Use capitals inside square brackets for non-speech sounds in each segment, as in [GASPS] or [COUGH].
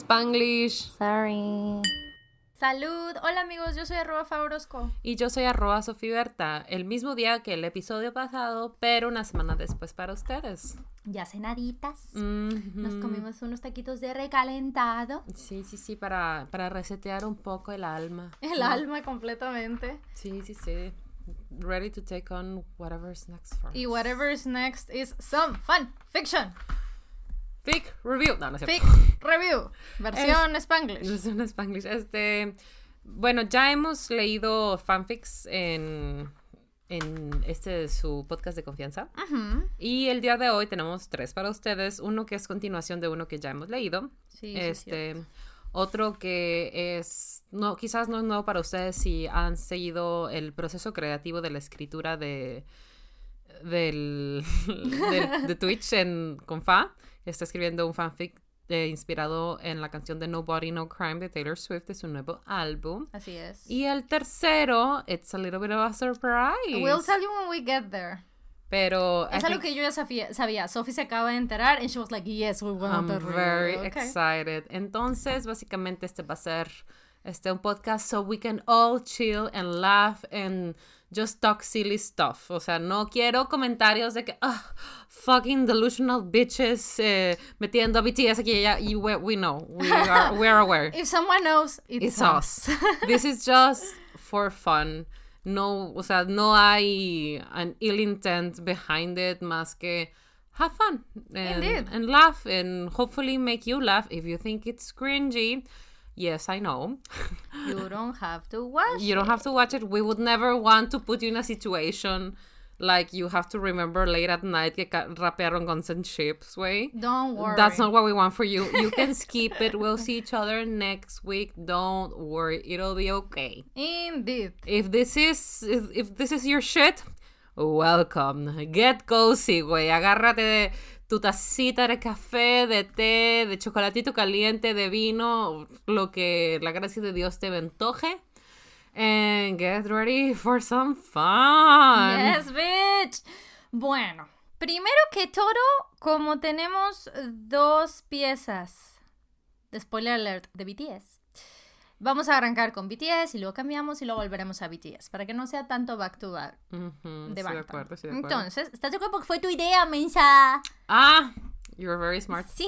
Spanglish. Sorry. Salud. Hola amigos, yo soy arroba Fabrosco. Y yo soy arroba Berta, el mismo día que el episodio pasado, pero una semana después para ustedes. Ya cenaditas. Nos comimos unos taquitos de recalentado. Sí, sí, sí, para, para resetear un poco el alma. El alma completamente. Sí, sí, sí. Ready to take on whatever's next for Y us. whatever's next is some fun fiction. Fic review. No, no es cierto. Fic review. [LAUGHS] Versión Spanglish. Es un Spanglish. Este, bueno, ya hemos leído fanfics en, en este su podcast de confianza. Ujú. Y el día de hoy tenemos tres para ustedes. Uno que es continuación de uno que ya hemos leído. Sí, sí, este, otro que es, no, quizás no es nuevo para ustedes si han seguido el proceso creativo de la escritura de, del, [LAUGHS] de, de Twitch en, con Fa. Está escribiendo un fanfic eh, inspirado en la canción de Nobody No Crime de Taylor Swift de su nuevo álbum. Así es. Y el tercero, It's a Little Bit of a Surprise. We'll tell you when we get there. Pero Es algo que yo ya sabía. sabía. Sophie se acaba de enterar and she was like, yes, we want I'm to very it." Okay. excited. Entonces, básicamente este va a ser este un podcast so we can all chill and laugh and just talk silly stuff. O sea, no quiero comentarios de que ah, fucking delusional bitches eh, metiendo a BTS aquí y allá. You, we, we know. We are, we are aware. [LAUGHS] If someone knows, it's, It's us. This is just for fun. No, o sea, no hay an ill intent behind it más que have fun and, Indeed. and laugh and hopefully make you laugh if you think it's cringy. Yes, I know. You [LAUGHS] don't have to watch. You don't have to watch it. We would never want to put you in a situation like you have to remember late at night que rapearon Guns and Ships, way. Don't worry. That's not what we want for you. You can skip it. We'll see each other next week. Don't worry. It'll be okay. Indeed. If this is if, if this is your shit, welcome. Get cozy, güey. Agárrate de tu tacita de café, de té, de chocolatito caliente, de vino, lo que la gracia de Dios te antoje. And get ready for some fun. Yes, bitch. Bueno, primero que todo, como tenemos dos piezas spoiler alert de BTS, vamos a arrancar con BTS y luego cambiamos y luego volveremos a BTS para que no sea tanto back to back de estoy de Bangtan. acuerdo, estoy de acuerdo. Entonces, ¿estás de acuerdo? Porque fue tu idea, mensa. ah, you're very smart. Sí,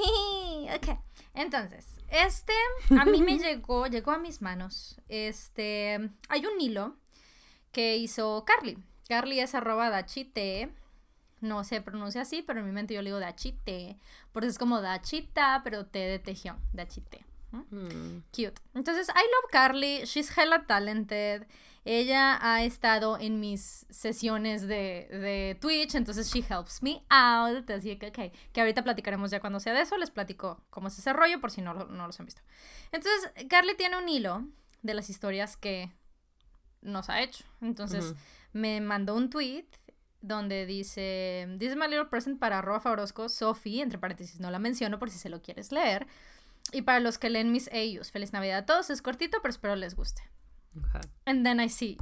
ok. Entonces, este a mí me [LAUGHS] llegó, llegó a mis manos. Este, hay un hilo que hizo Carly. Carly es arroba dachite. No se pronuncia así, pero en mi mente yo le digo dachite. Porque es como dachita, pero te de tejión. Dachite. ¿Mm? Cute. Entonces, I love Carly. She's hella talented. Ella ha estado en mis sesiones de, de Twitch, entonces she helps me out. Así que, ok, que ahorita platicaremos ya cuando sea de eso. Les platico cómo es ese rollo por si no, no los han visto. Entonces, Carly tiene un hilo de las historias que nos ha hecho. Entonces, Ujú. me mandó un tweet donde dice: This is my little present para arroba Fabrosco, Sophie, entre paréntesis, no la menciono por si se lo quieres leer. Y para los que leen mis AUs, feliz Navidad a todos. Es cortito, pero espero les guste. Okay. And then I see,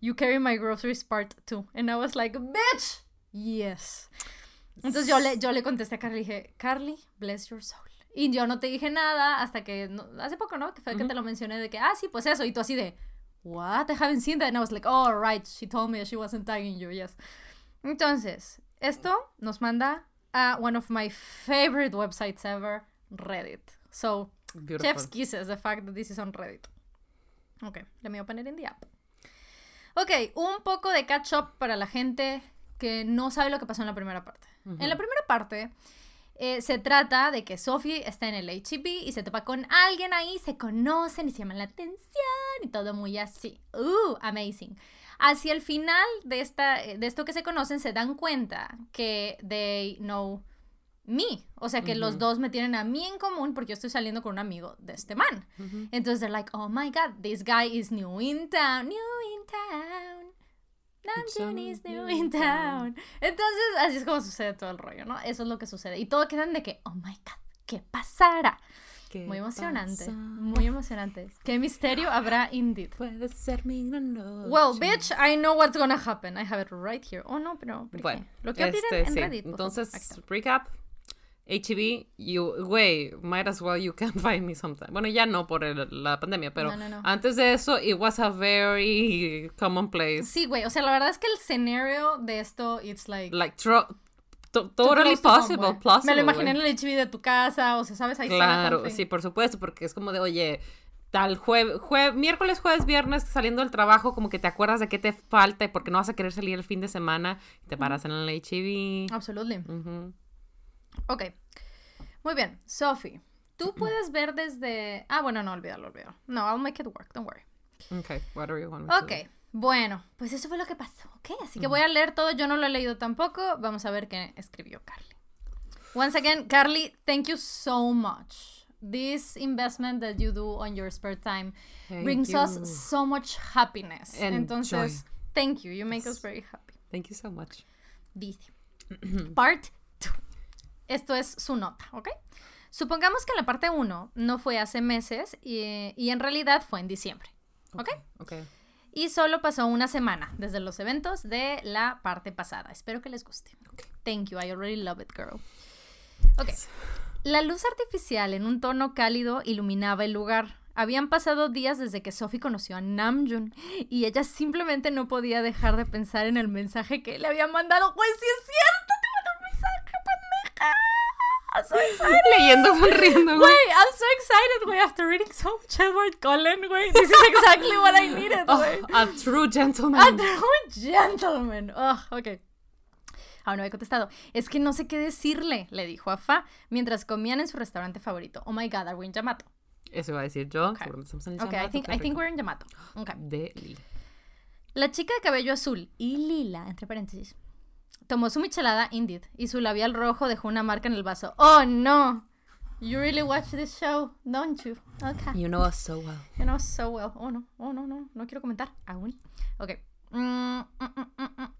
you carry my groceries part too. And I was like, bitch, yes. Entonces yo le, yo le contesté a Carly dije, Carly, bless your soul. Y yo no te dije nada hasta que, no- hace poco, ¿no? Que fue que te lo mencioné de que, ah, sí, pues eso. Y tú así de, what? I haven't seen that. And I was like, oh, right, she told me she wasn't tagging you, yes. Entonces, esto nos manda a one of my favorite websites ever, Reddit. So, Beautiful. Chef's kisses, the fact that this is on Reddit. Ok, let me open it in the app. Ok, un poco de catch up para la gente que no sabe lo que pasó en la primera parte. En la primera parte eh, se trata de que Sophie está en el HEB y se topa con alguien ahí, se conocen y se llaman la atención y todo muy así. Uh, amazing. Hacia el final de, esta, de esto que se conocen se dan cuenta que they know me. O sea que los dos me tienen a mí en común porque yo estoy saliendo con un amigo de este man. Entonces they're like, oh my god, this guy is new in town, new in town. Namjoon is new in town. Entonces así es como sucede todo el rollo, ¿no? Eso es lo que sucede. Y todo quedan de que, oh my god, ¿qué pasará? ¿Qué Muy emocionante, muy emocionante. ¿Qué misterio habrá indeed? Puede ser mi noche. Well, bitch, I know what's gonna happen. I have it right here. Oh, no, pero... ¿por qué? Bueno, lo que este, en sí. Reddit. Entonces, recap. HEB, you, güey, might as well you can [LAUGHS] find me sometime. Bueno, ya no por el- la pandemia, pero No, no, no. antes de eso, it was a very commonplace. Sí, güey. O sea, la verdad es que el escenario de esto, it's like. Like, totally to possible, Me lo imaginé en el HB de tu casa, o sea, ¿sabes? Ahí Claro, sí, por supuesto, porque es como de, oye, tal jueves, miércoles, jueves, viernes, saliendo del trabajo, como que te acuerdas de qué te falta y porque no vas a querer salir el fin de semana, y te paras en el HEB. Absolutely. Ujú. Ok. Muy bien. Sophie, tú puedes ver desde. Ah, bueno, no, olvídalo, olvídalo. No, I'll make it work, don't worry. Okay, whatever you want me to do. Ok. Bueno, pues eso fue lo que pasó, ¿ok? Así que voy a leer todo, yo no lo he leído tampoco. Vamos a ver qué escribió Carly. Once again, Carly, thank you so much. This investment that you do on your spare time Thank brings us so much happiness. And Entonces, joy. thank you. You make us very happy. Thank you so much. Dice. [CLEARS THROAT] Part 2. Esto es su nota, ¿ok? Supongamos que la parte 1 no fue hace meses y, y en realidad fue en diciembre, ¿ok? Okay. Y solo pasó una semana desde los eventos de la parte pasada. Espero que les guste. Thank you, I already love it, girl. Ok. La luz artificial en un tono cálido iluminaba el lugar. Habían pasado días desde que Sophie conoció a Namjoon y ella simplemente no podía dejar de pensar en el mensaje que le había mandado. Pues sí es cierto, I'm so excited. Leyendo, [LAUGHS] sonriendo, güey. I'm so excited, güey. After reading so much Edward Cullen, güey. This is exactly what I needed, Oh, güey. a true gentleman. A true gentleman. Oh, ok. Aún no había contestado. Es que no sé qué decirle, le dijo a Fa mientras comían en su restaurante favorito. Oh my god, are we in Yamato? Eso iba a decir yo. Okay. estamos en el Ok, I Yamato, think, I think we're in Yamato. Ok. Deli. La chica de cabello azul y lila, entre paréntesis, tomó su michelada Indeed y su labial rojo dejó una marca en el vaso. Oh no. You really watch this show, don't you? Okay. You know us so well. You know so well. Oh, no. Oh, no, no. No quiero comentar aún. Ok. Mm, mm, mm.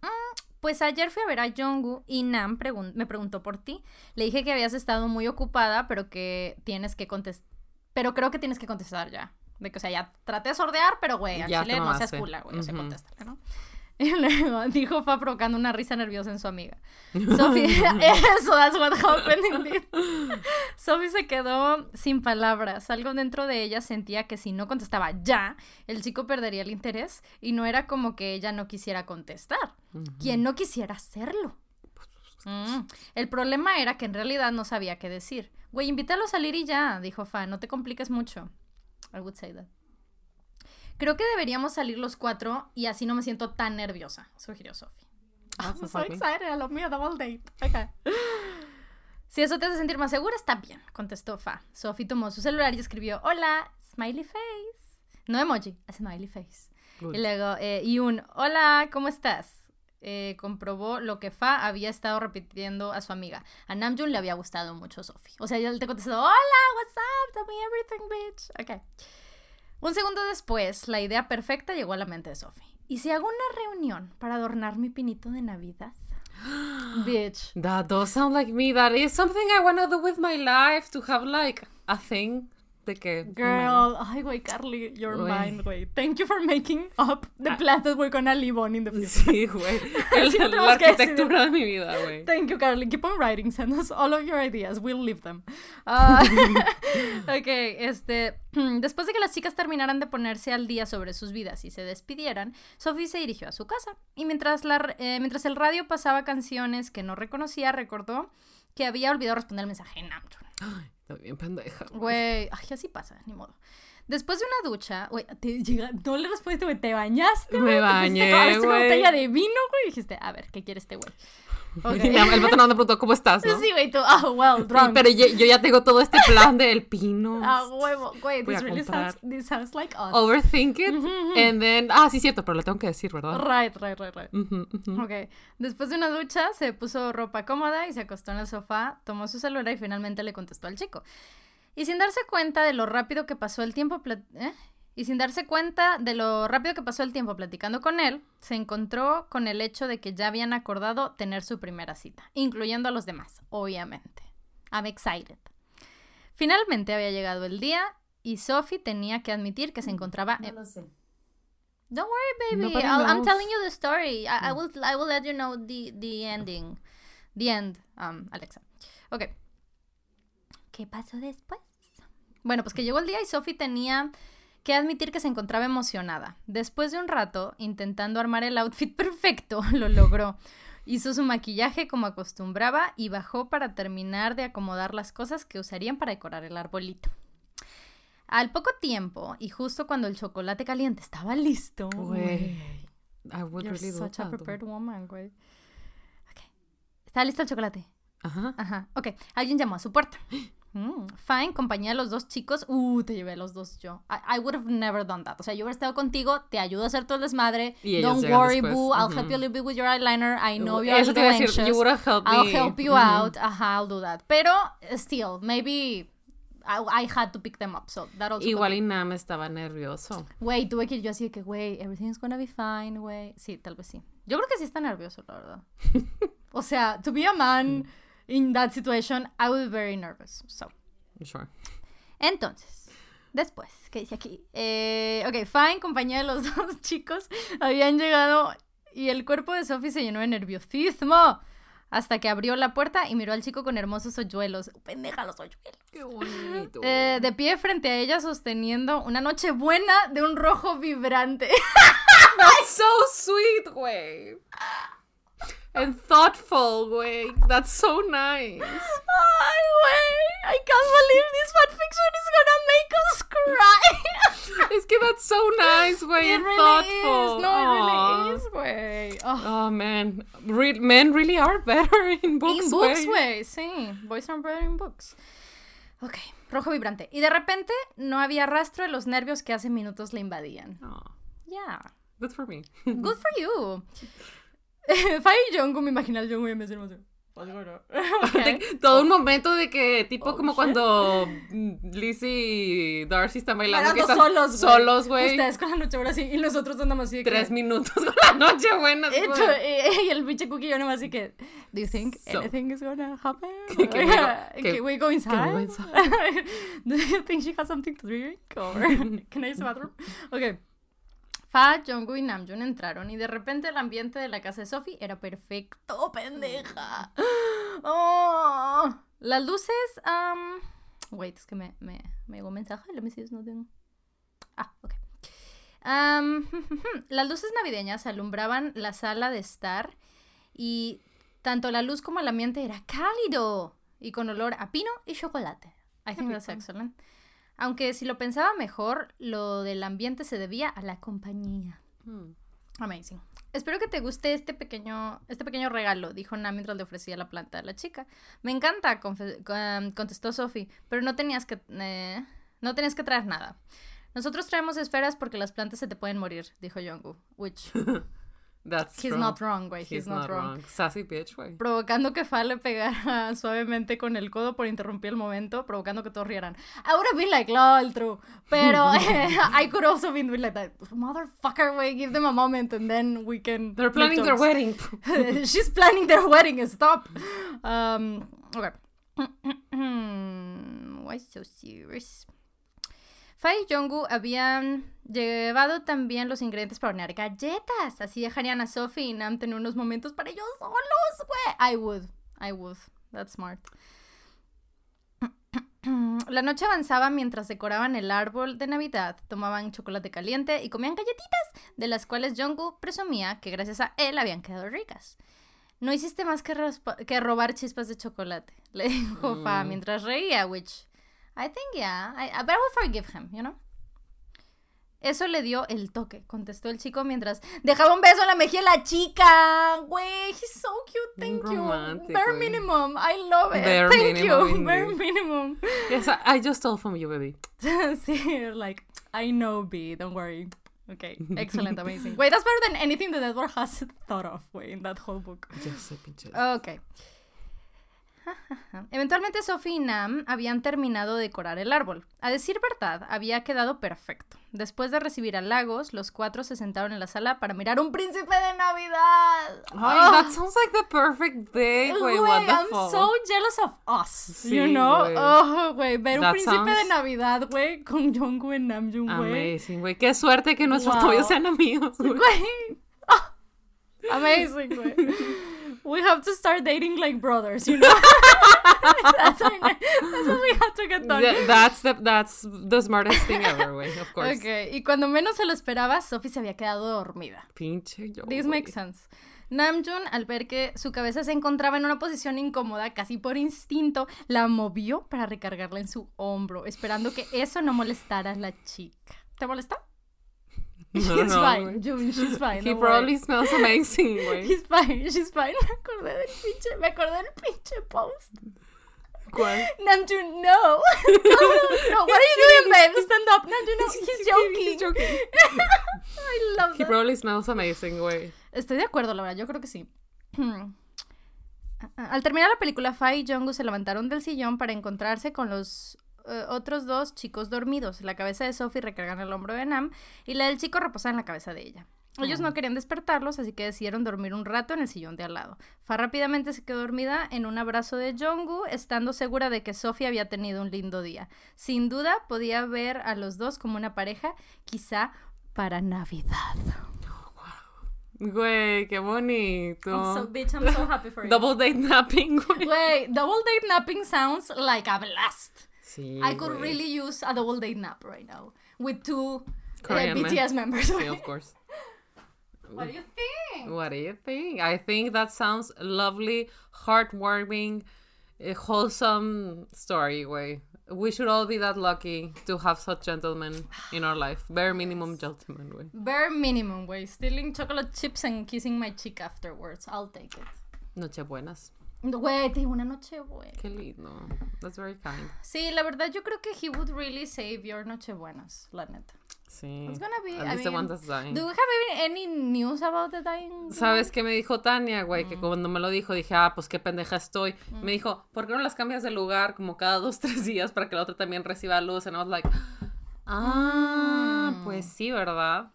Pues ayer fui a ver a Jonggu y Nam pregun- me preguntó por ti. Le dije que habías estado muy ocupada, pero que tienes que contestar. Pero creo que tienes que contestar ya. De que, o sea, ya traté de sordear, pero güey, al chile no seas cula, güey. Ujú. contéstale, ¿no? [LAUGHS] Y luego dijo Fa provocando una risa nerviosa en su amiga. [LAUGHS] Sophie, [LAUGHS] eso, that's what happened indeed. Sophie se quedó sin palabras. Algo dentro de ella sentía que si no contestaba ya, el chico perdería el interés y no era como que ella no quisiera contestar. Quien no quisiera hacerlo. Mm, El problema era que en realidad no sabía qué decir. Güey, invítalo a salir y ya, dijo Fa, no te compliques mucho. I would say that. Creo que deberíamos salir los cuatro y así no me siento tan nerviosa, sugirió Sophie. I'm sounds so excited, I love me a double date. Okay. [GASPS] Si eso te hace sentir más segura, está bien, contestó Fa. Sophie tomó su celular y escribió, hola, smiley face. No emoji, smiley face. Good. Y luego, eh, y un, hola, ¿cómo estás? Eh, comprobó lo que Fa había estado repitiendo a su amiga. A Namjoon le había gustado mucho Sophie. O sea, ella te contestó, hola, what's up, tell me everything, bitch. Ok. Un segundo después, la idea perfecta llegó a la mente de Sophie. ¿Y si hago una reunión para adornar mi pinito de Navidad? [GASPS] Bitch. That does sound like me. That is something I want to do with my life. To have like a thing. De que. Girl, ay, güey, Carly, you're Güey. mine, güey. Thank you for making up the plan that we're gonna live on in the future. Sí, güey. [LAUGHS] El- Sí, la arquitectura de mi vida, güey. Thank you, Carly. Keep on writing. Send us all of your ideas. We'll leave them. Ah, [LAUGHS] ok, este. [CLEARS THROAT] Después de que las chicas terminaran de ponerse al día sobre sus vidas y se despidieran, Sophie se dirigió a su casa. Y mientras, la, eh, mientras el radio pasaba canciones que no reconocía, recordó que había olvidado responder el mensaje en Namjoon. Está bien pendeja. Güey, ay, así pasa, ni modo. Después de una ducha, güey, te llega, no le respondiste, güey, te bañaste, Me güey, te pusiste bañé, acabaste una güey. botella de vino, güey, y dijiste, a ver, ¿qué quiere este güey? Ok. Y El no me preguntó cómo estás, ¿no? Sí, güey, tú, ah, well, drunk. pero yo, yo ya tengo todo este plan del pino. Ah, huevo, güey, this really sounds, this sounds like us. Overthink it. And then. Ah, sí, cierto, pero lo tengo que decir, ¿verdad? Right, right, right, right. Ujú, ujú. Ok, después de una ducha, se puso ropa cómoda y se acostó en el sofá, tomó su celular y finalmente le contestó al chico. Y sin darse cuenta de lo rápido que pasó el tiempo, ¿eh? Y sin darse cuenta de lo rápido que pasó el tiempo platicando con él, se encontró con el hecho de que ya habían acordado tener su primera cita, incluyendo a los demás, obviamente. I'm excited. Finalmente había llegado el día y Sophie tenía que admitir que se encontraba en... lo sé. Don't worry, baby. I'll, I'm telling you the story. I, I will. I will let you know the the ending, the end. Um, Alexa. Okay. ¿Qué pasó después? Bueno, pues que llegó el día y Sophie tenía que admitir que se encontraba emocionada. Después de un rato, intentando armar el outfit [LAUGHS] perfecto, lo logró. Hizo su maquillaje como acostumbraba y bajó para terminar de acomodar las cosas que usarían para decorar el arbolito. Al poco tiempo, y justo cuando el chocolate caliente estaba listo. Güey. I would You're really such a prepared woman, güey. Ok. ¿Está listo el chocolate? Ajá. Ajá. Ok. Alguien llamó a su puerta. [GASPS] Mm, Fine, compañía de los dos chicos. Uh, te llevé a los dos yo. I, I would have never done that. O sea, yo hubiera estado contigo, te ayudo a hacer todo el desmadre. Y Don't worry, después. boo. I'll Ujú. help you a little bit with your eyeliner. I know you're Eso te iba a decir, anxious. you would have helped I'll me. help you Ujú. out. Ajá, I'll do that. Pero, still, maybe I, I had to pick them up. So that also Igual y Nam estaba nervioso. Güey, tuve que ir yo así de que, güey, everything's gonna be fine, güey. Sí, tal vez sí. Yo creo que sí está nervioso, la verdad. [LAUGHS] o sea, to be a man in that situation, I would be very nervous. So, Sure. entonces, después, ¿qué dice aquí? Eh, ok, fine, compañía de los [LAUGHS] dos chicos habían llegado y el cuerpo de Sophie se llenó de nerviosismo. Hasta que abrió la puerta y miró al chico con hermosos hoyuelos. Pendeja los hoyuelos. Qué bonito. Eh, de pie frente a ella sosteniendo una noche buena de un rojo vibrante. [LAUGHS] That's so sweet, güey. And thoughtful, güey. That's so nice. Ay, güey. I can't believe this fanfiction is gonna make us cry. [LAUGHS] Es que that's so nice, it and really thoughtful. is. No, Aw. it really is, way. Oh. Oh, man. Re- men really are better [LAUGHS] in books, in books, way. Sí. Boys are better in books. Ok. Rojo vibrante. Y de repente no había rastro de los nervios que hace minutos le invadían. Aw, Yeah. good for me. [LAUGHS] Good for you. [LAUGHS] Fai y Jungkook, me imagino al Jungkook y me decía, What's going on? De- Ok. Todo un momento de que, tipo, Oh, como shit. cuando mm, Lizzie y Darcy están bailando, que están solos, güey. solos, güey. Ustedes con la noche buena así y nosotros andamos así de que- Tres minutos con la noche buena. Y, tú- y- y el pinche cookie yo nomás así que Do you think So- anything is gonna happen? [LAUGHS] [LAUGHS] Que- que we we go inside? inside. Do you think she has something to drink? Or can I use the bathroom? Ok. Fa, Jungkook y Namjoon entraron y de repente el ambiente de la casa de Sophie era perfecto, pendeja. Oh, las luces, um, wait, es que me, me, me llegó un mensaje, let me see, it's nothing. Ah, ok. Am, [LAUGHS] las luces navideñas alumbraban la sala de estar y tanto la luz como el ambiente era cálido y con olor a pino y chocolate. I think that's excellent. Aunque si lo pensaba mejor, lo del ambiente se debía a la compañía. Hmm. Amazing. Espero que te guste este pequeño, este pequeño regalo, dijo Nam mientras le ofrecía la planta a la chica. Me encanta, contestó Sophie, pero no tenías que, eh, no tenías que traer nada. Nosotros traemos esferas porque las plantas se te pueden morir, dijo Jungkook, which [LAUGHS] That's he's not wrong, güey, he's, He's not, wrong. Sassy bitch, güey. Provocando que Fa le pegara [LAUGHS] suavemente con el codo por interrumpir el momento, provocando que todos rieran. I would have been like, lol, true. Pero [LAUGHS] [LAUGHS] I could also been like that. Motherfucker, wey, give them a moment and then we can. They're planning their jokes." wedding. She's planning their wedding, stop. Um, okay. [CLEARS THROAT] Why so serious? Fai y Jungkook habían llevado también los ingredientes para hornear galletas. Así dejarían a Sophie y Nam tener unos momentos para ellos solos, güey. I would. I would. That's smart. [CLEARS THROAT] La noche avanzaba mientras decoraban el árbol de Navidad, tomaban chocolate caliente y comían galletitas, de las cuales Jungkook presumía que gracias a él habían quedado ricas. No hiciste más que robar chispas de chocolate, [LAUGHS] le dijo Fa Mm. mientras reía, which I think yeah, I, but I will forgive him, you know. Eso le dio el toque, contestó el chico mientras dejaba un beso en la mejilla a la chica. Güey, he's so cute, thank you. Bare minimum, I love it. Bare thank minimum, you, bare indeed. minimum. Yes, I, I just stole from you, baby. [LAUGHS] sí, like, I know, B, don't worry. Okay, excellent, amazing. Wait, that's better than anything that Edward has thought of, way in that whole book. Ya sé, pinche. Ok. [LAUGHS] Eventualmente Sophie y Nam habían terminado de decorar el árbol. A decir verdad, había quedado perfecto. Después de recibir halagos, los cuatro se sentaron en la sala para mirar un príncipe de Navidad. Ay, Oh, that sounds like the perfect day, güey. What the I'm fuck? so jealous of us. Sí, you know? güey. Oh, güey, ver un príncipe de Navidad, güey, con Jungkook y Namjoon, güey. Amazing, güey. Qué suerte que nuestros Wow. sean amigos, güey. Ah, amazing, güey. [LAUGHS] We have to start dating like brothers, you know? [LAUGHS] that's, our, that's what we have to get done. Yeah, that's the that's the smartest thing ever, güey. Of course. [LAUGHS] Ok, y cuando menos se lo esperaba, Sophie se había quedado dormida. Pinche yo. This makes sense. Namjoon, al ver que su cabeza se encontraba en una posición incómoda, casi por instinto, la movió para recargarla en su hombro, esperando que eso no molestara a la chica. ¿Te molesta? No, she's no, fine, she's fine. He probably smells amazing, [LAUGHS] güey. She's fine, she's fine. Me acordé del pinche, me acordé del pinche post. ¿Cuál? Namjoon, [LAUGHS] no. no, no, what are you doing, [LAUGHS] babe? Stand up. Namjoon, no, he's joking. He's joking. I love He that. probably smells amazing, güey. Estoy de acuerdo, la verdad, yo creo que sí. [CLEARS THROAT] Al terminar la película, Faye y Jungkook se levantaron del sillón para encontrarse con los eh, otros dos chicos dormidos. La cabeza de Sophie recarga en el hombro de Nam y la del chico reposa en la cabeza de ella. Ellos no querían despertarlos, así que decidieron dormir un rato en el sillón de al lado. Fa rápidamente se quedó dormida en un abrazo de Jungkook, estando segura de que Sophie había tenido un lindo día. Sin duda, podía ver a los dos como una pareja, quizá para Navidad. Güey, qué bonito. I'm so, bitch, I'm so happy for you. Double date napping, güey. Wait, double date napping sounds like a blast. Sí, I could güey. really use a double date nap right now with two uh, BTS members. Sí, of course. [LAUGHS] what do you think? What do you think? I think that sounds lovely, heartwarming, a wholesome story, Way We should all be that lucky to have such gentlemen in our life. Bare [SIGHS] minimum gentlemen, way. Bare minimum, way. Stealing chocolate chips and kissing my cheek afterwards. I'll take it. Nochebuenas. Güey, te digo una noche buena. Qué lindo. That's very kind. Sí, la verdad, yo creo que he would really save your nochebuenas, la neta. Sí. It's gonna be. At I least the one mean, that's dying. do we have any, news about the dying? ¿Sabes qué me dijo Tania, güey? Mm. Que cuando me lo dijo dije, ah, pues qué pendeja estoy. Me dijo, ¿por qué no las cambias de lugar como cada dos, [LAUGHS] tres días para que la otra también reciba luz? And I was like, ah, Mm. pues sí, ¿verdad?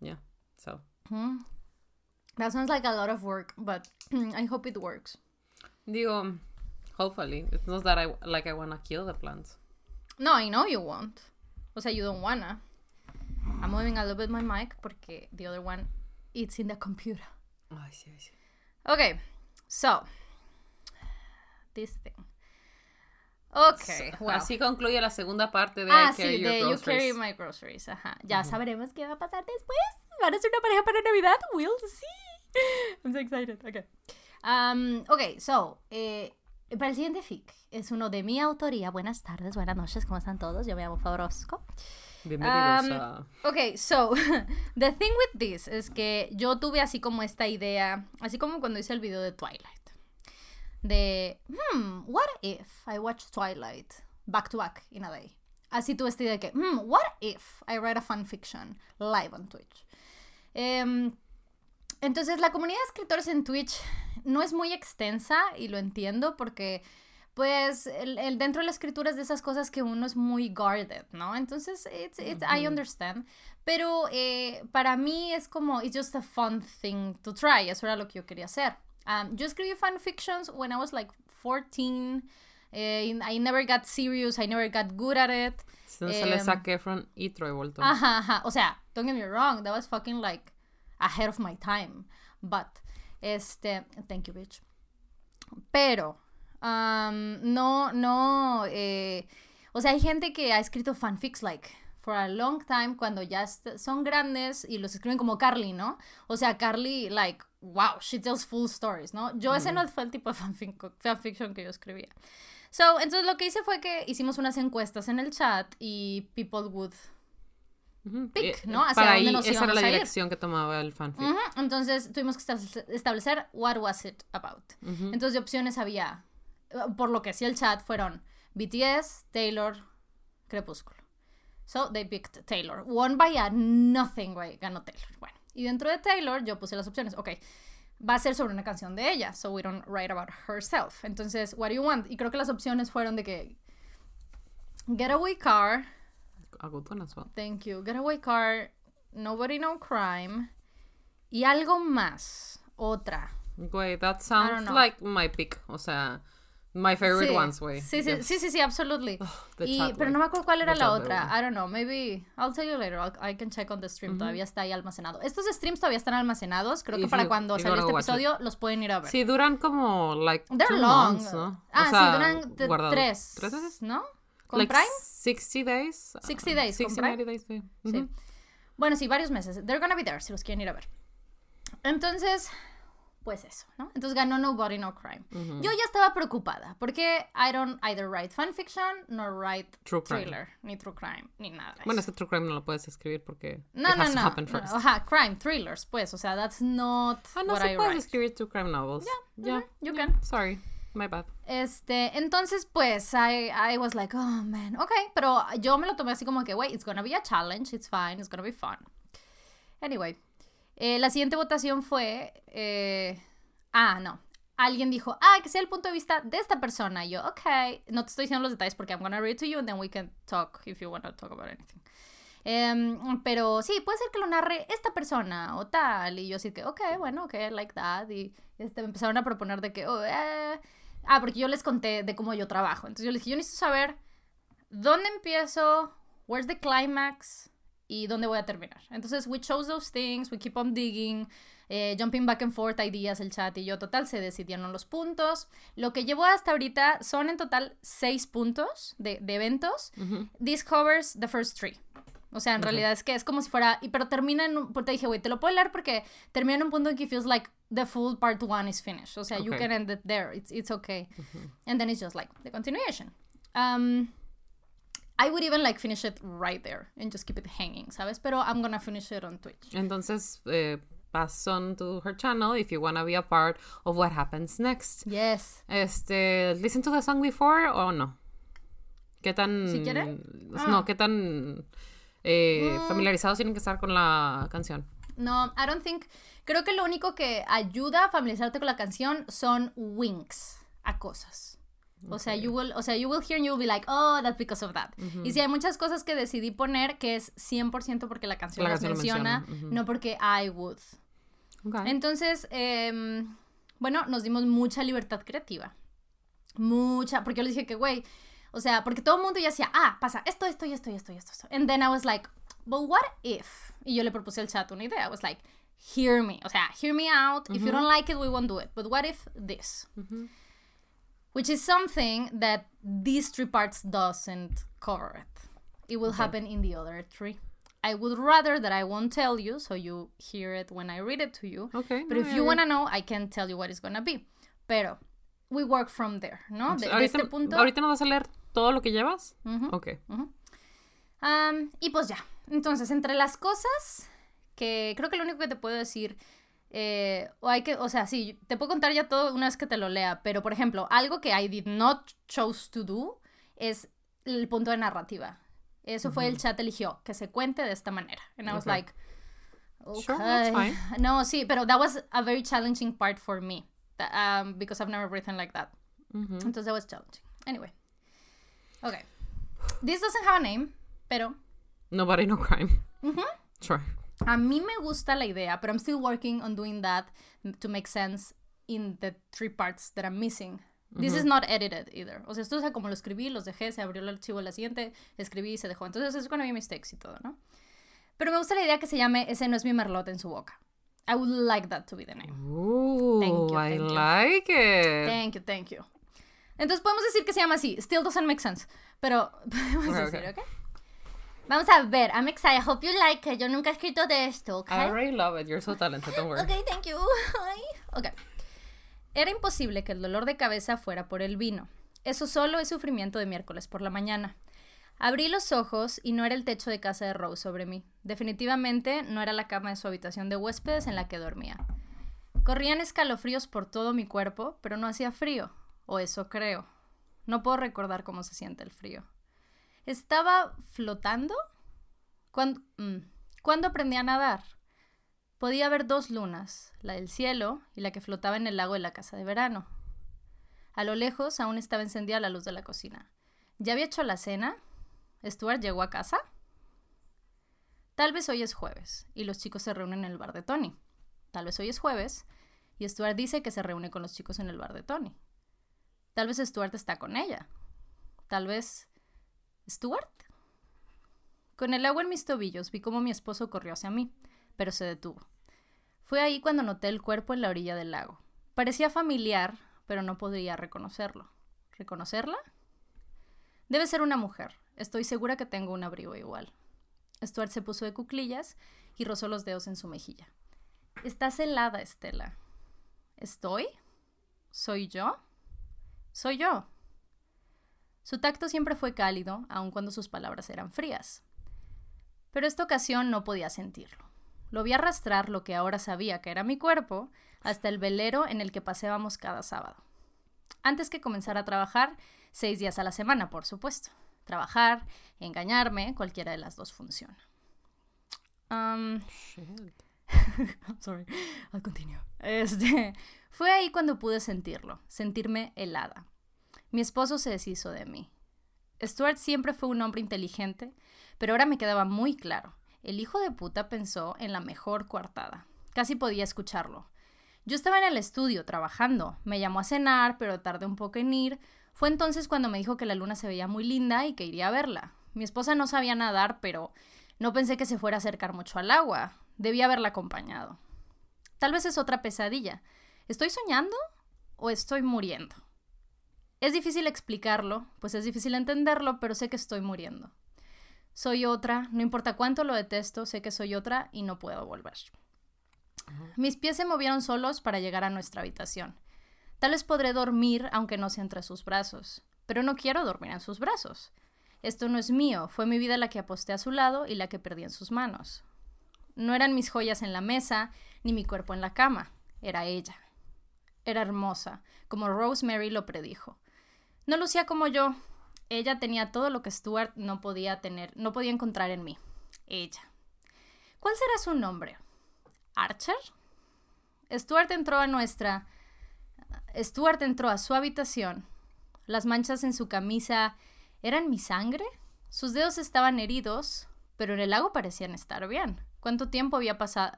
Yeah, so. Hmm. That sounds like a lot of work, but [CLEARS THROAT] I hope it works. Digo, hopefully. It's not that I, like I wanna kill the plants. No, I know you won't. O sea, you don't wanna. I'm moving a little bit my mic porque the other one, it's in the computer. Ay, sí, ay, sí. Okay, so this thing. Okay, So. Así concluye la segunda parte de ah, I Carry sí, Your de You. Carry My Groceries. Ajá. Ya sabremos qué va a pasar después. ¿Van a ser una pareja para Navidad? We'll see. [LAUGHS] I'm so excited. Okay. Um, ok, so, eh, para el siguiente fic es uno de mi autoría. Buenas tardes, buenas noches, ¿cómo están todos? Yo me llamo Fabrosco. Bienvenidos Um, a... Ok, so, [LAUGHS] the thing with this es que yo tuve así como esta idea, así como cuando hice el video de Twilight. De, hmm, what if I watch Twilight back to back in a day? Así tuve esta idea de que, hmm, what if I write a fanfiction live on Twitch? Em, entonces, la comunidad de escritores en Twitch no es muy extensa y lo entiendo porque, pues, el, el- dentro de la escritura es de esas cosas que uno es muy guarded, ¿no? Entonces, it's, it's, I understand. Pero eh, para mí es como, it's just a fun thing to try. Eso era lo que yo quería hacer. Um, yo escribí fanfictions when I was like 14. eh, I never got serious. I never got good at it. Entonces le em, saqué Efron y Troy Bolton. Ajá, ajá. O sea, don't get me wrong, that was fucking like ahead of my time. But, este, thank you, bitch. Pero, um, no, no, eh, o sea, hay gente que ha escrito fanfics like for a long time cuando ya son grandes y los escriben como Carly, ¿no? O sea, Carly, like, wow, she tells full stories, ¿no? Yo ese no fue el tipo de fanfic- fanfiction que yo escribía. So, entonces lo que hice fue que hicimos unas encuestas en el chat y people would Ujú. pick, Eh, ¿no? Hacia Para dónde ahí, nos esa era la dirección que tomaba el fanfic. Ujú, Entonces tuvimos que establecer- what was it about. Ujú. Entonces de opciones había, eh, por lo que hacía el chat, fueron BTS, Taylor, Crepúsculo. So they picked Taylor. Won by a nothing, güey. Ganó Taylor. Bueno, y dentro de Taylor yo puse las opciones. Ok, va a ser sobre una canción de ella. So we don't write about herself. Entonces, what do you want? Y creo que las opciones fueron de que Getaway Car, A good one as well. Thank you. Getaway Car, Nobody No Crime. Y algo más. Otra. Güey, that sounds like my pick. O sea, My favorite sí. ones, güey. Sí, sí, Yes. sí, sí, sí, absolutely. the y, chat, pero no me acuerdo cuál era The la otra. güey. I don't know, maybe I'll tell you later. I'll- I can check on the stream. Todavía está ahí almacenado. Estos streams todavía están almacenados. Creo que If para you- cuando wanna este watch it. episodio los pueden ir a ver. Sí, duran como, like, They're two long. months, ¿no? Ah, O sea, sí, duran guardados. tres. ¿Tres meses? ¿No? ¿Con Like Prime? 60 days. 60 days, con 60, Prime. 90 days, sí. Sí. Bueno, sí, varios meses. They're gonna be there si los quieren ir a ver. Entonces, pues eso, ¿no? Entonces ganó Nobody No Crime. Yo ya estaba preocupada porque I don't either write fanfiction nor write True crime. thriller, ni true crime, ni nada. de Bueno, eso. ese true crime no lo puedes escribir porque no, it no, has to no, happen no, first. Ajá, crime, thrillers, pues, o sea, that's not Ah, no, what sí I puedes write. escribir true crime novels. Yeah, you yeah. can. Sorry, my bad. Este, entonces, pues, I, I was like, oh, man, ok, pero yo me lo tomé así como que, wait, it's gonna be a challenge, it's fine, it's gonna be fun. Anyway, eh, la siguiente votación fue, eh, ah, no, alguien dijo, ah, que sea el punto de vista de esta persona. Y yo, ok, no te estoy diciendo los detalles porque I'm gonna read to you and then we can talk if you want to talk about anything. Em, pero sí, puede ser que lo narre esta persona o tal. Y yo así que, ok, bueno, ok, I like that. Y este, me empezaron a proponer de que, oh, eh. Ah, porque yo les conté de cómo yo trabajo. Entonces yo les dije, yo necesito saber dónde empiezo, where's the climax y dónde voy a terminar. Entonces, we chose those things, we keep on digging, eh, jumping back and forth, ideas, el chat y yo. Total, se decidieron los puntos. Lo que llevo hasta ahorita son en total seis puntos de, de eventos. This covers the first three. O sea, en realidad es que es como si fuera. Y, pero termina en un. Porque te dije, güey, te lo puedo leer porque termina en un punto en que feels like the full part one is finished. O sea, you can end it there. It's, it's okay. And then it's just like the continuation. Um, I would even like finish it right there and just keep it hanging, ¿sabes? Pero I'm gonna finish it on Twitch. Entonces, eh, pass on to her channel if you wanna be a part of what happens next. Yes. Este, listen to the song before o no? ¿Qué tan Si quiere. No, Ah. qué tan eh, Mm. familiarizados tienen que estar con la canción? No, I don't think. Creo que lo único que ayuda a familiarizarte con la canción son winks a cosas. O sea, you will, o sea, you will hear and you'll be like, oh, that's because of that. Y si hay muchas cosas que decidí poner que es 100% porque la canción La las canción lo menciona, no porque I would. Okay. Entonces, em, bueno, nos dimos mucha libertad creativa. Mucha, porque yo les dije que, güey, o sea, porque todo el mundo ya decía, ah, pasa esto, esto y esto y esto y esto. esto. And then I was like, but what if? Y yo le propuse al chat una idea. I was like, hear me. O sea, hear me out. If you don't like it, we won't do it. But what if this? Which is something that these three parts doesn't cover it. It will happen in the other three. I would rather that I won't tell you, so you hear it when I read it to you. Okay, But no, if yeah, you yeah. want to know, I can tell you what it's gonna be. Pero we work from there, ¿no? De, de ahorita, este punto. ¿Ahorita no vas a leer todo lo que llevas? Ujú. Ok. Am, y pues ya. Entonces, entre las cosas que creo que lo único que te puedo decir, eh, o hay que, o sea, sí, te puedo contar ya todo una vez que te lo lea, pero por ejemplo, algo que I did not chose to do es el punto de narrativa. Eso fue el chat eligió, que se cuente de esta manera. And I was Okay. like, Sure, that's okay. fine. No, sí, pero that was a very challenging part for me. That, um, because I've never written like that. Ujú. Entonces that was challenging. Anyway. Okay. This doesn't have a name, pero Nobody no crime. Sure. a mí me gusta la idea, but I'm still working on doing that to make sense in the three parts that I'm missing. This is not edited either. O sea, esto es como lo escribí, los dejé, se abrió el archivo la siguiente, escribí y se dejó. Entonces es gonna be mistakes y todo, ¿no? Pero me gusta la idea que se llame Ese no es mi merlot en su boca. I would like that to be the name. Ooh, Thank you, I you. like it. Thank you, thank you. Entonces podemos decir que se llama así. Still doesn't make sense. Pero [LAUGHS] podemos Okay, decir. ¿ok? Vamos a ver. I'm excited. I hope you like it. Yo nunca he escrito de esto, ¿ok? I already love it. You're so talented. Don't worry. Ok, thank you. Ok. Era imposible que el dolor de cabeza fuera por el vino. Eso solo es sufrimiento de miércoles por la mañana. Abrí los ojos y no era el techo de casa de Rose sobre mí. Definitivamente no era la cama de su habitación de huéspedes en la que dormía. Corrían escalofríos por todo mi cuerpo, pero no hacía frío. O eso creo. No puedo recordar cómo se siente el frío. ¿Estaba flotando? ¿Cuándo, mm, ¿cuándo aprendí a nadar? Podía ver dos lunas, la del cielo y la que flotaba en el lago de la casa de verano. A lo lejos aún estaba encendida la luz de la cocina. ¿Ya había hecho la cena? ¿Stuart llegó a casa? Tal vez hoy es jueves y los chicos se reúnen en el bar de Tony. Tal vez hoy es jueves y Stuart dice que se reúne con los chicos en el bar de Tony. Tal vez Stuart está con ella. Tal vez... ¿Stuart? Con el agua en mis tobillos vi cómo mi esposo corrió hacia mí, pero se detuvo. Fue ahí cuando noté el cuerpo en la orilla del lago. Parecía familiar, pero no podría reconocerlo. ¿Reconocerla? Debe ser una mujer. Estoy segura que tengo un abrigo igual. Stuart se puso de cuclillas y rozó los dedos en su mejilla. Estás helada, Estela. ¿Estoy? ¿Soy yo? Soy yo. Su tacto siempre fue cálido, aun cuando sus palabras eran frías. Pero esta ocasión no podía sentirlo. Lo vi arrastrar lo que ahora sabía que era mi cuerpo hasta el velero en el que paseábamos cada sábado. Antes que comenzar a trabajar, seis días a la semana, por supuesto. Trabajar, engañarme, cualquiera de las dos funciona. Um, [LAUGHS] sorry, I'll continue. Este, fue ahí cuando pude sentirlo, sentirme helada. Mi esposo se deshizo de mí. Stuart siempre fue un hombre inteligente, pero ahora me quedaba muy claro. El hijo de puta pensó en la mejor coartada. Casi podía escucharlo. Yo estaba en el estudio trabajando. Me llamó a cenar, pero tardé un poco en ir. Fue entonces cuando me dijo que la luna se veía muy linda y que iría a verla. Mi esposa no sabía nadar, pero no pensé que se fuera a acercar mucho al agua. Debía haberla acompañado. Tal vez es otra pesadilla. ¿Estoy soñando o estoy muriendo? Es difícil explicarlo, pues es difícil entenderlo, pero sé que estoy muriendo. Soy otra, no importa cuánto lo detesto, sé que soy otra y no puedo volver. Mis pies se movieron solos para llegar a nuestra habitación. Tal vez podré dormir aunque no sea entre sus brazos, pero no quiero dormir en sus brazos. Esto no es mío, fue mi vida la que aposté a su lado y la que perdí en sus manos. No eran mis joyas en la mesa, ni mi cuerpo en la cama, era ella. Era hermosa, como Rosemary lo predijo. No lucía como yo. Ella tenía todo lo que Stuart no podía tener, no podía encontrar en mí. Ella. ¿Cuál será su nombre? ¿Archer? Stuart entró a nuestra. Stuart entró a su habitación. Las manchas en su camisa ¿Eran mi sangre? Sus dedos estaban heridos, pero en el lago parecían estar bien. ¿Cuánto tiempo había pasado?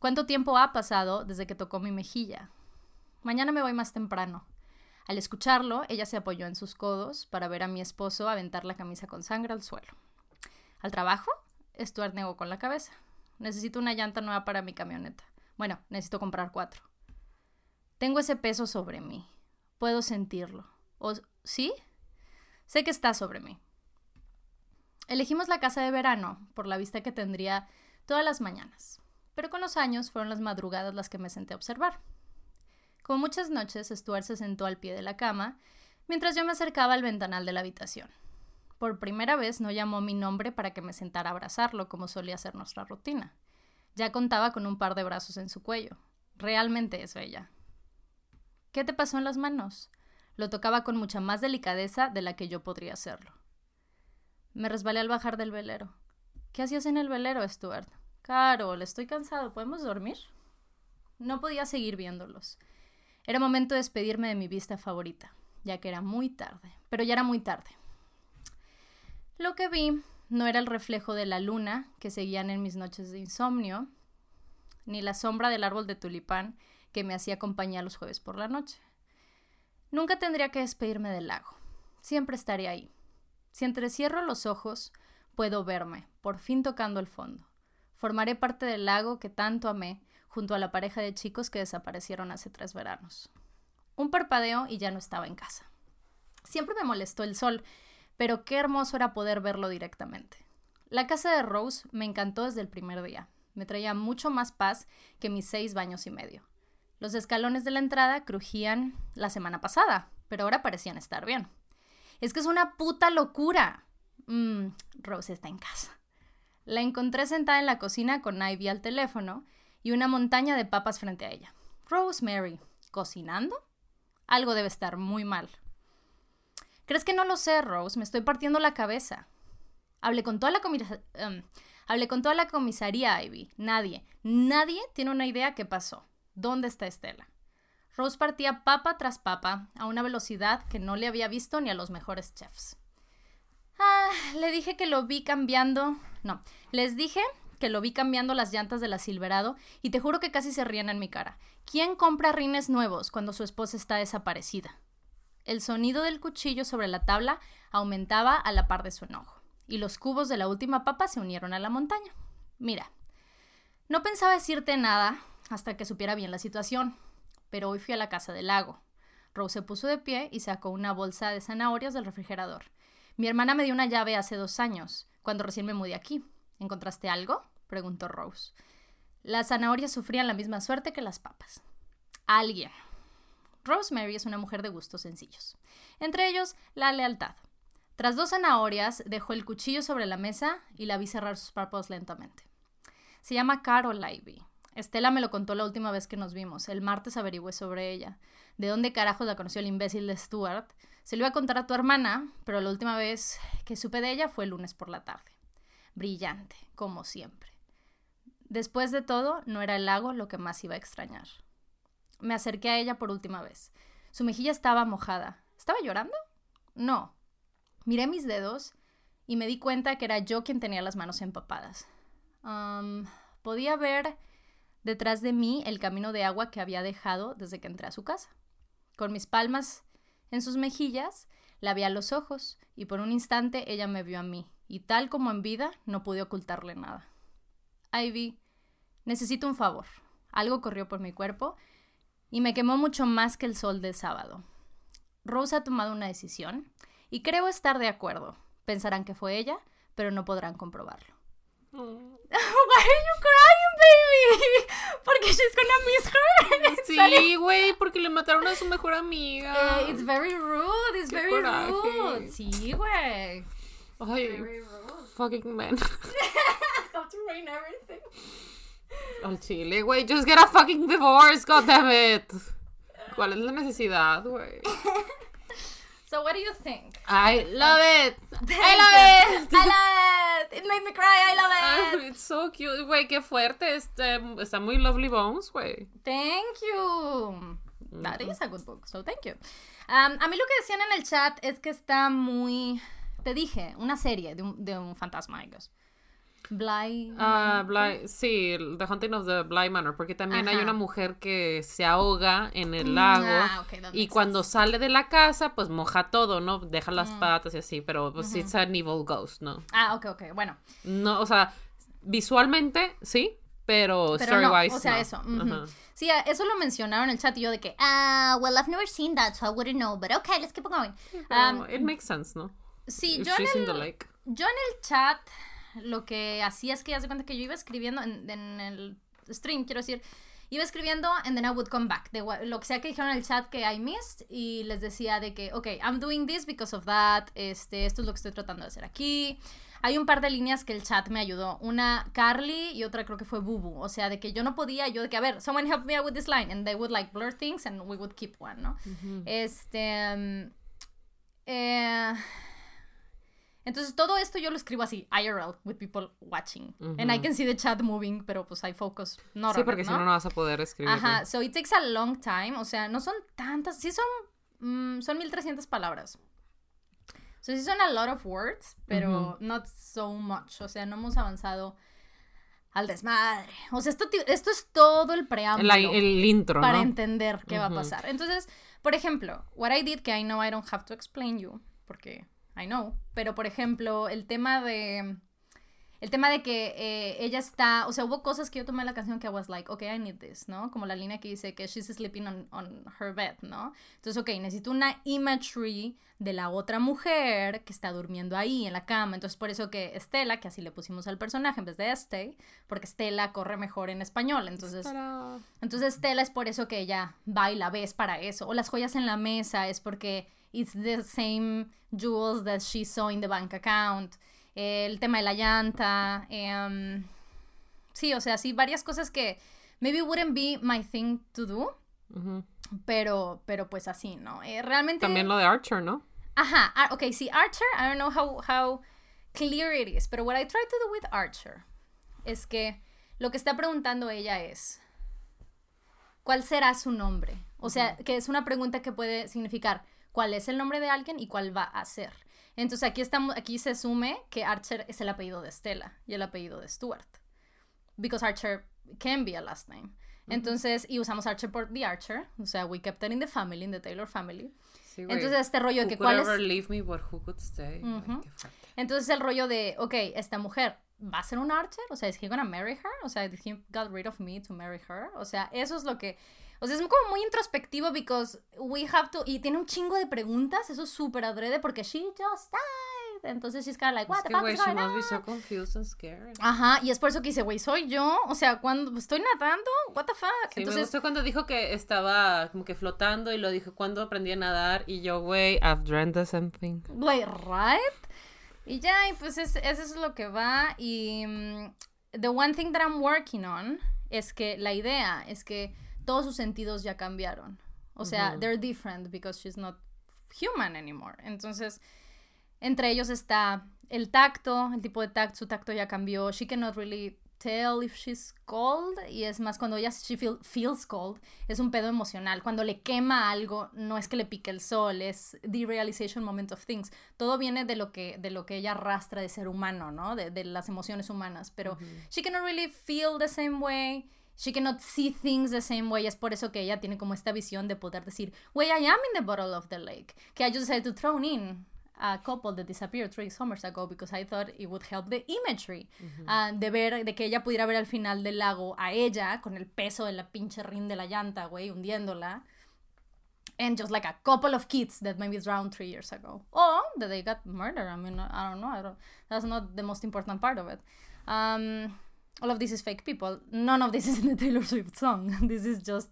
¿Cuánto tiempo ha pasado desde que tocó mi mejilla? Mañana me voy más temprano. Al escucharlo, ella se apoyó en sus codos para ver a mi esposo aventar la camisa con sangre al suelo. ¿Al trabajo? Stuart negó con la cabeza. Necesito una llanta nueva para mi camioneta. Bueno, necesito comprar cuatro. Tengo ese peso sobre mí. Puedo sentirlo. ¿O sí? Sé que está sobre mí. Elegimos la casa de verano por la vista que tendría todas las mañanas, pero con los años fueron las madrugadas las que me senté a observar. Como muchas noches, Stuart se sentó al pie de la cama mientras yo me acercaba al ventanal de la habitación. Por primera vez no llamó mi nombre para que me sentara a abrazarlo como solía ser nuestra rutina. Ya contaba con un par de brazos en su cuello. Realmente es bella. ¿Qué te pasó en las manos? Lo tocaba con mucha más delicadeza de la que yo podría hacerlo. Me resbalé al bajar del velero. ¿Qué hacías en el velero, Stuart? Carol, estoy cansado. ¿Podemos dormir? No podía seguir viéndolos. Era momento de despedirme de mi vista favorita, ya que era muy tarde. Pero ya era muy tarde. Lo que vi no era el reflejo de la luna que seguían en mis noches de insomnio, ni la sombra del árbol de tulipán que me hacía compañía los jueves por la noche. Nunca tendría que despedirme del lago. Siempre estaré ahí. Si entrecierro los ojos, puedo verme, por fin tocando el fondo. Formaré parte del lago que tanto amé, junto a la pareja de chicos que desaparecieron hace tres veranos. Un parpadeo y ya no estaba en casa. Siempre me molestó el sol, pero qué hermoso era poder verlo directamente. La casa de Rose me encantó desde el primer día. Me traía mucho más paz que mis seis baños y medio. Los escalones de la entrada crujían la semana pasada, pero ahora parecían estar bien. Es que es una puta locura. Mmm, Rose está en casa. La encontré sentada en la cocina con Ivy al teléfono y una montaña de papas frente a ella. Rosemary, ¿cocinando? Algo debe estar muy mal. ¿Crees que no lo sé, Rose? Me estoy partiendo la cabeza. Hablé con toda la em, hablé con toda la comisaría, Ivy. Nadie, nadie tiene una idea qué pasó. ¿Dónde está Estela? Rose partía papa tras papa a una velocidad que no le había visto ni a los mejores chefs. Ah, le dije que lo vi cambiando. No, les dije que lo vi cambiando las llantas de la Silverado y te juro que casi se ríen en mi cara. ¿Quién compra rines nuevos cuando su esposa está desaparecida? el sonido del cuchillo sobre la tabla aumentaba a la par de su enojo, y los cubos de la última papa se unieron a la montaña. Mira, no pensaba decirte nada hasta que supiera bien la situación, pero hoy fui a la casa del lago. Rose se puso de pie y sacó una bolsa de zanahorias del refrigerador. Mi hermana me dio una llave hace dos años, cuando recién me mudé aquí. ¿Encontraste algo? preguntó Rose. Las zanahorias sufrían la misma suerte que las papas. Alguien. Rosemary es una mujer de gustos sencillos. Entre ellos, la lealtad. Tras dos zanahorias, dejó el cuchillo sobre la mesa y la vi cerrar sus párpados lentamente. Se llama Carol Ivy. Estela me lo contó la última vez que nos vimos. El martes averigüé sobre ella. ¿De dónde carajos la conoció el imbécil de Stuart? Se lo iba a contar a tu hermana, pero la última vez que supe de ella fue el lunes por la tarde. Brillante, como siempre. Después de todo, no era el lago lo que más iba a extrañar. Me acerqué a ella por última vez. Su mejilla estaba mojada. ¿Estaba llorando? No. Miré mis dedos y me di cuenta que era yo quien tenía las manos empapadas. podía ver detrás de mí el camino de agua que había dejado desde que entré a su casa. Con mis palmas en sus mejillas, la vi a los ojos y por un instante ella me vio a mí, y tal como en vida no pude ocultarle nada. Ivy, necesito un favor. Algo corrió por mi cuerpo y me quemó mucho más que el sol del sábado. Rose ha tomado una decisión y creo estar de acuerdo. Pensarán que fue ella, pero no podrán comprobarlo. Mm. [LAUGHS] Why are you crying, baby? [LAUGHS] Porque she's gonna miss her. [LAUGHS] Sí, güey, porque le mataron a su mejor amiga. Eh, it's very rude, it's very rude. Sí, güey. Ay, fucking man. [LAUGHS] How to rain everything. Al chile, güey, just get a fucking divorce, goddammit. [LAUGHS] ¿Cuál es la necesidad, güey? So what do you think? I love it. I love [LAUGHS] it. I love it. It made me cry. I love it. it's so cute, güey. Qué fuerte. Este, está muy lovely bones, güey. Thank you. That is a good book. So thank you. Um, a mí lo que decían en el chat es que está muy. Te dije, una serie de un, de un fantasma, I guess. Bly. Ah, Bly, sí, The Haunting of the Bly Manor, porque también hay una mujer que se ahoga en el mm, lago ah, y cuando sale de la casa, pues moja todo, ¿no? Deja las mm. patas y así, pero pues it's an evil ghost, ¿no? Ah, ok, ok, bueno. No, o sea, visualmente sí, pero, story-wise O sea, eso. Sí, eso lo mencionaron en el chat y yo de que, ah, well, I've never seen that, so I wouldn't know, but okay, let's keep going. Um, it makes sense, ¿no? Sí, yo en, el, yo en el chat lo que hacía es que ya se cuenta que yo iba escribiendo en, el stream, quiero decir, iba escribiendo and then I would come back. De lo que sea que dijeron en el chat que I missed y les decía de que, ok, I'm doing this because of that, este, esto es lo que estoy tratando de hacer aquí. Hay un par de líneas que el chat me ayudó. Una Carly y otra creo que fue Bubu. O sea, de que yo no podía, yo de que, a ver, someone help me out with this line. And they would like blur things and we would keep one, ¿no? Este... Um, eh, entonces todo esto yo lo escribo así, IRL, with people watching. And I can see the chat moving, pero pues hay focus. No, sí, porque si no, no vas a poder escribir. Ajá, so it takes a long time. O sea, no son tantas, sí son, mm, son 1300 palabras. So sí son a lot of words, pero not so much. O sea, no hemos avanzado al desmadre. O sea, esto, esto es todo el preámbulo. El, intro, Para entender qué va a pasar. Entonces, por ejemplo, what I did, que I know I don't have to explain you, porque I know. Pero, por ejemplo, el tema de... El tema de que eh, ella está, o sea, hubo cosas que yo tomé la canción que I was like, okay, I need this, ¿no? Como la línea que dice que she's sleeping on, on her bed, ¿no? Entonces, ok, necesito una imagery de la otra mujer que está durmiendo ahí en la cama. Entonces, por eso que Estela, que así le pusimos al personaje en vez de Este, porque Estela corre mejor en español. Entonces, entonces Estela es por eso que ella baila, ves para eso. O las joyas en la mesa es porque it's the same jewels that she saw in the bank account. El tema de la llanta. Em, sí, o sea, sí, varias cosas que maybe wouldn't be my thing to do. Pero, pero pues así, ¿no? Eh, realmente. También lo de Archer, ¿no? Ajá, ah, ok, sí, Archer, I don't know how, how clear it is, pero what I try to do with Archer es que lo que está preguntando ella es, ¿cuál será su nombre? O sea, que es una pregunta que puede significar, cuál es el nombre de alguien y cuál va a ser. Entonces aquí, estamos, aquí se asume que Archer es el apellido de Stella y el apellido de Stuart. Because Archer can be a last name. Entonces, y usamos Archer por The Archer, o sea, we kept it in the family, in the Taylor family. Sí. Entonces este rollo de que cuál es... leave me, but who could stay? Ay, Ujú. qué fuerte. Entonces el rollo de, ok, esta mujer va a ser un archer, o sea, ¿is he gonna marry her? O sea, did he got rid of me to marry her? O sea, eso es lo que, o sea, es como muy introspectivo because we have to, y tiene un chingo de preguntas, eso es súper adrede porque she just died. Entonces she's kind of like, what the fuck is going on? so confused and scared. Ajá, y es por eso que dice, güey, soy yo, o sea, cuando estoy nadando, what the fuck. Sí, me Entonces, gustó cuando dijo que estaba como que flotando y lo dijo cuando aprendí a nadar y yo, güey, I've dreamt the same thing. Güey, right? Y ya, y pues es- eso es lo que va. Y mm, the one thing that I'm working on es que la idea es que todos sus sentidos ya cambiaron. O sea, Ujú. they're different because she's not human anymore. Entonces, entre ellos está el tacto, el tipo de tacto, su tacto ya cambió. She cannot really tell if she's cold. Y es más, cuando ella she feel- feels cold, es un pedo emocional. Cuando le quema algo, no es que le pique el sol, es the realization moment of things. Todo viene de lo que, de lo que ella arrastra de ser humano, ¿no? De, de las emociones humanas. Pero she cannot really feel the same way. She cannot see things the same way. Es por eso que ella tiene como esta visión de poder decir, Wey, I am in the bottle of the lake. Que I just decided to throw in a couple that disappeared three summers ago because I thought it would help the imagery. Ah, de ver, de que ella pudiera ver al final del lago a ella con el peso de la pinche rin de la llanta, güey, hundiéndola. And just like a couple of kids that maybe drowned three years ago. Or that they got murdered. I mean, I don't know. I don't, that's not the most important part of it. Um, all of this is fake people. None of this is in the Taylor Swift song. [LAUGHS] This is just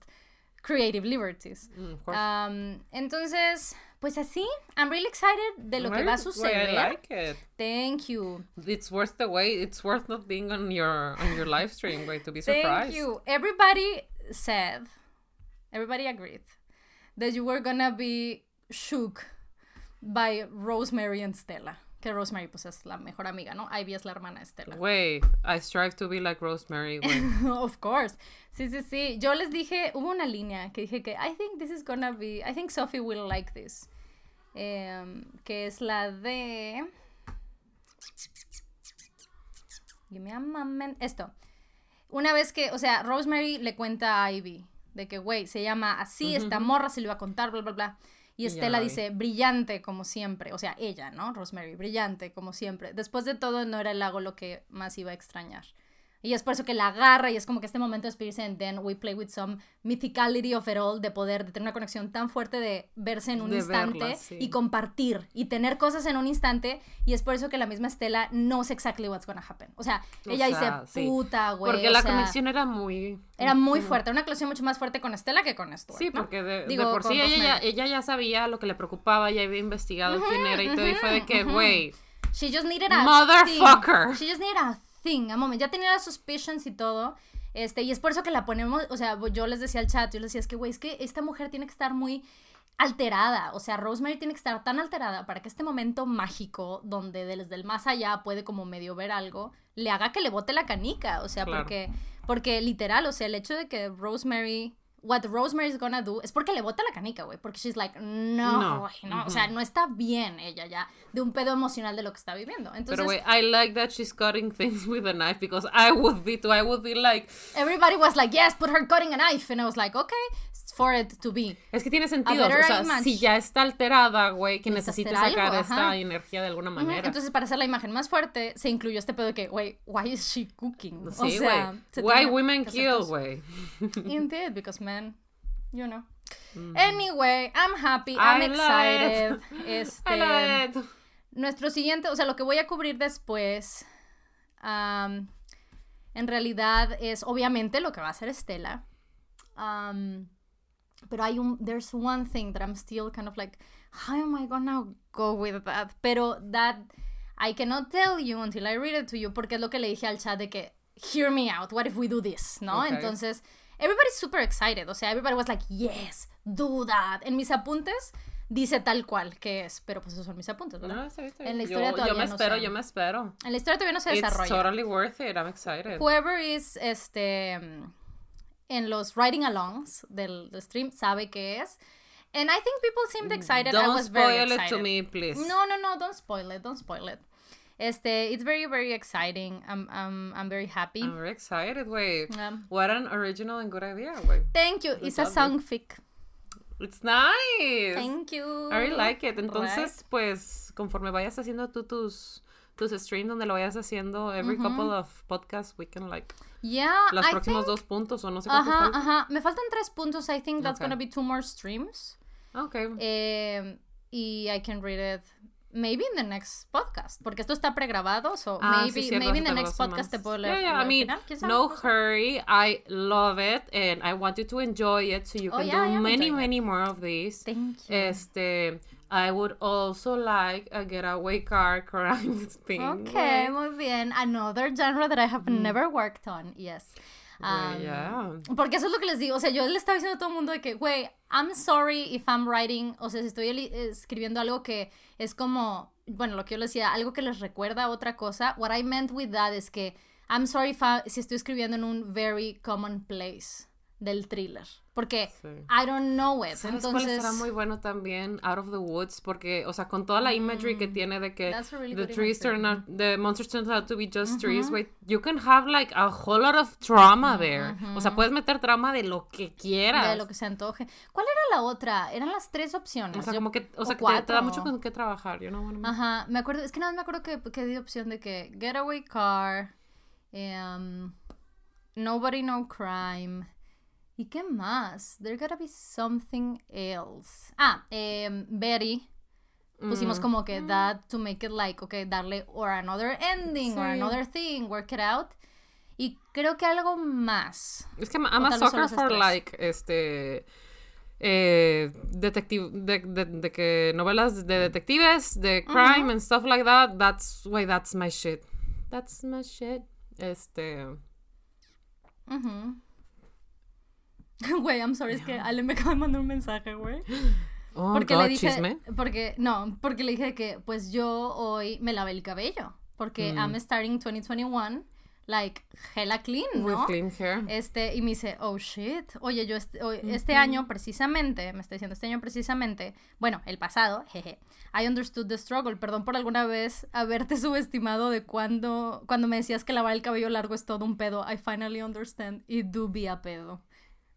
creative liberties. Mm, of course. Um, entonces, pues así, I'm really excited de lo que va a suceder. I like it. Thank you. It's worth the wait. It's worth not being on your on your live stream, güey, to be surprised. Thank you. Everybody said, everybody agreed that you were gonna be shook by Rosemary and Stella. Que Rosemary, pues es la mejor amiga, ¿no? Ivy es la hermana de Stella. Güey, I strive to be like Rosemary, [LAUGHS] of course. Sí, sí, sí. Yo les dije, hubo una línea que dije que I think this is gonna be, I think Sophie will like this. Em, que es la de... Give me a moment. Esto. Una vez que, o sea, Rosemary le cuenta a Ivy de que, güey, se llama así, esta morra se lo iba a contar, bla, bla, bla. Y Estela dice, brillante como siempre. O sea, ella, ¿no? Rosemary, brillante como siempre. Después de todo, no era el lago lo que más iba a extrañar. Y es por eso que la agarra y es como que este momento de despedirse and then we play with some mythicality of it all, de poder, de tener una conexión tan fuerte de verse en un De instante verla, sí. y compartir y tener cosas en un instante y es por eso que la misma Estela knows exactly what's gonna happen. O sea, O ella sea, dice, sí. puta, güey. Porque o la sea, conexión era muy... Era muy fuerte, una conexión mucho más fuerte con Estela que con Stuart. Sí, ¿no? porque de, de Digo, por con sí ella ella ya sabía lo que le preocupaba, ya había investigado quién era y todo, y fue de que, güey, She just needed a Motherfucker. thing. She just needed a thing. A moment. Ya tenía las suspicions y todo. Este, y es por eso que la ponemos, o sea, yo les decía al chat, yo les decía, es que, güey, es que esta mujer tiene que estar muy alterada, o sea, Rosemary tiene que estar tan alterada para que este momento mágico, donde desde el más allá puede como medio ver algo, le haga que le bote la canica, o sea, Claro. porque, porque literal, o sea, el hecho de que Rosemary, what Rosemary's gonna do, es porque le bota la canica, güey, porque she's like, no, No. güey, no, o sea, no está bien ella ya, de un pedo emocional de lo que está viviendo, entonces... Pero güey, I like that she's cutting things with a knife because I would be too. I would be like, Everybody was like, yes, put her cutting a knife. And I was like, okay, for it to be. es que tiene sentido. O sea, image. si ya está alterada, güey, que hacer sacar algo, esta ajá. energía de alguna manera. Entonces, para hacer la imagen más fuerte, se incluyó este pedo de que, wait, why is she cooking? sí, o güey. sea, se Why women kill, güey. Indeed, because men, you know. Anyway, I'm happy, I'm [LAUGHS] I excited. it. Este, I love it. Nuestro siguiente, o sea, lo que voy a cubrir después, am, en realidad es obviamente lo que va a hacer Estela. Am, pero hay un, there's one thing that I'm still kind of like, how am I gonna go with that? Pero that I cannot tell you until I read it to you, porque es lo que le dije al chat de que, hear me out, what if we do this, ¿no? Okay. Entonces, everybody's super excited, o sea, everybody was like, yes, do that. En mis apuntes dice tal cual que es, pero pues esos son mis apuntes, ¿verdad? No, está En la historia yo, yo todavía me no espero, sé. yo me espero. En la historia todavía no se It's desarrolla. totally worth it. I'm excited. Whoever is este en los writing alongs del, del stream sabe qué es. And I think people seemed excited. I was very spoil it excited. to me, please. No, no, no, don't spoil it. Don't spoil it. Este, it's very, very exciting. I'm, I'm, I'm very happy. I'm very excited, güey. Um, What an original and good idea, güey. thank you. It's a job, song fic. It's nice. Thank you. I really like it. Right. Entonces, pues, conforme vayas haciendo tú tus tus streams donde lo vayas haciendo every couple of podcasts we can like Yeah, los I próximos think- dos puntos o no sé cuántos Ajá, ajá. Me faltan tres puntos. I think that's Okay. gonna be two more streams. Okay. Eh, y I can read it maybe in the next podcast. Porque esto está pregrabado, so Ah, maybe, sí, maybe in the next podcast te puedo leer. Yeah, yeah. I mean, no hurry. I love it, and I want you to enjoy it, so you Oh, can yeah, do many, many more of these. Thank you. Este, I would also like a getaway car [LAUGHS] crime thing. Okay, muy bien. Another genre that I have never worked on. Yes. Um, yeah. Porque eso es lo que les digo. O sea, yo le estaba diciendo a todo el mundo de que, güey, I'm sorry if I'm writing. O sea, si estoy escribiendo algo que es como, bueno, lo que yo les decía, algo que les recuerda a otra cosa. What I meant with that es que I'm sorry if I- si estoy escribiendo en un very common place del thriller. Porque Sí. I don't know it. ¿Sabes cuál Entonces, estará muy bueno también? Out of the Woods, porque, o sea, con toda la imagery que tiene de que Mm. Really the trees imagery. turn out, the monsters turn out to be just trees, wait, you can have like a whole lot of trauma there. O sea, puedes meter trauma de lo que quieras. de lo que se antoje. ¿Cuál era la otra? Eran las tres opciones. O sea, Yo- como que, o o sea, que te, te da mucho con qué trabajar, know what I mean? Ajá, me acuerdo, es que nada más me acuerdo que, que di opción de que Getaway Car, em, Nobody No Crime. ¿Y qué más? There gotta be something else. Ah, em, Betty. Pusimos Mm. como que that to make it like, okay, darle or another ending or another thing, work it out. Y creo que algo más. Es que I'm a sucker for tres. like, este, eh, detective, de, de, de que novelas de detectives, de crime and stuff like that. That's why that's my shit. That's my shit. Este, Ujú. [LAUGHS] Güey, I'm sorry, es que Ale me acaba de mandar un mensaje, güey. oh Porque God, le dije, chisme. porque, no, porque le dije que pues yo hoy me lavé el cabello, porque Mm. I'm starting 2021 like hella clean, ¿no? With clean hair. Este, y me dice, oh shit, oye, yo este, hoy- este año precisamente, me está diciendo este año precisamente, bueno, el pasado, jeje, I understood the struggle, perdón por alguna vez haberte [LAUGHS] subestimado de cuando, cuando me decías que lavar el cabello largo es todo un pedo, I finally understand, it do be a pedo.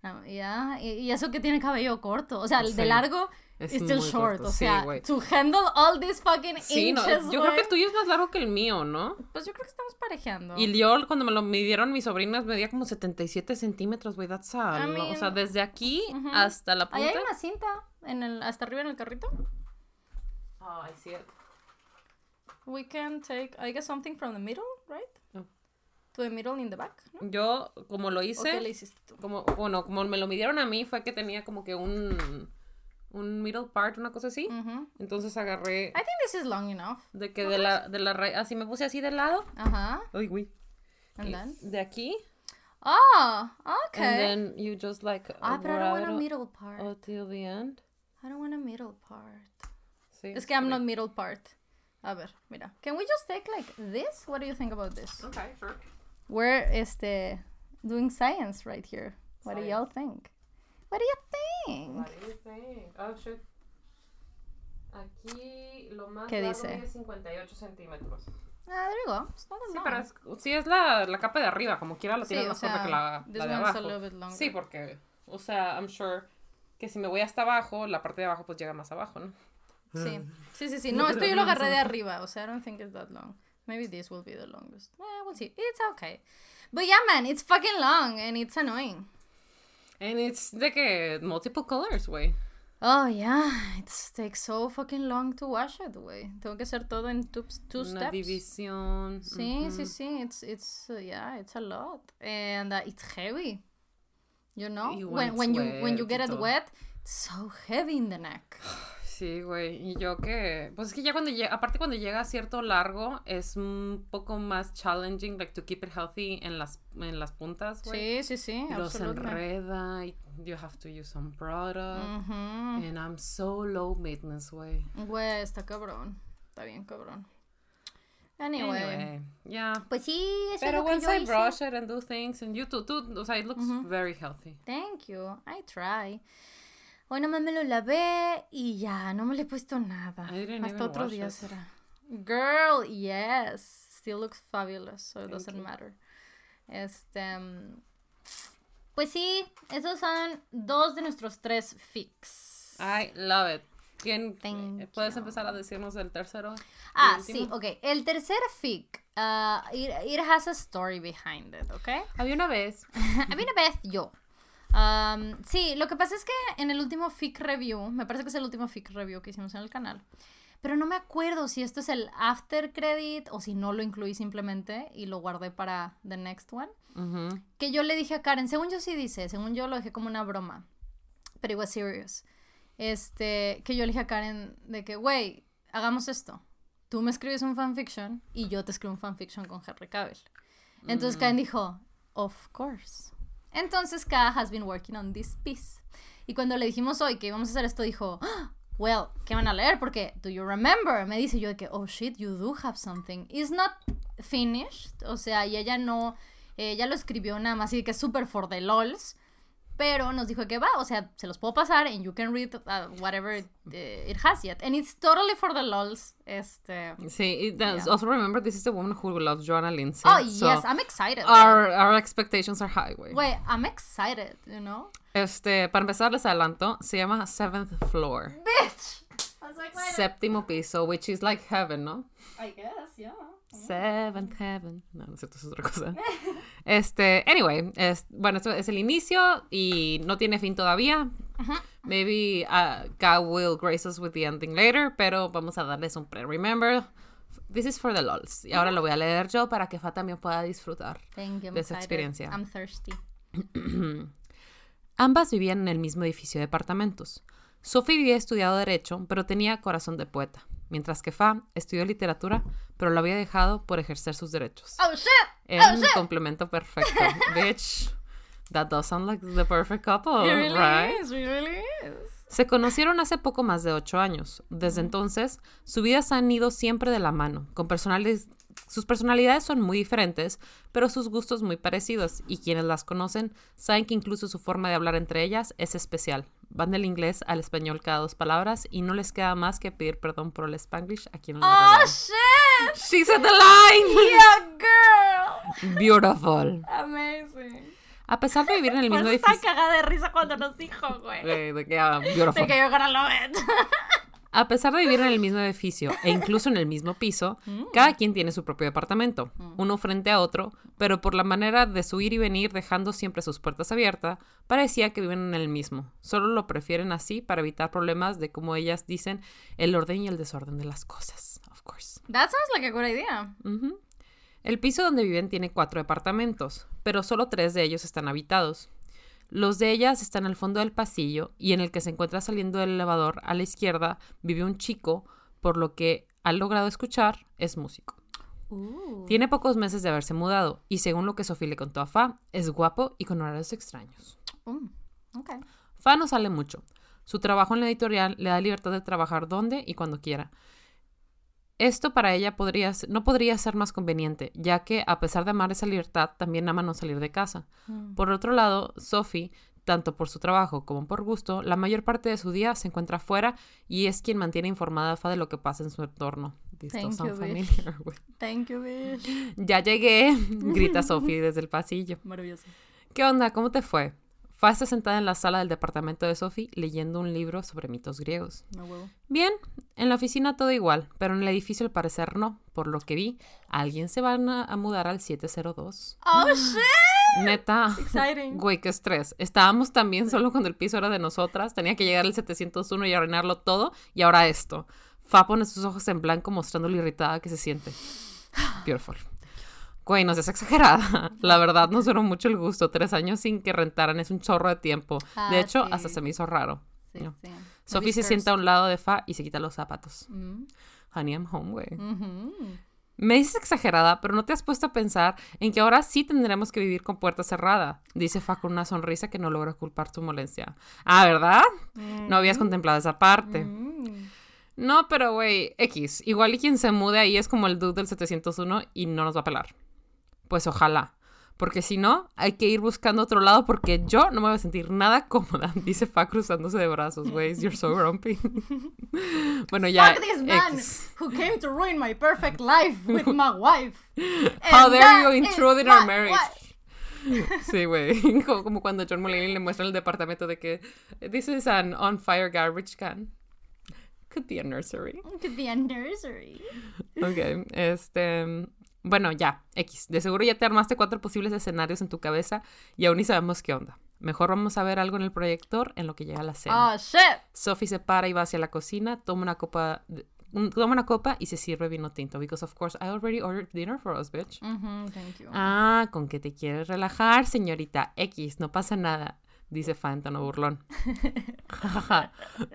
Ah, ya, y, y eso que tiene cabello corto, o sea, el de largo, es it's still short, corto, o sea, to handle all these fucking Sí, no, inches, yo creo que el tuyo es más largo que el mío, ¿no? Pues yo creo que estamos parejeando. Y yo, cuando me lo midieron mis sobrinas, medía como 77 centímetros, güey. That's a I lo- O sea, mean, desde aquí hasta la Ahí punta. hay una cinta en el, hasta arriba en el carrito. Oh, I see it. We can take, I guess, something from the middle, right? Oh. To the middle in the back, ¿no? Yo, como lo ¿O qué hice, le hiciste tú? como, bueno, como me lo midieron a mí, fue que tenía como que un, un middle part, una cosa así. Entonces agarré I think this is long enough. de que de la, de la raíz, así me puse así de lado. Ajá. Ay, güey. And then? De aquí. Oh, okay. And then you just like ah, pero I don't want a middle part. until the end. I don't want a middle part. Sí. Es que I'm not middle part. A ver, mira. Can we just take like this? What do you think about this? Okay, sure. We're este doing science right here. What do y'all think? What do you think? What do you think? Oh, shit. Aquí lo más ¿Qué largo dice? mide 58 centímetros. Ah, there you go. It's not that Sí, long. pero es, sí es la, la capa de arriba, como quiera la Sí, tienes o más corta que la, this la de one's a abajo. little bit longer. Sí, porque, o sea, I'm sure que si me voy hasta abajo, la parte de abajo pues llega más abajo, ¿no? Sí, [LAUGHS] sí, sí, sí. No No, esto yo lo agarré de arriba. O sea, I don't think it's that long. Maybe this will be the longest. Eh, we'll see. It's okay. But yeah, man, it's fucking long and it's annoying. And it's de que multiple colors, way. Oh, yeah. It takes so fucking long to wash it, güey. Tengo que hacer todo en two, two Una steps. división. Sí, sí, ujú. sí. It's, it's, uh, yeah, it's a lot. And uh, it's heavy. You know? Y when, when when you, when you get it wet, it's so heavy in the neck. [SIGHS] [SIGHS] [SIGHS] Sí, güey. Y yo que, pues es que ya cuando llega, aparte cuando llega a cierto largo, es un poco más challenging, like to keep it healthy en las, en las puntas, güey. Sí, sí, sí. Los enreda y you have to use some product. Ujú. And I'm so low maintenance, güey. Güey, está cabrón. Está bien cabrón. Anyway. Anyway, yeah. Pues sí, eso Pero es lo que once yo I hice. brush it and do things, and you too, tú, o sea, it looks very healthy. Thank you. I try. Hoy nomás me lo lavé y ya, no me le he puesto nada. Hasta otro día it. será. Girl, yes. Still looks fabulous, so it Thank doesn't you. matter. Este. mm, Pues sí, esos son dos de nuestros tres fics. I love it. ¿Quién Thank eh, puedes you. empezar a decirnos el tercero? Ah, ¿El sí, ok. El tercer fic, ah, it, it has a story behind it, ¿ok? Había una vez. [LAUGHS] Había una vez yo. Am, sí, lo que pasa es que en el último fic review, me parece que es el último fic review que hicimos en el canal, pero no me acuerdo si esto es el after credit o si no lo incluí simplemente y lo guardé para the next one. Ujú. Que yo le dije a Karen, según yo sí dice, según yo lo dejé como una broma, pero it was serious. Este, que yo le dije a Karen de que, güey, hagamos esto. Tú me escribes un fanfiction y yo te escribo un fanfiction con Henry Cavill. Entonces Karen dijo, of course. Entonces Ka has been working on this piece. Y cuando le dijimos hoy que íbamos a hacer esto, dijo, "Ah, well, ¿qué van a leer? Porque, do you remember? Me dice yo que, oh shit, you do have something. It's not finished. O sea, y ella no, ella lo escribió nada más y que es súper for the lols. Pero nos dijo que va, o sea, se los puedo pasar and you can read uh, whatever it, uh, it has yet. And it's totally for the lols. Este. Sí, that's- Yeah. also remember this is the woman who loves Joanna Lindsay. Oh, so yes, I'm excited. Our, our expectations are high, güey. Wait, I'm excited, you know? Este, para empezar les adelanto, se llama Seventh Floor. Bitch! Like, Séptimo piso, which is like heaven, ¿no? I guess, yeah. Seventh heaven. No, no es cierto, es otra cosa. [LAUGHS] Este, anyway, es, bueno, esto es el inicio y no tiene fin todavía. Maybe uh, God will grace us with the ending later, pero vamos a darles un pre-remember. This is for the lols. Y ahora lo voy a leer yo para que Fa también pueda disfrutar. Thank you. I'm De esa experiencia. I'm thirsty. [CLEARS THROAT] Ambas vivían en el mismo edificio de departamentos. Sophie había estudiado Derecho, pero tenía corazón de poeta, mientras que Fa estudió literatura, pero lo había dejado por ejercer sus derechos. Oh shit! Era oh un shit! complemento perfecto. [LAUGHS] Bitch, that does sound like the perfect couple, It really right? is, it really is. Se conocieron hace poco más de ocho años. Desde entonces, sus vidas han ido siempre de la mano. Con personales, sus personalidades son muy diferentes, pero sus gustos muy parecidos. Y quienes las conocen saben que incluso su forma de hablar entre ellas es especial. Van del inglés al español cada dos palabras y no les queda más que pedir perdón por el spanglish a quienes lo Oh shit! She said the line. Yeah, girl! Beautiful. Amazing. A pesar de vivir en el mismo edificio. cagada de risa cuando nos dijo, güey. De que, ah, beautiful. De que yo gonna love it. A pesar de vivir en el mismo edificio e incluso en el mismo piso, cada quien tiene su propio departamento, uno frente a otro, pero por la manera de su ir y venir dejando siempre sus puertas abiertas, parecía que viven en el mismo. Solo lo prefieren así para evitar problemas de, como ellas dicen, el orden y el desorden de las cosas. Of course. That sounds like a good idea. El piso donde viven tiene cuatro departamentos, pero solo tres de ellos están habitados. Los de ellas están al fondo del pasillo y en el que se encuentra saliendo del elevador a la izquierda vive un chico, por lo que ha logrado escuchar es músico. Ooh. Tiene pocos meses de haberse mudado y según lo que Sofía le contó a Fa, es guapo y con horarios extraños. Mm, okay. Fa no sale mucho. Su trabajo en la editorial le da libertad de trabajar donde y cuando quiera. Esto para ella podría, no podría ser más conveniente, ya que a pesar de amar esa libertad, también ama no salir de casa. Mm. Por otro lado, Sophie, tanto por su trabajo como por gusto, la mayor parte de su día se encuentra afuera y es quien mantiene informada a Fa de lo que pasa en su entorno. Thank you, familiar. [LAUGHS] Thank you, bitch. Ya llegué, [LAUGHS] grita Sophie desde el pasillo. Maravilloso. ¿Qué onda? ¿Cómo te fue? Fa está sentada en la sala del departamento de Sophie leyendo un libro sobre mitos griegos. No huevo. Bien, en la oficina todo igual, pero en el edificio al parecer no. Por lo que vi, alguien se va a, a mudar al 702. Oh shit! Neta. Exciting. Güey, qué estrés. Estábamos también solo cuando el piso era de nosotras. Tenía que llegar al 701 y arruinarlo todo. Y ahora esto. Fa pone sus ojos en blanco mostrando lo irritada que se siente. Beautiful. Güey, no seas exagerada. [LAUGHS] La verdad, no duró mucho el gusto. Tres años sin que rentaran es un chorro de tiempo. Ah, de hecho, sí. hasta se me hizo raro. Sí, No. sí. Sophie se sienta a un lado de Fa y se quita los zapatos. Mm. Honey, I'm home, güey. Me dices exagerada, pero no te has puesto a pensar en que ahora sí tendremos que vivir con puerta cerrada, dice Fa con una sonrisa que no logra culpar su molestia. Ah, ¿verdad? No habías contemplado esa parte. Mm. No, pero güey, X. Igual y quien se mude ahí es como el dude del 701 y no nos va a pelar. Pues ojalá. Porque si no, hay que ir buscando otro lado porque yo no me voy a sentir nada [LAUGHS] cómoda, dice Fa cruzándose de brazos, güey. You're so grumpy. [LAUGHS] bueno, ya. Fuck this man X. who came to ruin my perfect life with my wife. [LAUGHS] How dare you intrude in our marriage? Sí, güey. Como, como cuando John Mulaney le muestra el departamento de que this is an on fire garbage can. Could be a nursery. Could be a nursery. Ok, este... Bueno, ya, X. De seguro ya te armaste cuatro posibles escenarios en tu cabeza y aún ni sabemos qué onda. Mejor vamos a ver algo en el proyector en lo que llega la cena. Oh, shit. Sophie se para y va hacia la cocina, toma una copa, de- un- toma una copa y se sirve vino tinto. Because of course I already ordered dinner for us, bitch. Thank you. Ah, con que te quieres relajar, señorita X, no pasa nada, dice Fa en tono burlón. [LAUGHS]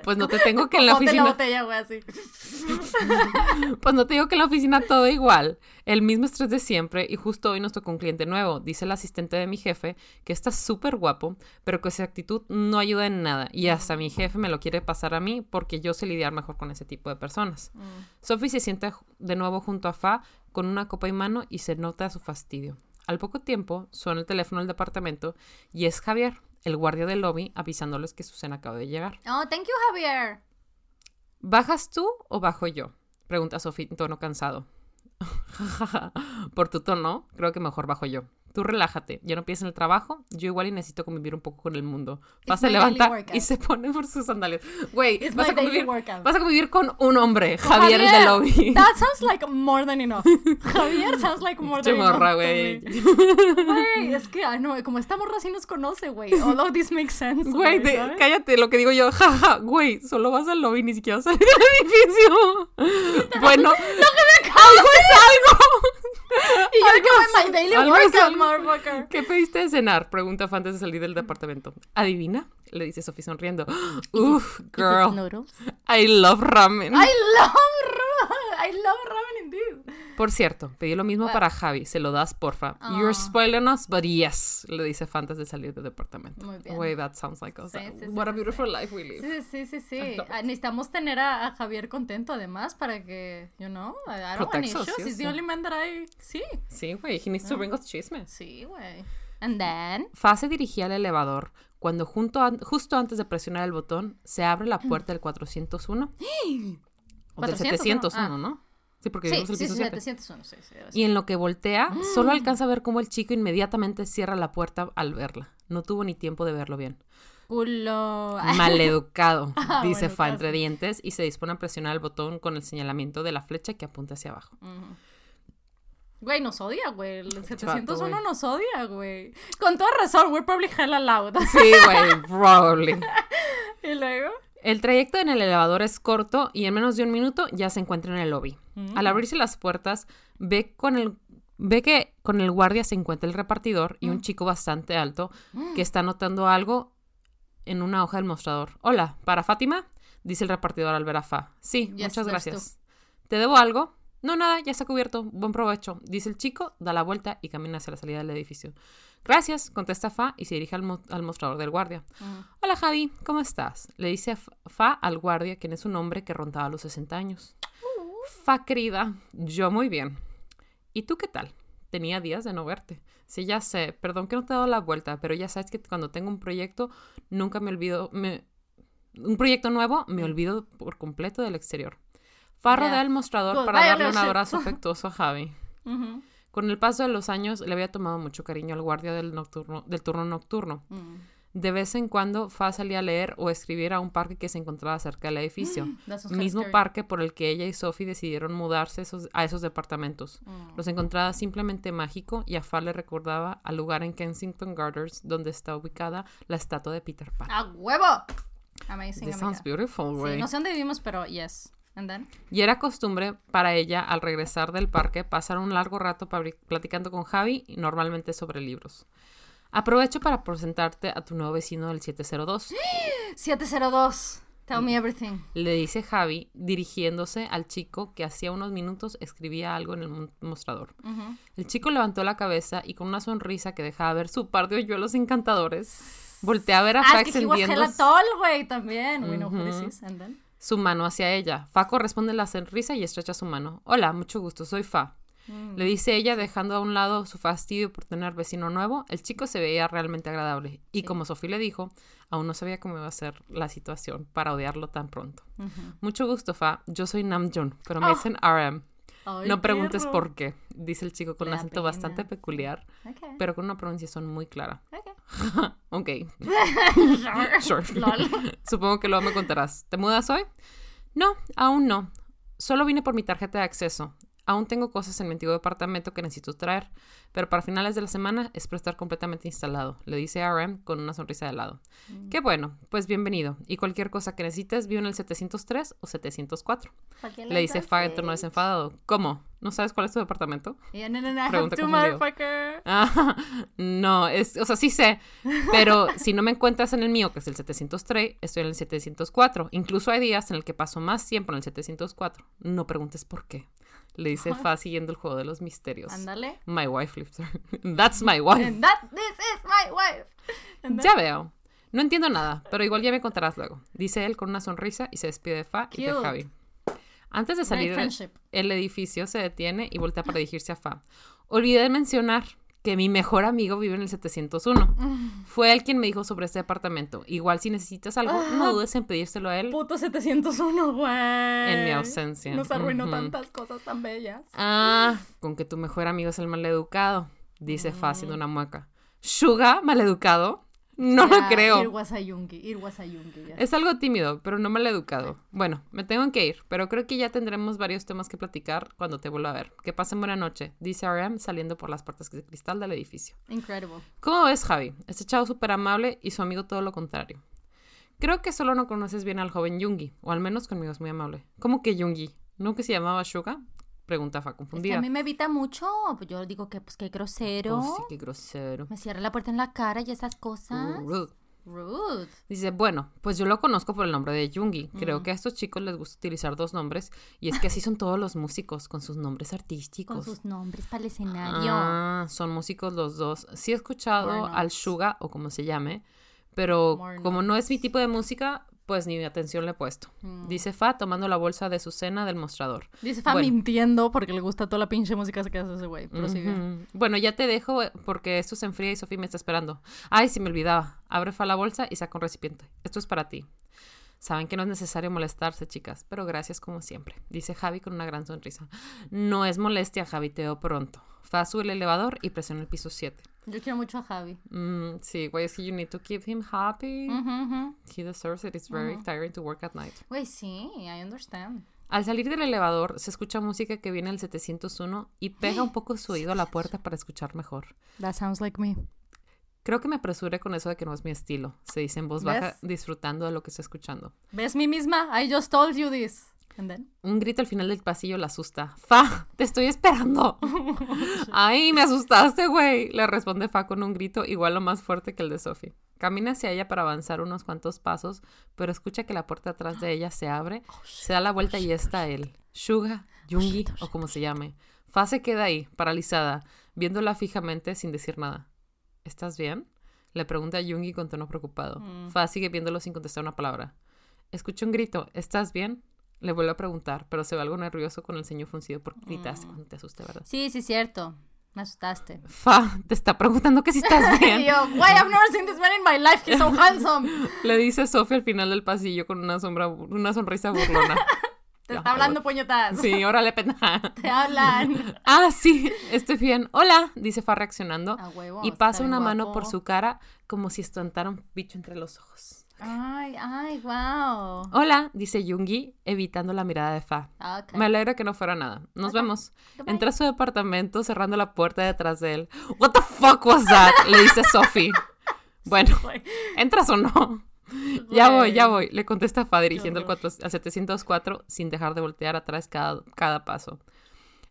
Pues no te tengo que en la Ponte la oficina, botella, güey, así. [LAUGHS] pues no te digo que en la oficina todo igual. El mismo estrés de siempre y justo hoy nos tocó un cliente nuevo, dice el asistente de mi jefe, que está súper guapo, pero que su actitud no ayuda en nada y hasta mi jefe me lo quiere pasar a mí porque yo sé lidiar mejor con ese tipo de personas. Mm. Sophie se sienta de nuevo junto a Fa con una copa en mano y se nota su fastidio. Al poco tiempo suena el teléfono del departamento y es Javier, el guardia del lobby, avisándoles que su cena acaba de llegar. Oh, thank you, Javier. ¿Bajas tú o bajo yo? Pregunta Sophie en tono cansado. [LAUGHS] Por tu tono, creo que mejor bajo yo. Tú relájate, ya no piensas en el trabajo, yo igual y necesito convivir un poco con el mundo. Fa It's se my daily levanta workout. y se pone por sus sandalias. Güey, vas, a convivir- vas a convivir con un hombre, Javier, el del lobby. That sounds like more than enough. Javier sounds like more than enough. güey. me. Güey, es que, ah, no, como esta morra sí nos conoce, güey. All of this makes sense. Güey, de- cállate, lo que digo yo, jaja, güey, solo vas al lobby, ni siquiera vas al edificio. bueno, algo es algo. Y yo que my daily workout. Motherfucker. ¿Qué pediste de cenar? Pregunta Fa antes de salir del departamento. ¿Adivina? Le dice Sophie sonriendo. [GASPS] Uf, girl? I love ramen. I love ramen. I love ramen. Por cierto, pedí lo mismo Ah. para Javi. Se lo das, porfa. You're Ah. spoiling us, but yes. Le dice Fa antes de salir del departamento. Muy bien. Güey, that sounds like us. Sí, sí, sí, What a sí, beautiful life we live. Sí, sí, sí. [LAUGHS] Ah, Necesitamos tener a, a Javier contento además para que, you know, I don't want issues. He's the sí. only man that I... Sí. Sí, güey, he needs to bring us chismes. Sí, güey. And then... Fa se dirigía al elevador cuando junto an- justo antes de presionar el botón se abre la puerta del 401 [GASPS] o del 401, 701, ah. ¿no? Sí, porque Sí, el sí, piso sí, 7. 701, sí, sí. debe ser. Y en lo que voltea, [GASPS] solo alcanza a ver cómo el chico inmediatamente cierra la puerta al verla. No tuvo ni tiempo de verlo bien. Culo. [LAUGHS] Maleducado, Ah, dice bueno, Fa entre dientes y se dispone a presionar el botón con el señalamiento de la flecha que apunta hacia abajo. Güey, nos odia, güey. El vato, 701 güey. nos odia, güey. Con toda razón, we're probably hella loud. Sí, güey, probably. [LAUGHS] y luego... El trayecto en el elevador es corto y en menos de un minuto ya se encuentra en el lobby. Mm. Al abrirse las puertas, ve con el ve que con el guardia se encuentra el repartidor y un chico bastante alto que está anotando algo en una hoja del mostrador. Hola, ¿para Fátima? Dice el repartidor al ver a Fa. Sí, Yes, muchas gracias. ¿Te debo algo? No, nada, ya está cubierto. Buen provecho. Dice el chico, da la vuelta y camina hacia la salida del edificio. Gracias, contesta Fa y se dirige al, mo- al mostrador del guardia. Hola Javi, ¿cómo estás? Le dice F- Fa al guardia, quien es un hombre que rondaba los 60 años. Fa querida, yo muy bien. ¿Y tú qué tal? Tenía días de no verte. Sí, ya sé, perdón que no te he dado la vuelta, pero ya sabes que cuando tengo un proyecto, nunca me olvido, me... un proyecto nuevo, me olvido por completo del exterior. Fa rodea el mostrador para darle un abrazo [LAUGHS] afectuoso a Javi. Con el paso de los años, le había tomado mucho cariño al guardia del, nocturno, del turno nocturno. Mm. De vez en cuando Fa salía a leer o escribir a un parque que se encontraba cerca del edificio. Kinda Mismo scary. parque por el que ella y Sophie decidieron mudarse esos- a esos departamentos. Mm. Los encontraba simplemente mágico y a Fa le recordaba al lugar en Kensington Gardens donde está ubicada la estatua de Peter Pan. ¡A huevo! Amazing, This sounds beautiful, Sí, güey. no sé dónde vivimos, pero yes. Y era costumbre para ella, al regresar del parque, pasar un largo rato platicando con Javi, normalmente sobre libros. Aprovecho para presentarte a tu nuevo vecino del 702. 702. [GASPS] Tell me everything. Le dice Javi, dirigiéndose al chico que hacía unos minutos escribía algo en el mo- mostrador. El chico levantó la cabeza y con una sonrisa que dejaba ver su par de hoyuelos encantadores, voltea a ver a Ah, Fa es que he was también. We know who this is. And then? Su mano hacia ella. Fa corresponde la sonrisa y estrecha su mano. Hola, mucho gusto, soy Fa. Mm. Le dice ella, dejando a un lado su fastidio por tener vecino nuevo. El chico se veía realmente agradable. Y Sí. como Sofía le dijo, aún no sabía cómo iba a ser la situación para odiarlo tan pronto. Mucho gusto, Fa. Yo soy Namjoon, pero me Oh. dicen RM. Ay, No preguntes perro. por qué, dice el chico con un acento bastante peculiar, pero con una pronunciación muy clara. Ok. [LAUGHS] [LAUGHS] Sure. [LAUGHS] Supongo que luego me contarás. ¿Te mudas hoy? No, aún no. Solo vine por mi tarjeta de acceso. Aún tengo cosas en mi antiguo departamento que necesito traer, pero para finales de la semana espero estar completamente instalado, le dice RM con una sonrisa de lado. Mm. Qué bueno, pues bienvenido. Y cualquier cosa que necesites, vivo en el 703 o 704. Le dice Fa en tono desenfadado. ¿Cómo? ¿No sabes cuál es tu departamento? Yeah, no, no, no, Pregunta to, confundido. motherfucker. Ah, [LAUGHS] no, es, o sea, sí sé, pero si no me encuentras en el mío, que es el 703, estoy en el 704. Incluso hay días en el que paso más tiempo en el 704. No preguntes por qué. Le dice Fa siguiendo el juego de los misterios. Ándale. My wife lives there. [LAUGHS] That's my wife. And that, this is my wife. And Ya veo. No entiendo nada, pero igual ya me contarás luego. Dice él con una sonrisa y se despide de Fa y de. Javi. Antes de salir, el edificio se detiene y voltea para dirigirse a Fa. Olvidé mencionar que mi mejor amigo vive en el 701. Fue él quien me dijo sobre este departamento. Igual si necesitas algo, no dudes en pedírselo a él. Puto 701, güey. En mi ausencia. Nos arruinó Ujú. tantas cosas tan bellas. Ah, con que tu mejor amigo es el maleducado, dice Fa Mm. haciendo una mueca. ¿Suga maleducado? No lo creo. It was a yungi, it was a yungi, ya. Es algo tímido, pero no mal educado. Bueno, me tengo que ir, pero creo que ya tendremos varios temas que platicar cuando te vuelva a ver. Que pasen buena noche, dice RM saliendo por las puertas de cristal del edificio. Incredible. ¿Cómo ves, Javi? Este chavo súper amable y su amigo todo lo contrario. Creo que solo no conoces bien al joven Yungi, o al menos conmigo es muy amable. ¿Cómo que Yungi? ¿No que se llamaba Suga? Pregunta Fa Es que confundida. a mí me evita mucho. Pues yo digo que, pues, qué grosero. Oh, sí, qué grosero. Me cierra la puerta en la cara y esas cosas. Rude. Rude. Dice, bueno, pues yo lo conozco por el nombre de Yungi. Creo Mm. que a estos chicos les gusta utilizar dos nombres y es que así son todos los músicos, con sus nombres artísticos. Con sus nombres para el escenario. Ah, son músicos los dos. Sí he escuchado al. Suga o como se llame, pero More como no es mi tipo de música, pues ni atención le he puesto. Mm. Dice Fa tomando la bolsa de su cena del mostrador. Dice Fa Bueno. mintiendo porque le gusta toda la pinche música que hace ese güey. Prosigue. Bueno, ya te dejo eh, porque esto se enfría y Sofía me está esperando. Ay, se me olvidaba. Abre Fa la bolsa y saca un recipiente. Esto es para ti. Saben que no es necesario molestarse, chicas, pero gracias como siempre, dice Javi con una gran sonrisa. No es molestia, Javi, te veo pronto. Fa sube el elevador y presiona el piso 7. Yo quiero mucho a Javi. Mm, sí, güey, es que you need to keep him happy. He deserves it. It's very tiring to work at night. Güey, sí, I understand. Al salir del elevador, se escucha música que viene del 701 y pega un poco su oído a la puerta para escuchar mejor. That sounds like me. Creo que me apresuré con eso de que no es mi estilo, se dice en voz baja, ¿Ves? disfrutando de lo que está escuchando. ¿Ves mi misma? I just told you this. And then? Un grito al final del pasillo la asusta. Fa, te estoy esperando. [LAUGHS] Ay, me asustaste, güey. Le responde Fa con un grito igual o más fuerte que el de Sophie. Camina hacia ella para avanzar unos cuantos pasos, pero escucha que la puerta atrás de ella se abre, se da la vuelta y está él. Shuga, Yungi o como se llame. Fa se queda ahí, paralizada, viéndola fijamente sin decir nada. ¿Estás bien? Le pregunta a Yungi con tono preocupado. Mm. Fa sigue viéndolo sin contestar una palabra. Escucha un grito. ¿Estás bien? Le vuelve a preguntar, pero se ve algo nervioso con el ceño fruncido porque gritaste cuando te asusté, ¿verdad? Sí, sí, cierto. Me asustaste. Fa, te está preguntando que si estás [LAUGHS] Y bien. yo, why I've never seen this man in my life. He's so handsome. [LAUGHS] Le dice Sofía al final del pasillo con una sombra, una sonrisa burlona. [LAUGHS] Te está hablando puñetas. Sí, órale, pendeja. Te hablan. Ah, sí, estoy bien. Hola, dice Fa reaccionando. A huevo, y pasa una mano por su cara como si espantara un bicho entre los ojos. Ay, ay, wow. Hola, dice Yungi, evitando la mirada de Fa. Okay. Me alegra que no fuera nada. Nos vemos. Goodbye. Entra a su departamento cerrando la puerta detrás de él. What the fuck was that? Le dice [LAUGHS] Sophie. Bueno. ¿entras o no? Ya voy, ya voy, le contesta Fa dirigiendo al, horror. 4 al 704 sin dejar de voltear atrás cada, cada paso.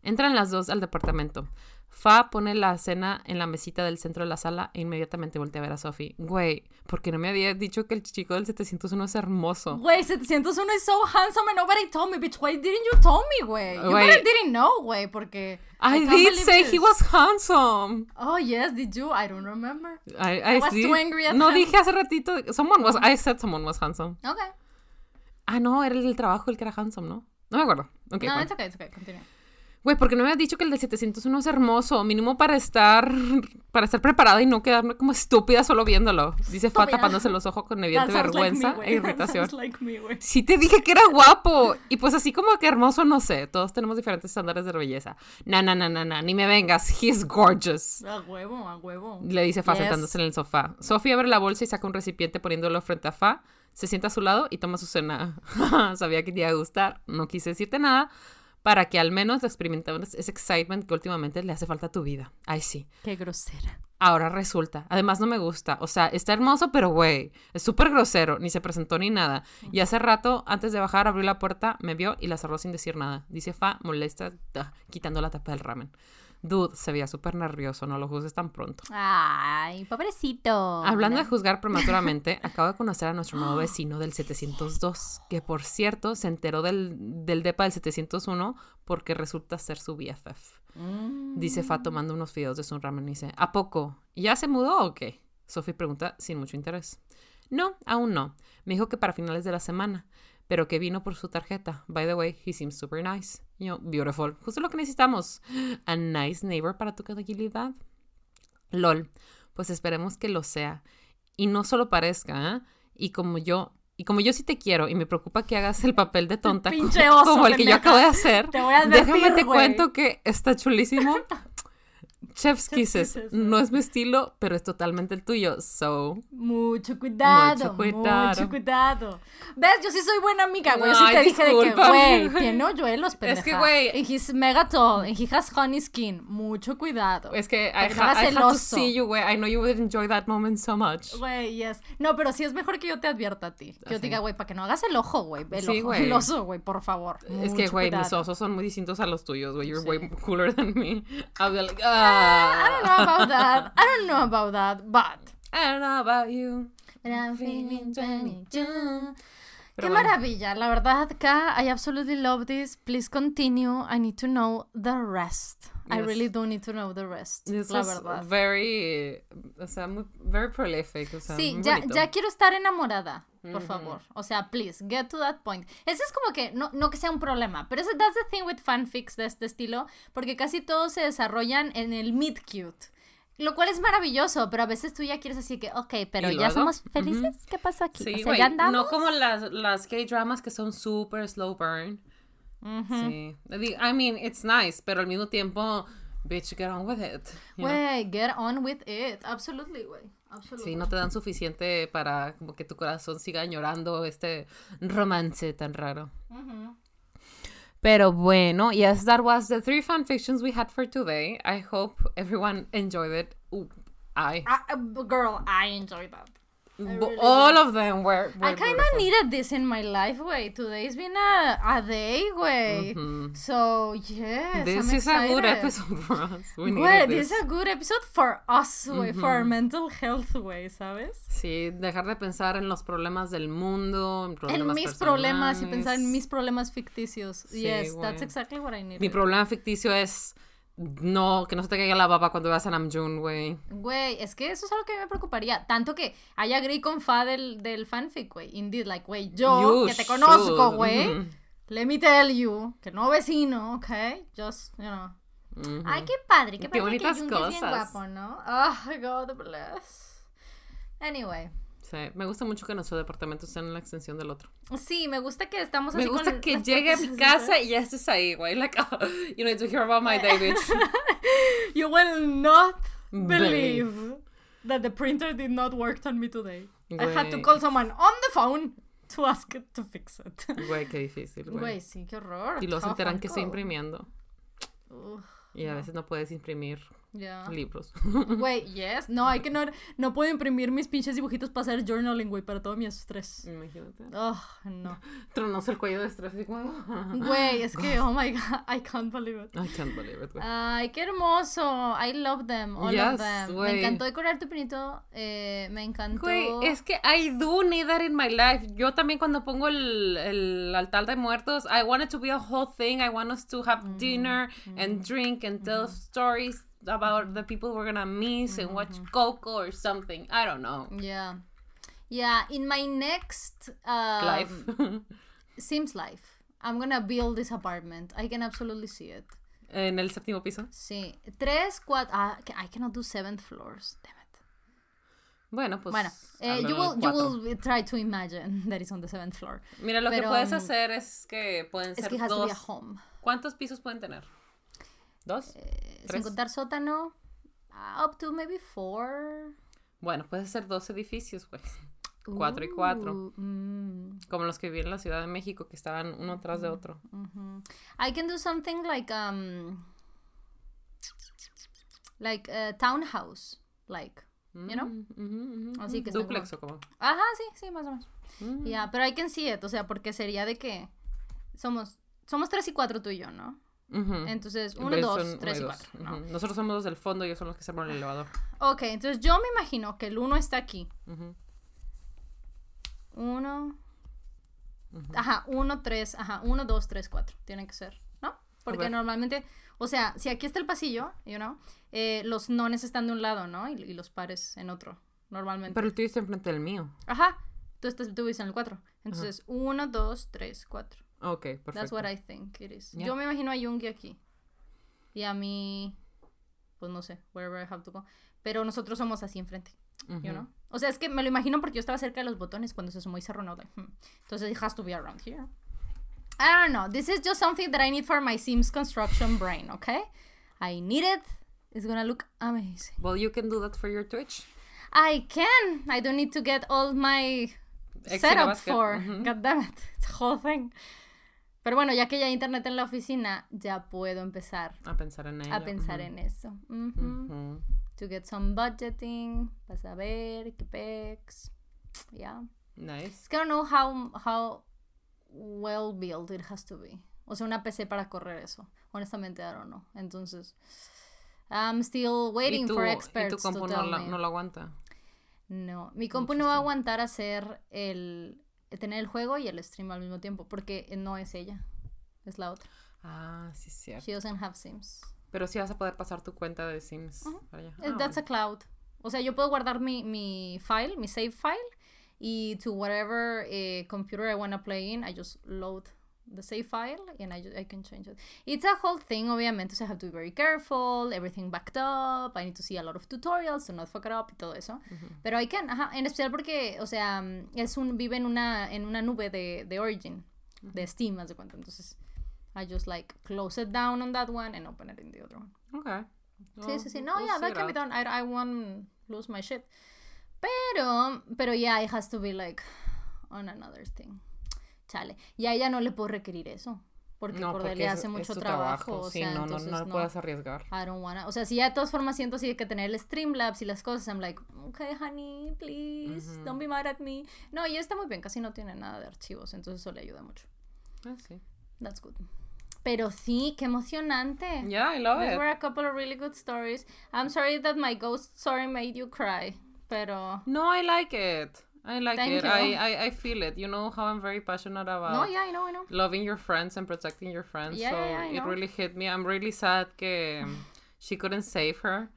Entran las dos al departamento. Fa pone la cena en la mesita del centro de la sala e inmediatamente voltea a ver a Sophie. Güey, ¿por qué no me había dicho que el chico del 701 es hermoso? Güey, 701 is so handsome and nobody told me, bitch. Why didn't you tell me, güey? You better didn't know, güey, porque... I did say this. he was handsome. Oh, yes, did you? I don't remember. I, I was did. too angry at no him. dije hace ratito. Someone was. I said someone was handsome. Okay. Ah, no, era el del trabajo el que era handsome, ¿no? No me acuerdo. Ok, no, bueno. it's okay, it's okay. Continue. Güey, ¿por qué no me has dicho que el de 701 es hermoso? Mínimo para estar para estar preparada y no quedarme como estúpida solo viéndolo. Dice Fa tapándose los ojos con evidente like vergüenza me, e irritación. like me. Sí te dije que era guapo. Y pues así como que hermoso, no sé. Todos tenemos diferentes estándares de belleza. Na, na, na, na, na. Ni me vengas. He's gorgeous. A huevo, a huevo. Le dice Fa Yes. sentándose en el sofá. Sofía abre la bolsa y saca un recipiente poniéndolo frente a Fa. Se sienta a su lado y toma su cena. [LAUGHS] Sabía que te iba a gustar. No quise decirte nada para que al menos experimentaras ese excitement que últimamente le hace falta a tu vida. Ay, sí. Qué grosera. Ahora resulta. Además no me gusta. O sea, está hermoso, pero güey, es súper grosero. Ni se presentó ni nada. Y hace rato, antes de bajar, abrió la puerta, me vio y la cerró sin decir nada. Dice Fa, molesta, quitando la tapa del ramen. Dude, se veía súper nervioso. No lo juzgues tan pronto. Ay, pobrecito. Hablando de juzgar prematuramente, [LAUGHS] acabo de conocer a nuestro nuevo [GASPS] vecino del 702, que por cierto se enteró del, del depa del 701 porque resulta ser su BFF. Mm. Dice Fa tomando unos fideos de su ramen y dice, ¿a poco? ¿Ya se mudó o qué? Sophie pregunta sin mucho interés. No, aún no. Me dijo que para finales de la semana, pero que vino por su tarjeta. By the way, he seems super nice. Beautiful. Justo lo que necesitamos. [GASPS] A nice neighbor para tu tranquilidad. LOL. Pues esperemos que lo sea. Y no solo parezca, ¿eh? Y como yo... Y como yo sí te quiero y me preocupa que hagas el papel de tonta [LAUGHS] oso, como el que yo acabo de hacer, déjame te cuento que está chulísimo. [LAUGHS] Chef's Kisses. No es mi estilo, pero es totalmente el tuyo. So, Mucho cuidado, Mucho cuidado. mucho cuidado. ¿Ves? Yo sí soy buena amiga, güey. Yo sí te dije de que, güey, tiene hoyuelos, pendeja. Es que, güey- And he's mega tall, and he has honey skin. Mucho cuidado. es que I, que no ha- I had to see you, güey. I know you would enjoy that moment so much. Güey, yes. No, pero sí es mejor que yo te advierta a ti. Que yo te diga, güey, para que no hagas el ojo, güey. El, Sí, ojo, güey. el oso, güey, por favor. Es que, Mucho güey, mis osos son muy distintos a los tuyos, güey. You're Sí. way cooler than me. I'll be like, [LAUGHS] I don't know about that. I don't know about that, but... I don't know about you. But I'm feeling 22. Pero Qué bueno. maravilla, la verdad, Ka, I absolutely love this. Please continue. I need to know the rest. I Yes. really do need to know the rest. This la verdad. very, o sea, muy, very prolific. O sea, Sí, ya, bonito. ya quiero estar enamorada, por Ujú. favor. O sea, please, get to that point. Ese es como que, no, no que sea un problema, pero ese, that's the thing with fanfics de este estilo, porque casi todos se desarrollan en el mid cute. Lo cual es maravilloso, pero a veces tú ya quieres así que, ok, pero ¿Y ya somos felices. ¿Qué pasa aquí? Sí, o sea, güey. ya andamos. No como las, las K-dramas que son super slow burn. Ujú. Sí. I mean, it's nice, pero al mismo tiempo, bitch, get on with it. Güey, get on with it. Absolutely, güey. Absolutely. Sí, no te dan suficiente para como que tu corazón siga añorando este romance tan raro. Ujú. Pero bueno, yes, that was the three fanfictions we had for today. I hope everyone enjoyed it. Ooh, I. I- uh, girl, I enjoy that. Bo- all of them were. were I kind of needed this in my life, güey. Today's been a, a day, güey. Mhm. So, yes, This I'm is a good excited. episode for us. We needed this this. is a good episode for us, güey. For our mental health, güey, ¿sabes? Sí, dejar de pensar en los problemas del mundo, en problemas en mis problemas y personales. pensar en mis problemas ficticios. Sí, yes, that's güey. exactly what I needed. Mi problema ficticio es no, que no se te caiga la baba cuando veas a Namjoon, güey. Güey, es que eso es algo que me preocuparía. Tanto que haya agree con Fa del, del fanfic, güey. Indeed, like, güey, yo You que te conozco, güey. Mhm. Let me tell you, que no vecino, ok? Just, you know. Ujú. Ay, qué padre, qué Qué padre bonitas que Jung es bien cosas. guapo, ¿no? Oh, God bless. Anyway. Sí, me gusta mucho que nuestro departamento esté en la extensión del otro. Sí, me gusta que estamos Me así gusta con que llegue a mi casa y ya estés ahí, güey. Like, oh, [LAUGHS] you need to hear about my day, bitch. [LAUGHS] You will not Believe. believe that the printer did not work on me today. I had to call someone on the phone to ask it to fix it. Güey, qué difícil, güey. Güey, sí, qué horror. Y luego se enteran que estoy imprimiendo. Y a veces no puedes imprimir ya. libros. Güey, [LAUGHS] yes. No, hay que no, no puedo imprimir mis pinches dibujitos para hacer journaling, güey, para todo mi estrés. Imagínate. Oh, no. [LAUGHS] Tronos el cuello de estrés. así como, [LAUGHS] Güey, es que, oh my god, I can't believe it. I can't believe it, güey. Ay, qué hermoso. I love them, all Yes, of them. güey. Me encantó decorar tu pinito. Eh, me encantó. Güey, es que I do need that in my life. Yo también cuando pongo el, el altar de muertos, I want it to be a whole thing. I want us to have dinner and drink and tell stories about the people we're gonna miss and watch Coco or something. I don't know. Yeah. Yeah, in my next um, Life. [LAUGHS] Sims life, I'm gonna build this apartment. I can absolutely see it. En el séptimo piso. Sí. Tres, cuatro. Ah, que- I cannot do seventh floors. Damn it. Bueno, pues. bueno, eh, you, will, you will try to imagine [LAUGHS] that is on the seventh floor. Mira, lo pero, que puedes um, hacer es que pueden Es ser que it has to be a dos. home. ¿Cuántos pisos pueden tener? ¿Dos? Eh, sin contar sótano, uh, up to maybe four. Bueno, puedes hacer dos edificios, pues. Cuatro y cuatro. Mm, Como los que vivían en la Ciudad de México, que estaban uno tras de otro. I can do something like um like a townhouse, like you know. Mm, Así que Duplex o como. Ajá, sí, sí, más o menos. Mm. Ya, pero I can see it, o sea, porque sería de que somos somos tres y cuatro tú y yo, ¿no? Entonces, uno, dos, son tres y dos. cuatro. Nosotros somos los del fondo y ellos son los que se ponen el elevador. Ok, entonces yo me imagino que el uno está aquí. Uno. Ajá, uno, tres, ajá, uno, dos, tres, cuatro. Tienen que ser, ¿no? Porque normalmente, o sea, si aquí está el pasillo, you know, eh, los nones están de un lado, ¿no? Y, y los pares en otro, normalmente. Pero el tuyo está enfrente del mío. Ajá, tú, estás, tú vives en el cuatro. Entonces, uno, dos, tres, cuatro. Ok, perfecto. That's what I think it is. Yeah. Yo me imagino a Yungi aquí. Y a mí, pues no sé, wherever I have to go. Pero nosotros somos así enfrente, you Ujú. know? O sea, es que me lo imagino porque yo estaba cerca de los botones cuando se sumó y no, like, hmm. Entonces, it has to be around here. I don't know. This is just something that I need for my Sims construction brain, okay? I need it. It's gonna look amazing. Well, you can do that for your Twitch. I can. I don't need to get all my setup for. Ujú. God damn it. It's a whole thing. Pero bueno, ya que ya hay internet en la oficina, ya puedo empezar A pensar en ello. a pensar ujú. en eso. Ujú. Ujú. To get some budgeting, para saber qué pex. Yeah. Nice. Es que I don't know how, how well built it has to be. O sea, una PC para correr eso. Honestamente, I don't know. Entonces, I'm still waiting ¿Y tu, for y experts tu compu to no, la, me. no lo aguanta? No, mi compu no va a aguantar hacer el tener el juego y el stream al mismo tiempo porque no es ella, es la otra. Ah, sí, es cierto. She doesn't have Sims. Pero sí vas a poder pasar tu cuenta de Sims para allá. Eh, Ah, That's a cloud. O sea, yo puedo guardar mi, mi file, mi save file y to whatever eh, computer I wanna play in, I just load the save file and I, ju- I can change it. It's a whole thing, obviamente, so I have to be very careful, everything backed up, I need to see a lot of tutorials to not fuck it up y todo eso. Pero I can, ajá, en especial porque, o sea, mm, es un, vive en una, en una nube de, de Origin, de Steam, haz de cuenta. Entonces, I just like close it down on that one and open it in the other one. Ok. Sí, sí, sí. No, we'll yeah, that can be done. I, I won't lose my shit. Pero, pero yeah, it has to be like on another thing. Chale. Y a ella no le puedo requerir eso. Porque No, Cordelia es- hace mucho tu trabajo. O Sí, sea, no, no, entonces no no. lo puedes arriesgar. I don't wanna. O sea, si ya de todas formas siento así que tener el Streamlabs y las cosas, I'm like, okay, honey, please, don't be mad at me. No, y está muy bien, casi no tiene nada de archivos, entonces eso le ayuda mucho. Ah, sí. That's good. Pero sí, qué emocionante. Yeah, I love it. were a couple of really good stories. I'm sorry that my ghost story made you cry, pero No, I like it. I like Thank it. I, I, I feel it. You know how I'm very passionate about no, yeah, I know, I know. loving your friends and protecting your friends. Yeah, so yeah, yeah, it really hit me. I'm really sad que she couldn't save her.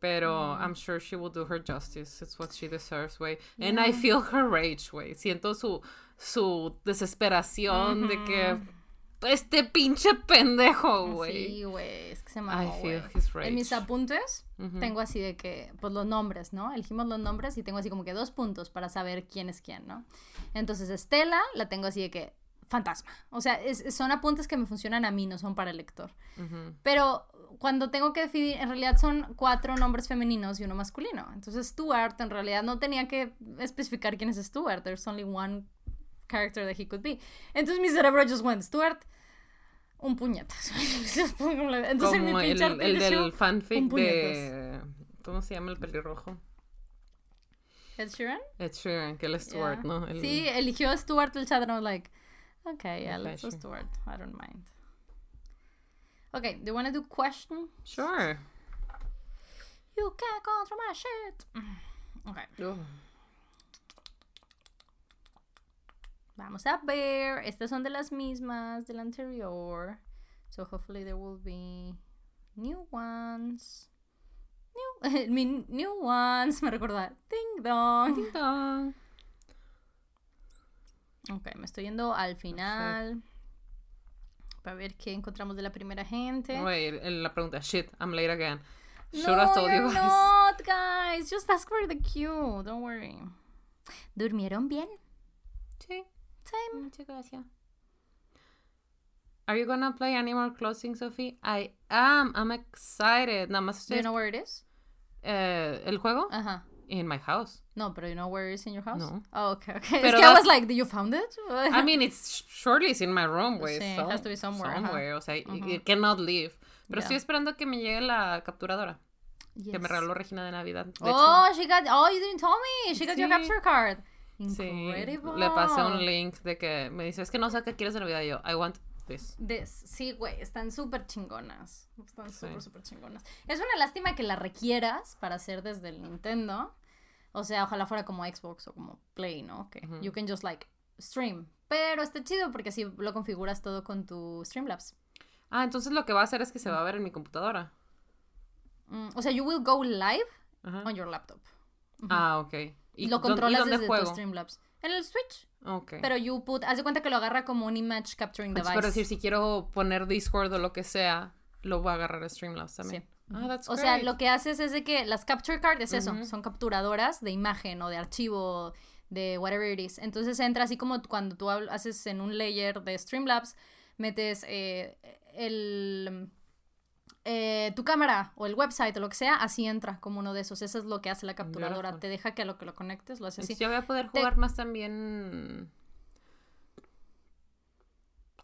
but Mm. I'm sure she will do her justice. It's what she deserves, way. And I feel her rage, way. Siento su, su desesperación de que este pinche pendejo, güey. Sí, güey, es que se I mamó, güey. En mis apuntes tengo así de que, pues los nombres, ¿no? Elegimos los nombres y tengo así como que dos puntos para saber quién es quién, ¿no? Entonces Estela la tengo así de que fantasma. O sea, es- son apuntes que me funcionan a mí, no son para el lector. Ujú. Pero cuando tengo que definir, en realidad son cuatro nombres femeninos y uno masculino. Entonces Stuart en realidad no tenía que especificar quién es Stuart. There's only one character that he could be. Entonces mi cerebro just went, Stuart, un puñetazo. [LAUGHS] Entonces mi Como el, el del fanfic de... ¿Cómo se llama el pelirrojo? Ed Sheeran. Ed Sheeran, que es Stuart, Yeah. ¿no? El- Sí, eligió a Stuart el chat like, okay, yeah, El let's do. Stuart. I don't mind. Okay, do you want to do question? Sure. You can't control my shit. Okay. Ugh. Vamos a ver. Estas son de las mismas del anterior. So hopefully there will be new ones. New, [LAUGHS] mi- new ones. Me recordar. Ding dong. Ding dong. Ok, me estoy yendo al final. Para ver qué encontramos de la primera gente. Wait, la pregunta, shit, I'm late again. Should no, have told you you're guys. not, guys. Just ask for the queue. Don't worry. ¿Durmieron bien? Sí, Same. muchas gracias. Are you gonna play Animal Crossing, Sophie? I am. I'm excited. Nada más Do you know where it is? eh, ¿El juego? Ajá. In my house. No, pero you know where it is in your house? No. Oh, okay, okay. Pero es que I was like, did you found it? I mean, it's surely it's in my room, güey. Sí, it some- has to be somewhere, somewhere, O sea, it- it cannot leave. Pero Yeah. estoy esperando que me llegue la capturadora que me Yes. regaló Regina de Navidad. De Oh, she got. Oh, you didn't tell me. She got your Sí. capture card. Sí, Incredible. le pasé un link de que me dice, es que no sé qué quieres de Navidad. Y yo, I want this. This. Sí, güey, están súper chingonas. Están Sí. súper, súper chingonas. Es una lástima que la requieras para hacer desde el Nintendo. O sea, ojalá fuera como Xbox o como Play, ¿no? Que you can just like stream. Pero está chido porque así lo configuras todo con tu Streamlabs. Ah, entonces lo que va a hacer es que se va a ver en mi computadora. Mm, o sea, you will go live on your laptop. Ah, ok. Y lo controlas dónde desde juego? tu Streamlabs. En el Switch. Ok. Pero you put. Haz de cuenta que lo agarra como un image capturing Entonces, device. por decir, si quiero poner Discord o lo que sea, lo voy a agarrar a Streamlabs también. Sí. Ah, that's O sea, lo que haces es de que las capture cards es eso, son capturadoras de imagen o de archivo, de whatever it is. Entonces entra así como cuando tú haces en un layer de Streamlabs, metes eh, el eh, tu cámara o el website o lo que sea, así entra como uno de esos. Eso es lo que hace la capturadora. Te deja que a lo que lo conectes lo hace así. Yo voy a poder Te- jugar más también.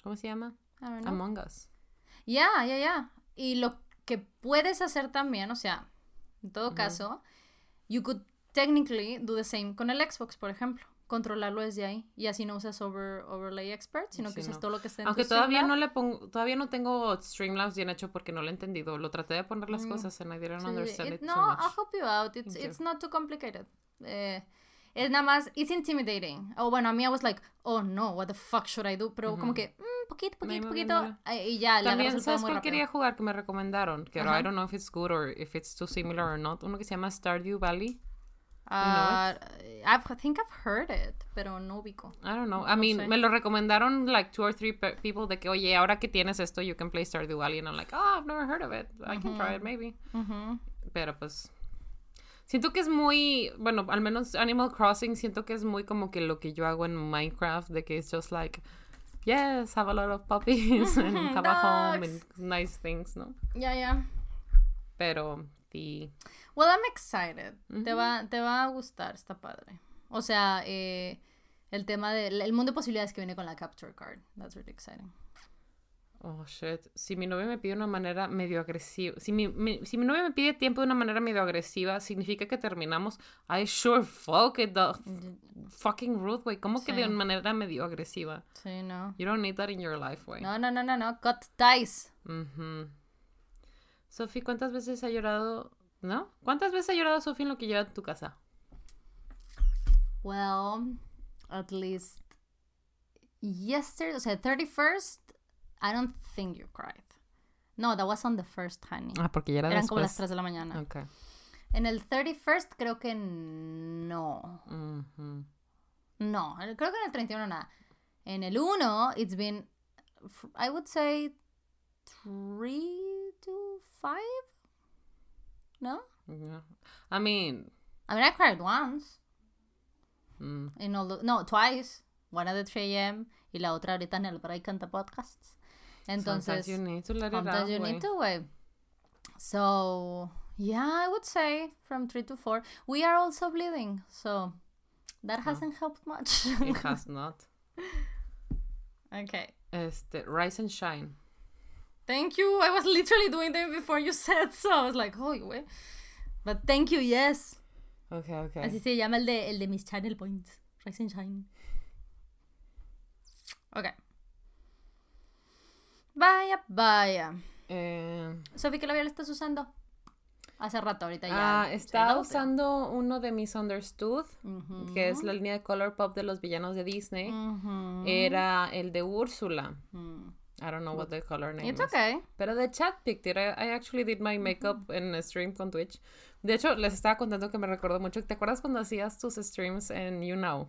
¿Cómo se llama? Among Us. Ya, ya, ya. Y lo que puedes hacer también, o sea, en todo caso, you could technically do the same con el Xbox, por ejemplo. Controlarlo desde ahí. Y así no usas over, Overlay Expert, sino que Sí, usas no. todo lo que está en Aunque tu todavía no le pongo, todavía no tengo Streamlabs bien hecho porque no lo he entendido. Lo traté de poner las cosas and I didn't Sí, understand it- it no, much. I'll help you out. It's, Thank you. it's not too complicated. Eh, es nada más, it's intimidating. O bueno, a mí I was like, oh no, what the fuck should I do? Pero como que, mm, poquito, poquito, poquito. eh, Y ya, También, pedo ¿sabes cuál quería jugar que me recomendaron? Que Ajá. I don't know if it's good or if it's too similar or not. Uno que se llama Stardew Valley. I've- I think I've heard it, pero no ubico. I don't know. I No mean, sé. me lo recomendaron like two or three pe- people de que, oye, ahora que tienes esto, you can play Stardew Valley. And I'm like, oh, I've never heard of it. I can try it maybe. Pero pues. Siento que es muy. Bueno, al menos Animal Crossing, siento que es muy como que lo que yo hago en Minecraft, de que es just like. Yes, have a lot of puppies [LAUGHS] and have a home and nice things, ¿no? Ya, ya. Pero sí. Well, I'm excited. te, va, te va a gustar, está padre. O sea, eh, el tema del el mundo de posibilidades que viene con la capture card. That's really exciting. Oh shit. Si mi novia me pide una manera medio agresiva. Si mi, mi- si mi novia me pide tiempo de una manera medio agresiva, significa que terminamos. I sure fuck it the fucking rude way. ¿Cómo que de Sí. una manera medio agresiva? Sí, no. You don't need that in your life, way. No, no, no, no, no. Cut ties. Ujú. Sophie, ¿cuántas veces ha llorado? ¿No? ¿Cuántas veces ha llorado Sophie en lo que lleva a tu casa? Well, at least yesterday, o sea, 31st, I don't think you cried. No, that was on the first, honey. Ah, porque ya era Eran como las después. 3 de la mañana. Ok. En el 31st creo que no. Ujú. No, creo que en el 31 nada. En el 1, it's been, I would say, 3 to 5? No? Yeah. I mean, I mean, I cried once. mm, In all the- no, twice. One at the 3 a.m. y la otra ahorita en el Break Canta Podcasts. Entonces, sometimes you need to let it sometimes out, you güey. need to, güey. So, yeah, I would say from 3 to 4. We are also bleeding, so that hasn't helped much. It has not. [LAUGHS] okay. Este, Rise and Shine. Thank you. I was literally doing them before you said so. I was like, oh, güey. But thank you, yes. Okay, okay. Así se llama el de, el de mis channel points. Rise and Shine. Ok. Vaya, vaya. Eh, Sofi, ¿qué labial estás usando? Hace rato, ahorita ya. ah, estaba usando uno de Misunderstood, Ujú. que es la línea de Color Pop de los villanos de Disney. Era el de Úrsula. Mm. I don't know what the color name It's is. okay. Pero de chat picked it. I, I actually did my makeup en stream con Twitch. De hecho, les estaba contando que me recordó mucho. ¿Te acuerdas cuando hacías tus streams en You Know?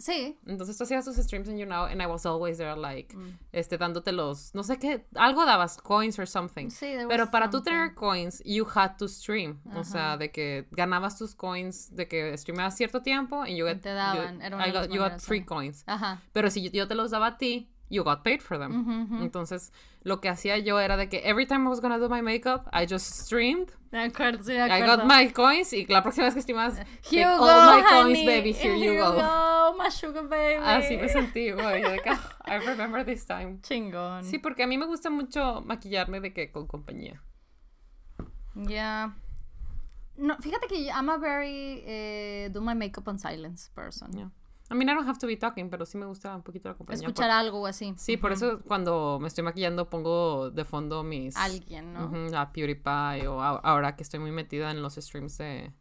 Sí. Entonces tú hacías tus streams en YouNow and I was always there like, Mm. este, dándote los, no sé qué, algo dabas, coins or something. Sí, there Pero was para tú tener coins, you had to stream. O sea, de que ganabas tus coins, de que streamabas cierto tiempo and you Y get, te daban, you, era una I got, you got free coins. Ajá. Pero si yo, yo te los daba a ti, you got paid for them. Ujú, ujú. Entonces, lo que hacía yo era de que every time I was gonna do my makeup, I just streamed. De acuerdo, sí, de I acuerdo. got my coins y la próxima vez que streamas, Here take you all go, my coins, honey. baby, here you go. my sugar baby. Así me sentí, güey. yo de que, "Ah, I remember this time. Chingón. Sí, porque a mí me gusta mucho maquillarme de que con compañía. Yeah. No, fíjate que I'm a very eh, do my makeup on silence person. Yeah. I mean, I don't have to be talking, pero sí me gusta un poquito la compañía. Escuchar algo así. Sí, por eso cuando me estoy maquillando pongo de fondo mis... Alguien, ¿no? A PewDiePie o a- ahora que estoy muy metida en los streams de,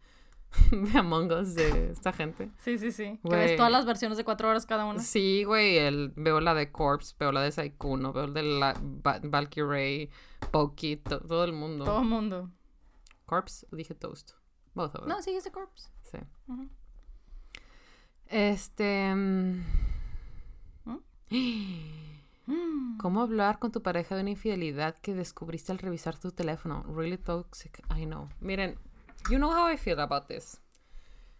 [LAUGHS] de Among Us de esta gente. Sí, sí, sí. Que ves todas las versiones de cuatro horas cada una. Sí, güey, el, veo la de Corpse, veo la de Saikuno, veo la de la, Ba- Valkyrie, Pokey, to- todo el mundo. Todo el mundo. Corpse, dije Toast. Both of them. No, sí, ese corpse. Sí. Ujú. Este. mm. [GASPS] ¿Cómo hablar con tu pareja de una infidelidad que descubriste al revisar tu teléfono? Really toxic. I know. Miren, you know how I feel about this.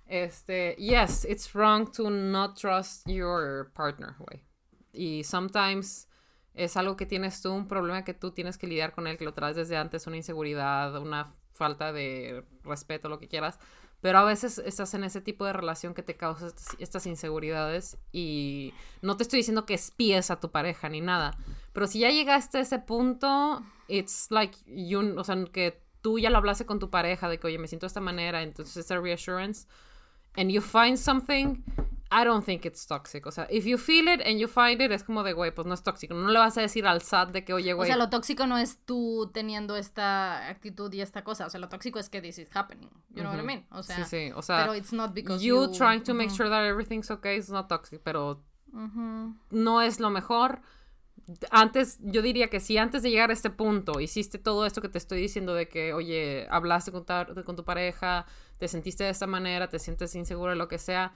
Este, yes, it's wrong to not trust your partner, güey. Y sometimes es algo que tienes tú, un problema que tú tienes que lidiar con él, que lo traes desde antes, una inseguridad, una falta de respeto, lo que quieras. Pero a veces estás en ese tipo de relación que te causa estas- inseguridades y no te estoy diciendo que espíes a tu pareja ni nada, pero si ya llegaste a ese punto, it's like you, o sea, que tú ya lo hablaste con tu pareja de que, oye, me siento de esta manera, entonces esa reassurance, and you find something, I don't think it's toxic. O sea, if you feel it and you find it, es como de, güey, pues no es tóxico. No le vas a decir al SAT de que, oye, O güey, sea, lo tóxico no es tú teniendo esta actitud y esta cosa. O sea, lo tóxico es que this is happening. You know what I mean? O sea, sí, sí, o sea, pero it's not because you, you... trying to make sure that everything's okay is not toxic, pero no es lo mejor. Antes, yo diría que si antes de llegar a este punto hiciste todo esto que te estoy diciendo de que, oye, hablaste con, ta- con tu pareja, te sentiste de esta manera, te sientes inseguro, lo que sea,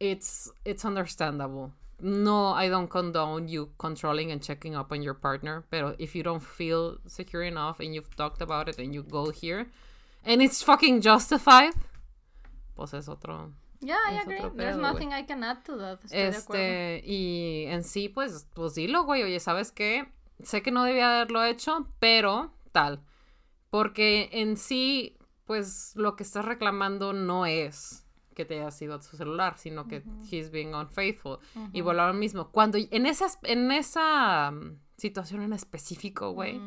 it's, it's understandable. No, I don't condone you controlling and checking up on your partner, pero if you don't feel secure enough and you've talked about it and you go here and it's fucking justified, pues es otro, Yeah, I agree. otro There's pedo, nothing I can add to that. Estoy este, y en sí, pues, pues dilo, güey, oye, ¿sabes qué? Sé que no debía haberlo hecho, pero tal. Porque en sí, pues, lo que estás reclamando no es que te haya sido su celular, sino que he's being unfaithful. Y vuelvo a lo mismo. Cuando en esas, en esa mm, situación en específico, güey,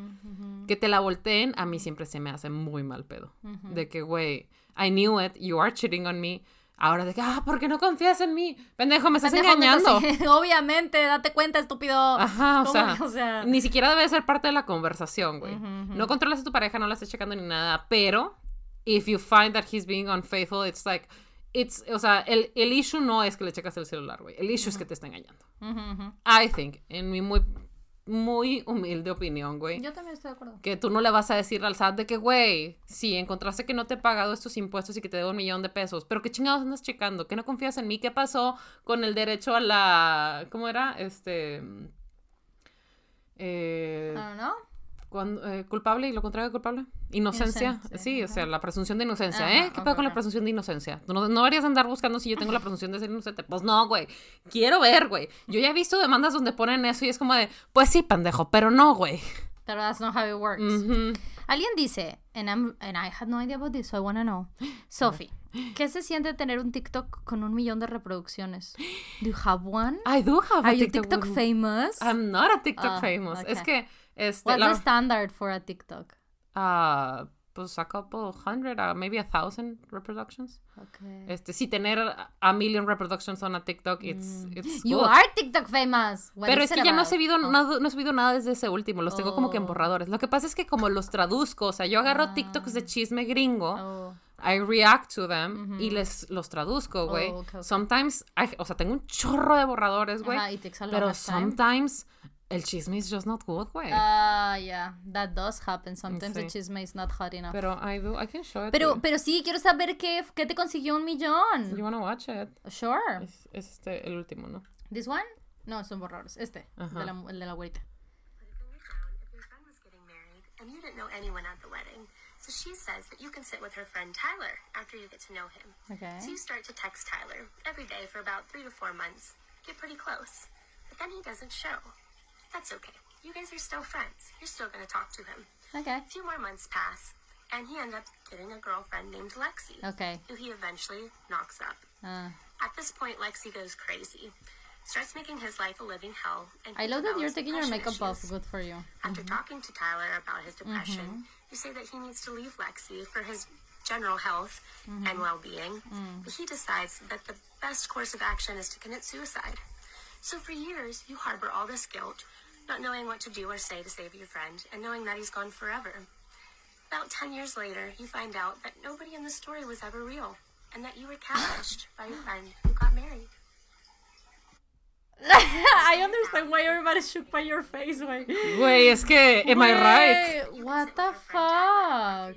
que te la volteen, a mí siempre se me hace muy mal pedo. De que, güey, I knew it, you are cheating on me. Ahora de que, ah, ¿por qué no confías en mí? Pendejo, me estás Pendejo, me engañando. estás- [LAUGHS] Obviamente, date cuenta, estúpido. Ajá, o ¿Cómo sea, que, [LAUGHS] o sea, ni siquiera debe ser parte de la conversación, güey. No controlas a tu pareja, no la estés checando ni nada, pero if you find that he's being unfaithful, it's like, it's, o sea, el, el issue no es que le checas el celular, güey. El issue es que te está engañando. ujú, ujú. I think, en mi muy, muy humilde opinión, güey. Yo también estoy de acuerdo. Que tú no le vas a decir al SAT de que, güey, sí, encontraste que no te he pagado estos impuestos y que te debo un millón de pesos, pero qué chingados andas checando, que no confías en mí, qué pasó con el derecho a la, ¿cómo era? Este, eh, I don't know. Cuando- eh, culpable y lo contrario de culpable, inocencia, Inocencia, sí, o sea, la presunción de inocencia, Ajá, ¿eh? ¿Qué pedo ok, con la presunción de inocencia? ¿Tú no, no deberías andar buscando si yo tengo la presunción de ser inocente, pues no, güey, quiero ver, güey, yo ya he visto demandas donde ponen eso y es como de, pues sí, pendejo, pero no, güey. Pero that's not how it works. Ujú. Alguien dice, and, I'm- and I had no idea about this, so I wanna know. Sophie, ¿qué se siente tener un TikTok con un millón de reproducciones? Do you have one? I do have a Are you TikTok TikTok with- famous? I'm not a TikTok Ah, famous. Es okay. que, este, What's la, the standard for a TikTok? ah, pues a couple hundred, uh, maybe a thousand reproductions. Okay. Este, sí, tener a, million reproductions on a TikTok, it's, it's Mm. You good. are TikTok famous. What Pero es que ya no he, subido Oh. nada, no he subido nada desde ese último, los tengo como que en Oh. borradores. Lo que pasa es que como los traduzco, o sea, yo agarro TikToks de chisme gringo, Oh. I react to them y les los traduzco, güey. Oh, okay, okay. Sometimes, I- o sea, tengo un chorro de borradores, güey. Pero of time. Sometimes el chisme is just not good, güey. Ah, yeah, that does happen. Sometimes the Sí. chisme is not hot enough. pero I do, I can show it. Pero, to pero sí, quiero saber qué, qué te consiguió un you. millón. You wanna watch it? Sure. Es, es este, el último, ¿no? This one? No, son borradores. Este, Ajá. de la, el de la güerita. Put a finger down if your friend was getting and you didn't know anyone at the wedding. So she says that you can sit with her friend Tyler after you get to know him. Okay. So you start to text Tyler every day for about three to four months. Get pretty close. But then he doesn't show. That's okay. You guys are still friends. You're still going to talk to him. Okay. A few more months pass, and he ends up getting a girlfriend named Lexi, Okay. who he eventually knocks up. Ah. At this point, Lexi goes crazy. Starts making his life a living hell. And I love that you're taking your makeup off. issues. Good for you. After mm-hmm. talking to Tyler about his mm-hmm. depression, you say that he needs to leave Lexi for his general health mm-hmm. and well being. Mm. But he decides that the best course of action is to commit suicide. So for years, you harbor all this guilt, not knowing what to do or say to save your friend, and knowing that he's gone forever. About 10 years later, you find out that nobody in the story was ever real, and that you were catfished by your friend who got married. [LAUGHS] I understand why everybody's shook by your face, güey. Güey, es que, am I right? What the fuck?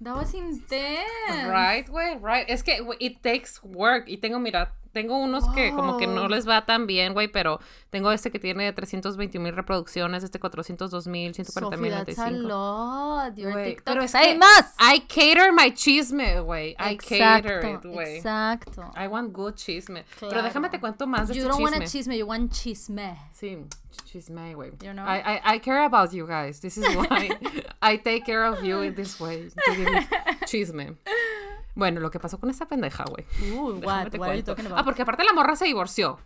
That was intense. Right, güey, right. Es que, güey, it takes work. Y tengo, mira, tengo unos que como que no Wow. les va tan bien, güey, pero tengo este que tiene 320 mil reproducciones, este 402 mil, 140 mil, Sophie, that's a 95. lot. You're Güey, TikTok pero es que famous. I cater my chisme, güey. I cater it, güey. exacto. I want good chisme. Pero Claro. déjame te cuento más de You este don't chisme. want a chisme, you want chisme. Sí, ch- chisme, güey. You know? I, I, I care about you guys. This is why [LAUGHS] I take care of you in this way. chisme. [LAUGHS] Bueno, lo que pasó con esta pendeja, güey. Déjame what? te What are you Ah, porque aparte la morra se divorció.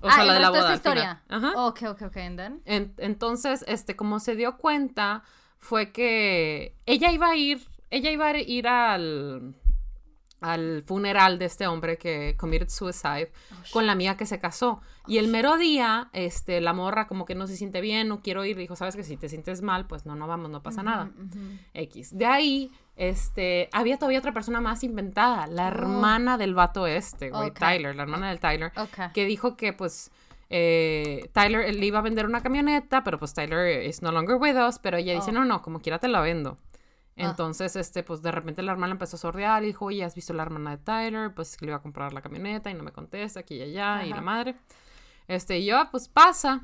O ah, sea, la de la boda. esta al historia. Ajá. Ok, ok, ok. And then? En- entonces, este, como se dio cuenta, fue que ella iba a ir, ella iba a ir al, al funeral de este hombre que committed suicide con la amiga que se casó. Y el mero día, este, la morra como que no se siente bien, no quiero ir, dijo, sabes que si te sientes mal, pues no, no vamos, no pasa nada. X. De ahí, este, había todavía otra persona más inventada, la hermana del vato este, güey. Tyler, la hermana del Tyler, que dijo que pues eh, Tyler le iba a vender una camioneta, pero pues Tyler is no longer with us, pero ella dice, Oh. no, no, como quiera te la vendo. Entonces, este, pues de repente la hermana empezó a sordear y dijo, oye, ¿has visto la hermana de Tyler? Pues que le iba a comprar la camioneta y no me contesta, aquí y allá, y la madre. Este, y yo, pues pasa.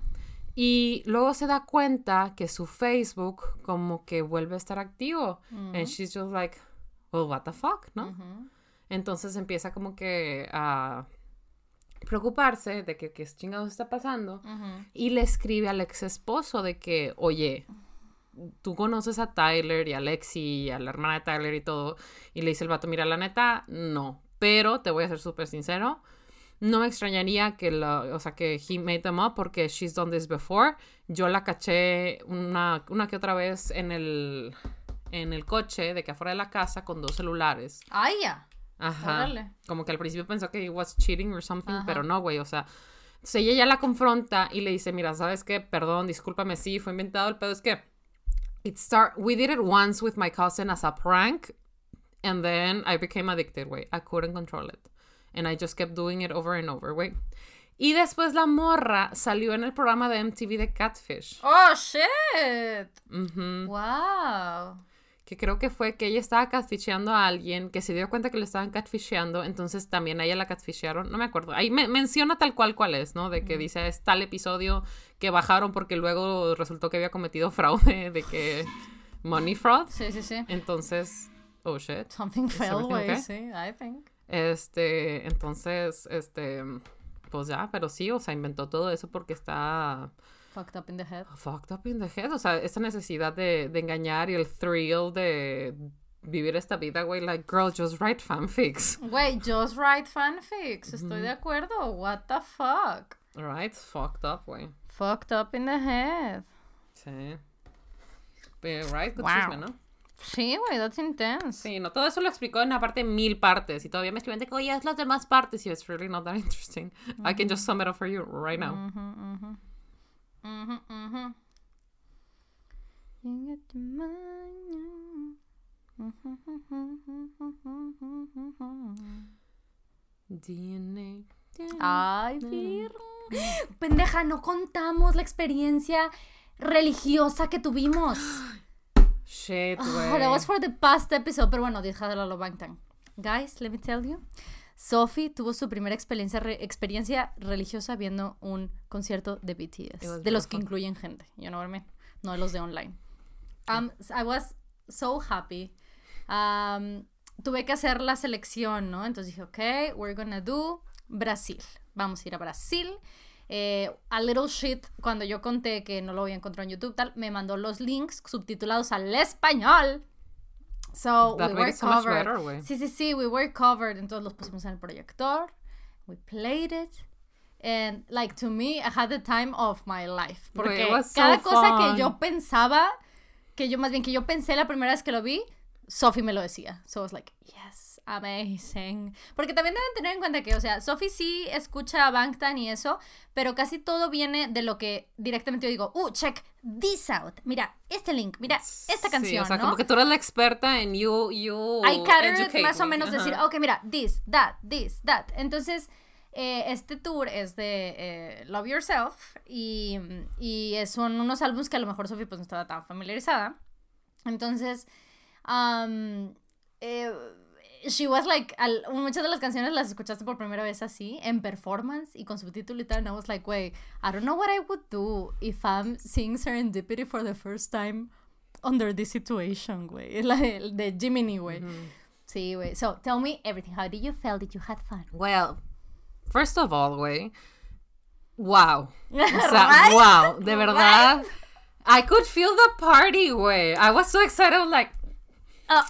Y luego se da cuenta que su Facebook como que vuelve a estar activo. And she's just like, well, what the fuck, ¿no? Entonces empieza como que a preocuparse de que qué chingados está pasando. Y le escribe al ex esposo de que, oye, tú conoces a Tyler y a Lexi y a la hermana de Tyler y todo. Y le dice el vato, mira, la neta, no. Pero te voy a ser súper sincero. No me extrañaría que la, o sea, que he made them up porque she's done this before. Yo la caché una, una que otra vez en el, en el coche de que afuera de la casa con dos celulares. Ay, ya. Ajá. Como que al principio pensó que he was cheating or something, Ajá. pero no, güey, o sea, entonces ella ya la confronta y le dice, mira, ¿sabes qué? Perdón, discúlpame, sí, fue inventado, el pedo es que it start, we did it once with my cousin as a prank, and then I became addicted, güey, I couldn't control it, and I just kept doing it over and over, güey. Y después la morra salió en el programa de MTV de Catfish. Oh, shit. Wow. que creo que fue que ella estaba catfisheando a alguien, que se dio cuenta que le estaban catfisheando, entonces también a ella la catfishearon, no me acuerdo, ahí me, menciona tal cual cual es, ¿no? De que dice, es tal episodio que bajaron porque luego resultó que había cometido [LAUGHS] fraude, de que money fraud, Sí, sí, sí. entonces, oh shit, Something fell, güey, okay? sí, I think. Este, entonces, este, pues ya, pero sí, o sea, inventó todo eso porque está Fucked up in the head. fucked up in the head. O sea, esta necesidad de, de engañar y el thrill de vivir esta vida, güey. Like, girl, just write fanfics. Güey, just write fanfics. Estoy de acuerdo. What the fuck? Right? Fucked up, güey. Fucked up in the head. Sí. Right? Good Wow. chisme, ¿no? Sí, güey, that's intense. Sí, no, todo eso lo explicó en aparte mil partes. Y todavía me escriben de que, oye, haz las demás partes. Y it's really not that interesting. I can just sum it up for you right now. Ujú, ujú, ujú, ujú. DNA. Ay, Vir. [GASPS] Pendeja, no contamos la experiencia religiosa que tuvimos. [GASPS] Shit, Oh, güey. that was for the past episode, pero bueno, déjalo lo Bangtan. Guys, let me tell you. Sophie tuvo su primera experiencia, re- experiencia religiosa viendo un concierto de BTS. De los que incluyen gente, you know what I mean? No de los de online. Um, I was so happy. Um, tuve que hacer la selección, ¿no? Entonces dije, ok, we're gonna do Brasil. Vamos a ir a Brasil. Eh, a Little Shit, cuando yo conté que no lo voy a encontrar en YouTube, tal, me mandó los links subtitulados al español. So That we were so covered. better, sí, sí, sí, we were covered. Entonces los pusimos en el proyector. We played it. And like to me, I had the time of my life. Porque so cada cosa fun. que yo pensaba, que yo más bien que yo pensé la primera vez que lo vi, Sophie me lo decía. So I was like, yes, amazing. Porque también deben tener en cuenta que, o sea, Sophie sí escucha a Bangtan y eso, pero casi todo viene de lo que directamente yo digo, uh, check this out. Mira, este link, mira, esta canción, Sí, o sea, ¿no? como que tú eres la experta en you, you I educate más o me. menos decir, ok, mira, this, that, this, that. Entonces, eh, este tour es de eh, Love Yourself y, y son unos álbumes que a lo mejor Sophie pues no estaba tan familiarizada. Entonces, um, eh, she was like, al- muchas de las canciones las escuchaste por primera vez así, en performance y con subtítulo y tal, and I was like, wait, I don't know what I would do if I'm seeing Serendipity for the first time under this situation, güey. [LAUGHS] La de, de Jiminy, güey. Sí, güey. So, tell me everything. How did you feel? Did you had fun? Well, first of all, güey. Wow. [LAUGHS] O sea, Right? wow. De verdad. I could feel the party, güey. I was so excited. I was like,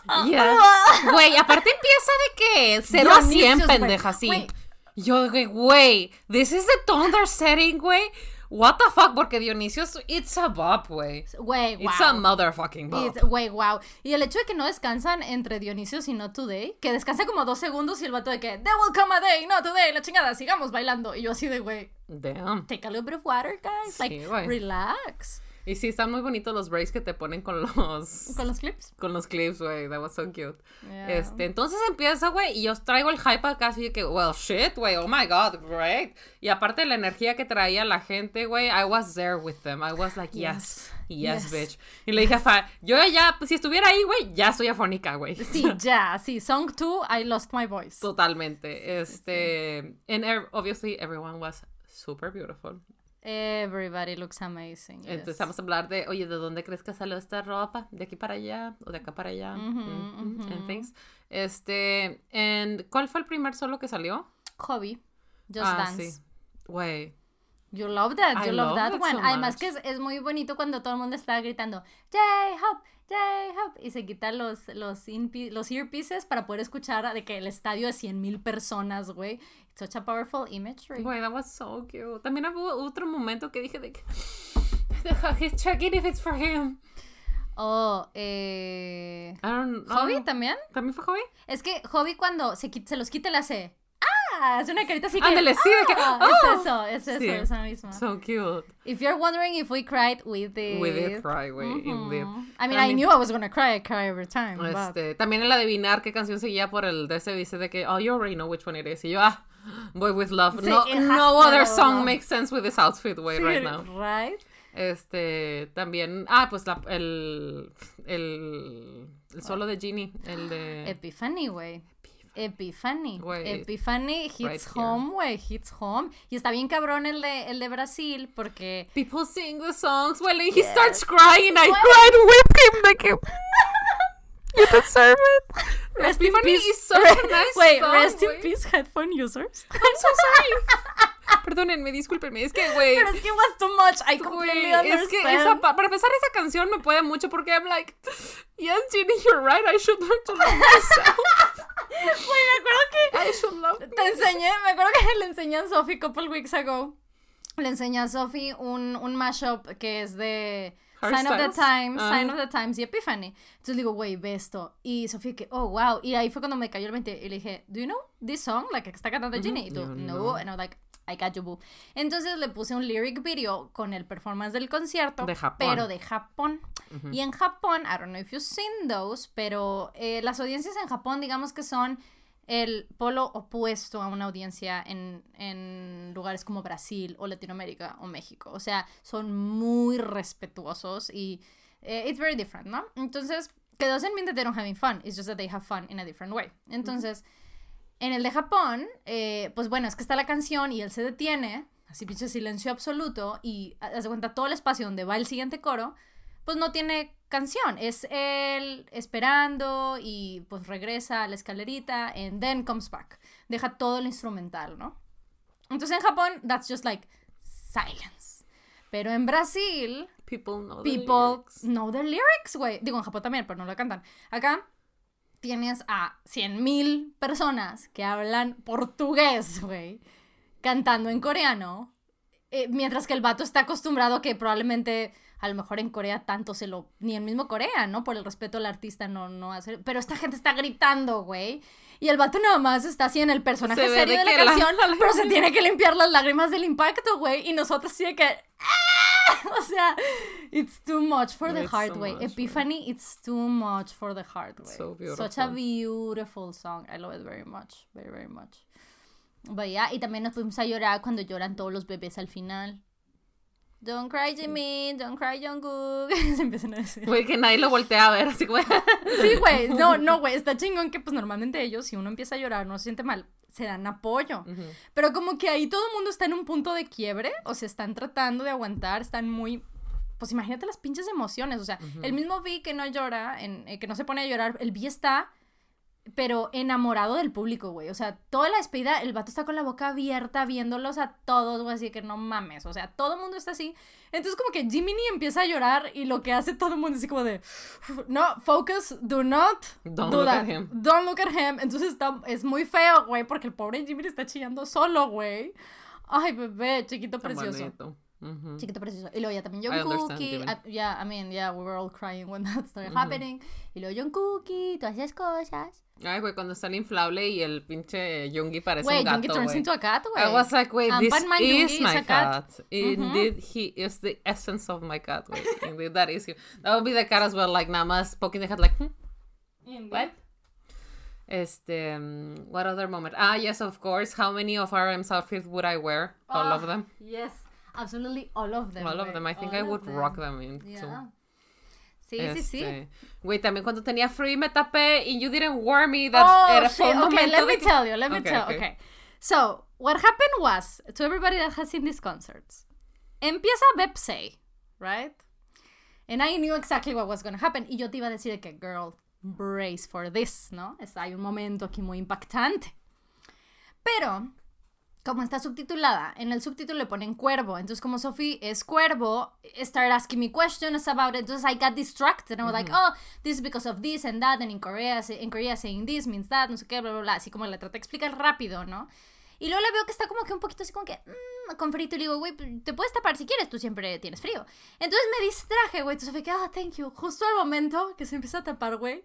Uh. [LAUGHS] Güey, aparte empieza de que 0 a 100, Dionisios, güey. pendeja, así. Yo, güey, güey, this is the they're setting, güey. What the fuck? Porque Dionisio, it's a bop, güey. Güey, wow. It's a motherfucking bop. Güey, wow. Y el hecho de que no descansan entre Dionisios y Not Today, que descansa como dos segundos y el vato de que, there will come a day, not today, la chingada, sigamos bailando. Y yo así de, güey, Damn. take a little bit of water, guys. Sí, like, güey. relax. Y sí, están muy bonitos los breaks que te ponen con los... Con los clips. con los clips, güey. That was so cute. Yeah. Este, entonces empieza, güey, y yo traigo el hype acá así que, well, shit, güey, oh my god, great. Y aparte la energía que traía la gente, güey, I was there with them. I was like, yes, yes, Yes. bitch. Y le dije a Fa, yo ya, pues, si estuviera ahí, güey, ya soy afónica, güey. Sí, ya, sí. Song 2, I lost my voice. Totalmente. Este, and ev- obviously everyone was super beautiful. Everybody looks amazing. yes. Entonces vamos a hablar de, oye, ¿de dónde crees que salió esta ropa? ¿De aquí para allá? ¿O de acá para allá? Mhm, and things. Este, and, ¿cuál fue el primer solo que salió? Hobby. Just ah, Dance. sí. Güey. You love that, I you love, love that one. so Además que es, es muy bonito cuando todo el mundo está gritando J-Hop, J-Hop y se quitan los, los, los earpieces para poder escuchar de que el estadio de 100 mil personas, güey. Such a powerful imagery. Güey, that was so cute. También hubo otro momento que dije de que... [LAUGHS] He's checking if it's for him. Oh, eh... I don't. ¿Hobby también? ¿También fue Hobby? Es que Hobby cuando se, se los quita le hace ¡Ah! Hace una carita así que Ándale, sí, de que, "Ah", "Oh". Es eso, es eso, Sí. esa misma. So cute. If you're wondering if we cried, we did. We did cry, güey, indeed. I mean, I knew I was gonna cry. I cry every time. but- Este, también el adivinar qué canción seguía por el de ese dice de que, oh, you already know which one it is. Y yo, ah, Boy with Love. Sí, no no other song love. makes sense with this outfit, Sí, right now. Right? Este, también, ah, pues la, el, el, el solo de Genie, el de... Epiphany, güey. Epiphany. Güey, Epiphany hits right home, güey. Hits home. Y está bien cabrón el de, el de Brasil porque. People sing the songs, well, and he starts crying, I cried with him, like, you deserve it. Rest in Epiphany peace. is such a nice Wait, song, rest in güey. peace, headphone users. I'm so sorry. [LAUGHS] Perdónenme, discúlpenme, es que, güey... Pero es que it was too much. I completely Güey, es que understand. esa, pa- para empezar esa canción me puede mucho porque I'm like, yes, Ginny, you're right, I should learn to love myself. [LAUGHS] Güey, me acuerdo que. I should love me. Te enseñé, me acuerdo que le enseñé a Sophie a couple weeks ago. Le enseñé a Sophie un, un mashup que es de Sign of the. Times, Ah. Sign of the Times y Epiphany. Entonces digo, güey, ve esto. Y Sophie que, oh, wow. Y ahí fue cuando me cayó el 20 y le dije, do you know this song? Like, que está cantando Ginny. Y tú, No, no. no. And I was like, I got you, boo. Entonces le puse un lyric video con el performance del concierto. De Japón. Pero de Japón. Y en Japón, I don't know if you've seen those, pero eh, las audiencias en Japón, digamos que son el polo opuesto a una audiencia en, en, lugares como Brasil o Latinoamérica o México. O sea, son muy respetuosos y eh, it's very different, ¿no? Entonces, que doesn't mean that they don't having fun, it's just that they have fun in a different way. Entonces, en el de Japón, eh, pues bueno, es que está la canción y él se detiene, así pinche silencio absoluto, y hace cuenta todo el espacio donde va el siguiente coro, pues no tiene canción, es él esperando y pues regresa a la escalerita and then comes back. Deja todo el instrumental, ¿no? Entonces en Japón, that's just like silence. Pero en Brasil, people know people the lyrics. know the lyrics, güey. Digo, en Japón también, pero no la cantan. Acá tienes a 100.000 personas que hablan portugués, güey, cantando en coreano, eh, mientras que el vato está acostumbrado que probablemente a lo mejor en Corea tanto se lo ni el mismo Corea, ¿no? Por el respeto al artista no no hace, pero esta gente está gritando, güey. Y el vato nada más está así en el personaje Se serio de la canción, pero se tiene que limpiar las lágrimas del impacto, güey, y nosotros sí de que ¡Ah! [LAUGHS] O sea, it's too much for the It's heart, güey. Epiphany, it's too much for the heart, güey. So Such a beautiful. beautiful song. I love it very much. Very, very much. But yeah, y también nos fuimos a llorar cuando lloran todos los bebés al final. Don't cry, Jimin. Don't cry, Jungkook. [LAUGHS] Se empiezan a decir. Güey, que nadie lo voltea a ver, así como... Sí, güey. [LAUGHS] No, no, güey. Está chingón que, pues, normalmente ellos, si uno empieza a llorar, no se siente mal, se dan apoyo. Pero como que ahí todo el mundo está en un punto de quiebre, o sea, están tratando de aguantar, están muy... Pues imagínate las pinches emociones, o sea, el mismo Vi que no llora, en, eh, que no se pone a llorar, el Vi está, pero enamorado del público, güey. O sea, toda la despedida, el vato está con la boca abierta viéndolos a todos, güey, así que no mames, o sea, todo el mundo está así. Entonces como que Jiminy empieza a llorar y lo que hace todo el mundo es así como de, no, focus, do not Don't do look that. at him. Don't look at him. Entonces está, es muy feo, güey, porque el pobre Jimmy está chillando solo, güey. Ay, bebé, chiquito Tan precioso. Ujú. Chiquito precioso. Y luego ya también John I Cookie. Ah, Yeah, I mean, yeah, we were all crying when that started happening. Y luego John Cookie, todas esas cosas. Ay, güey, cuando está el inflable y el pinche Yungi parece Güey, un gato, Yoongi turns güey. into a cat, güey. I was like, wait, Um, this Batman is is my cat. cat. Indeed, he is the essence of my cat. Wait, [LAUGHS] indeed, that is him. That would be the cat as well, like, nada más poking the head, like, hmm, what? Este, um, what other moment? Ah, yes, of course. How many of RM's outfits would I wear? All of Ah, them. Yes, absolutely all of them. All of them. I think all I would them. rock them into. Yeah. Sí, sí, sí. Este, Güey, también cuando tenía y me tapé y you didn't warn me, that Oh, era shit. Okay, let me que- tell you. Let me Okay, tell. okay. Okay. So, what happened was, to everybody that has seen these concerts, empieza Bepsey, right? And I knew exactly what was going to happen. Y yo te iba a decir que, girl, brace for this, ¿no? Es, hay un momento aquí muy impactante. Pero, como está subtitulada, en el subtítulo le ponen cuervo. Entonces, como Sophie es cuervo, started asking me questions about it. Entonces, I got distracted. And I was like, oh, this is because of this and that. And in Korea, in Korea saying this means that, no sé qué, bla, bla, bla. Así como le traté de explicar rápido, ¿no? Y luego le veo que está como que un poquito así como que mm, con frío y le digo, güey, te puedes tapar si quieres, tú siempre tienes frío. Entonces me distraje, güey. Entonces fue que, ah, thank you. Justo al momento que se empieza a tapar, güey.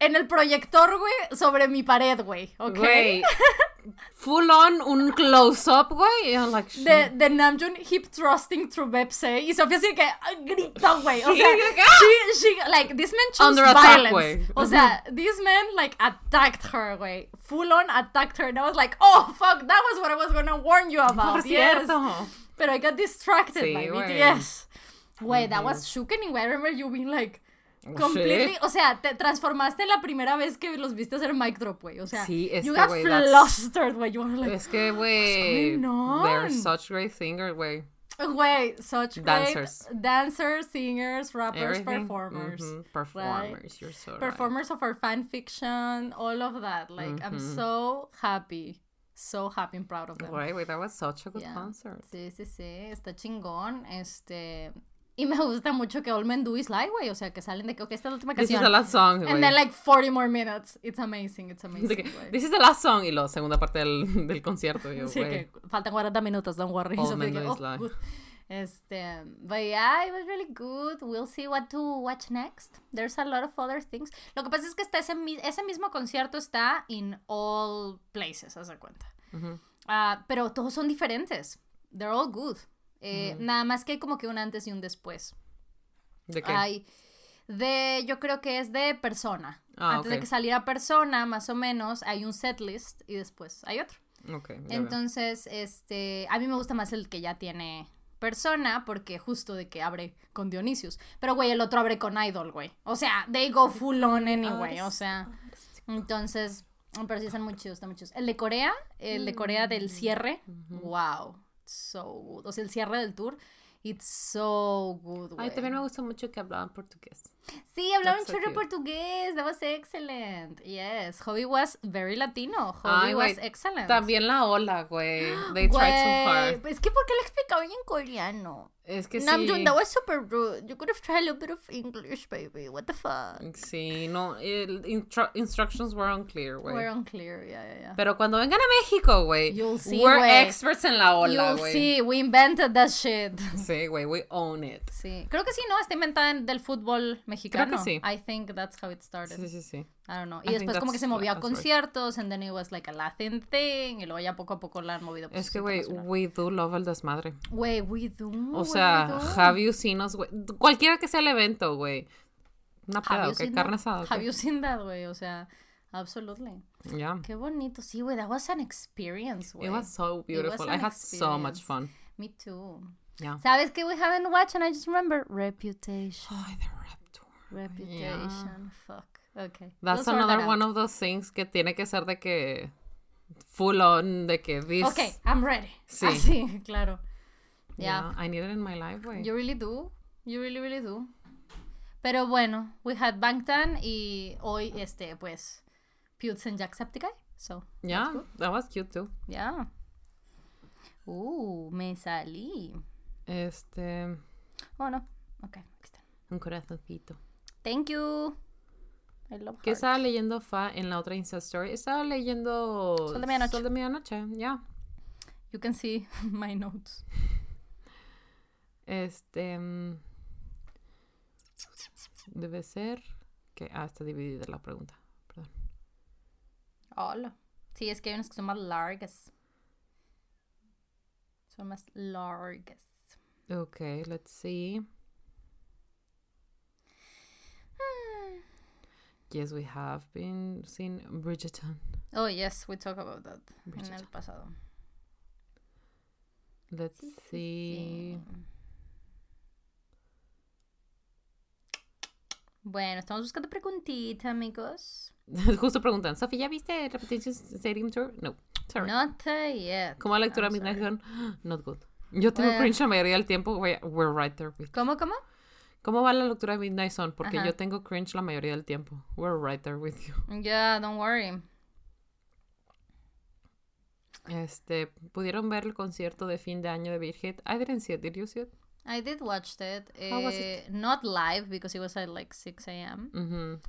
En el proyector, güey, sobre mi pared, güey. ¿Ok? Güey, [LAUGHS] full on un close-up, güey. like, de, de Namjoon hip thrusting through Bepse y Sofía así que ah, gritó, güey. O sea, ah. she, she, like, this man chose Under violence. O sea, this man, like, attacked her, güey. Full on attacked her. And I was like, oh, fuck, that was what I was gonna warn you about. Por yes. cierto. Pero I got distracted Sí, by güey. BTS. Güey, that was shooking, güey. I remember you being like... Completely, o sea, te transformaste la primera vez que los viste hacer mic drop, güey. O sea, Sí, es you que, got that's- flustered, güey. You were like, Es que, güey, they're such great singers, güey. Güey, such Dancers. great dancers, singers, rappers, Everything. performers. Performers, you're so right. Performers of our fan fiction, all of that. Like, I'm Mhm. so happy. So happy and proud of them. Güey, güey, that was such a good Yeah. concert. Sí, sí, sí, está chingón. Este. Y me gusta mucho que All Men Do Is Lie, güey. O sea, que salen de que, ok, esta es la última This is canción. the last song, güey. And then like 40 more minutes. It's amazing, it's amazing. Que. This is the last song y la segunda parte del, [LAUGHS] del concierto. Yo, Sí, que faltan 40 minutos, don't worry. All So Men Do Is oh, Lie. Este, but yeah, it was really good. We'll see what to watch next. There's a lot of other things. Lo que pasa es que está ese, ese mismo concierto está in all places, haz de cuenta. Ujú. Ah, pero todos son diferentes. They're all good. Eh, Nada más que hay como que un antes y un después. ¿De qué? Hay de, yo creo que es de persona. Ah, Antes de que saliera persona, más o menos, hay un setlist y después hay otro. Ok, ya veo. Entonces, este, a mí me gusta más el que ya tiene persona porque justo de que abre con Dionisius. Pero, güey, el otro abre con Idol, güey. O sea, they go full on anyway, o sea. Entonces, pero sí están muy chidos, están muy chidos. El de Corea, el de Corea Mm. del cierre, wow, so good. O sea, el cierre del tour, it's so good. Ay, también me gusta mucho que hablaban portugués. Sí, hablaban so chorro portugués, that was excellent. Yes, Hobby was very Latino, Hobby Ay, was excellent. También la ola, güey. They tried so hard. Es que porque le explicaba en coreano. Es que Namjoon, sí. that was super rude. You could have tried a little bit of English, baby. What the fuck? Sí, no, el intro- instructions were unclear, güey. We're unclear, yeah, yeah, yeah. Pero cuando vengan a México, güey, You'll see, we're güey. experts en la ola, You'll güey. see, we invented that shit. Sí, güey, we own it. Sí, creo que sí, ¿no? Está inventada en- del fútbol mexicano. sí. I think that's how it started. Sí, sí, sí. I don't know. I Y después think como que se movía a that's right. conciertos, and then it was like a Latin thing, y luego ya poco a poco la han movido. pues, Es que, güey, we do love el desmadre. Güey, we do. O sea, do. have you seen us, güey? Cualquiera que sea el evento, güey. Una peda, you ¿ok? seen Carne asada. Have you seen that, güey? O sea, absolutely. Yeah. Qué bonito. Sí, güey, that was an experience, güey. It was so beautiful. I an had so much experience. fun. Me too. Yeah. ¿Sabes qué we haven't watched and I just remember? Reputation. Ay, the Raptor. Reputation. Fuck. Okay. That's that another one of those things que tiene que ser de que full on, de que this. Okay, I'm ready. Sí. Así, [LAUGHS] claro. Yeah. Yeah, I need it in my life, güey. You really do. You really, really do. Pero bueno, we had Bangtan y hoy, este, pues, Pewds and Jacksepticeye. So, Yeah, that was cute too. yeah. Uh, me salí. Este, Oh, no. Ok, aquí está. un corazoncito. Thank you. I love ¿Qué hearts. estaba leyendo Fa en la otra Insta Story? Estaba leyendo Sol de Medianoche. Sol de Medianoche, ya. You can see [LAUGHS] my notes. Este. mm, Debe ser. que Ah, está dividida la pregunta. Perdón. Hola. Sí, es que hay unas que son más largas. Son más largas. Ok, let's see. Yes, we have been seen Bridgerton. Oh, yes, we talked about that en el pasado. Let's see. Bueno, estamos buscando preguntita, amigos. [LAUGHS] Justo preguntan, Sophie, ¿ya viste Repetition Stadium Tour? No, sorry. Not yet. Como lectura I'm Midnight not good. Yo tengo Eh. cringe la mayoría del tiempo, we're right there with ¿Cómo, cómo? ¿Cómo va la lectura de Midnight Sun? Porque Ajá. yo tengo cringe la mayoría del tiempo. We're right there with you. Yeah, don't worry. Este, ¿pudieron ver el concierto de fin de año de Big Hit? I didn't see it. Did you see it? I did watch it. How was eh, Not live because it was at like 6 a.m.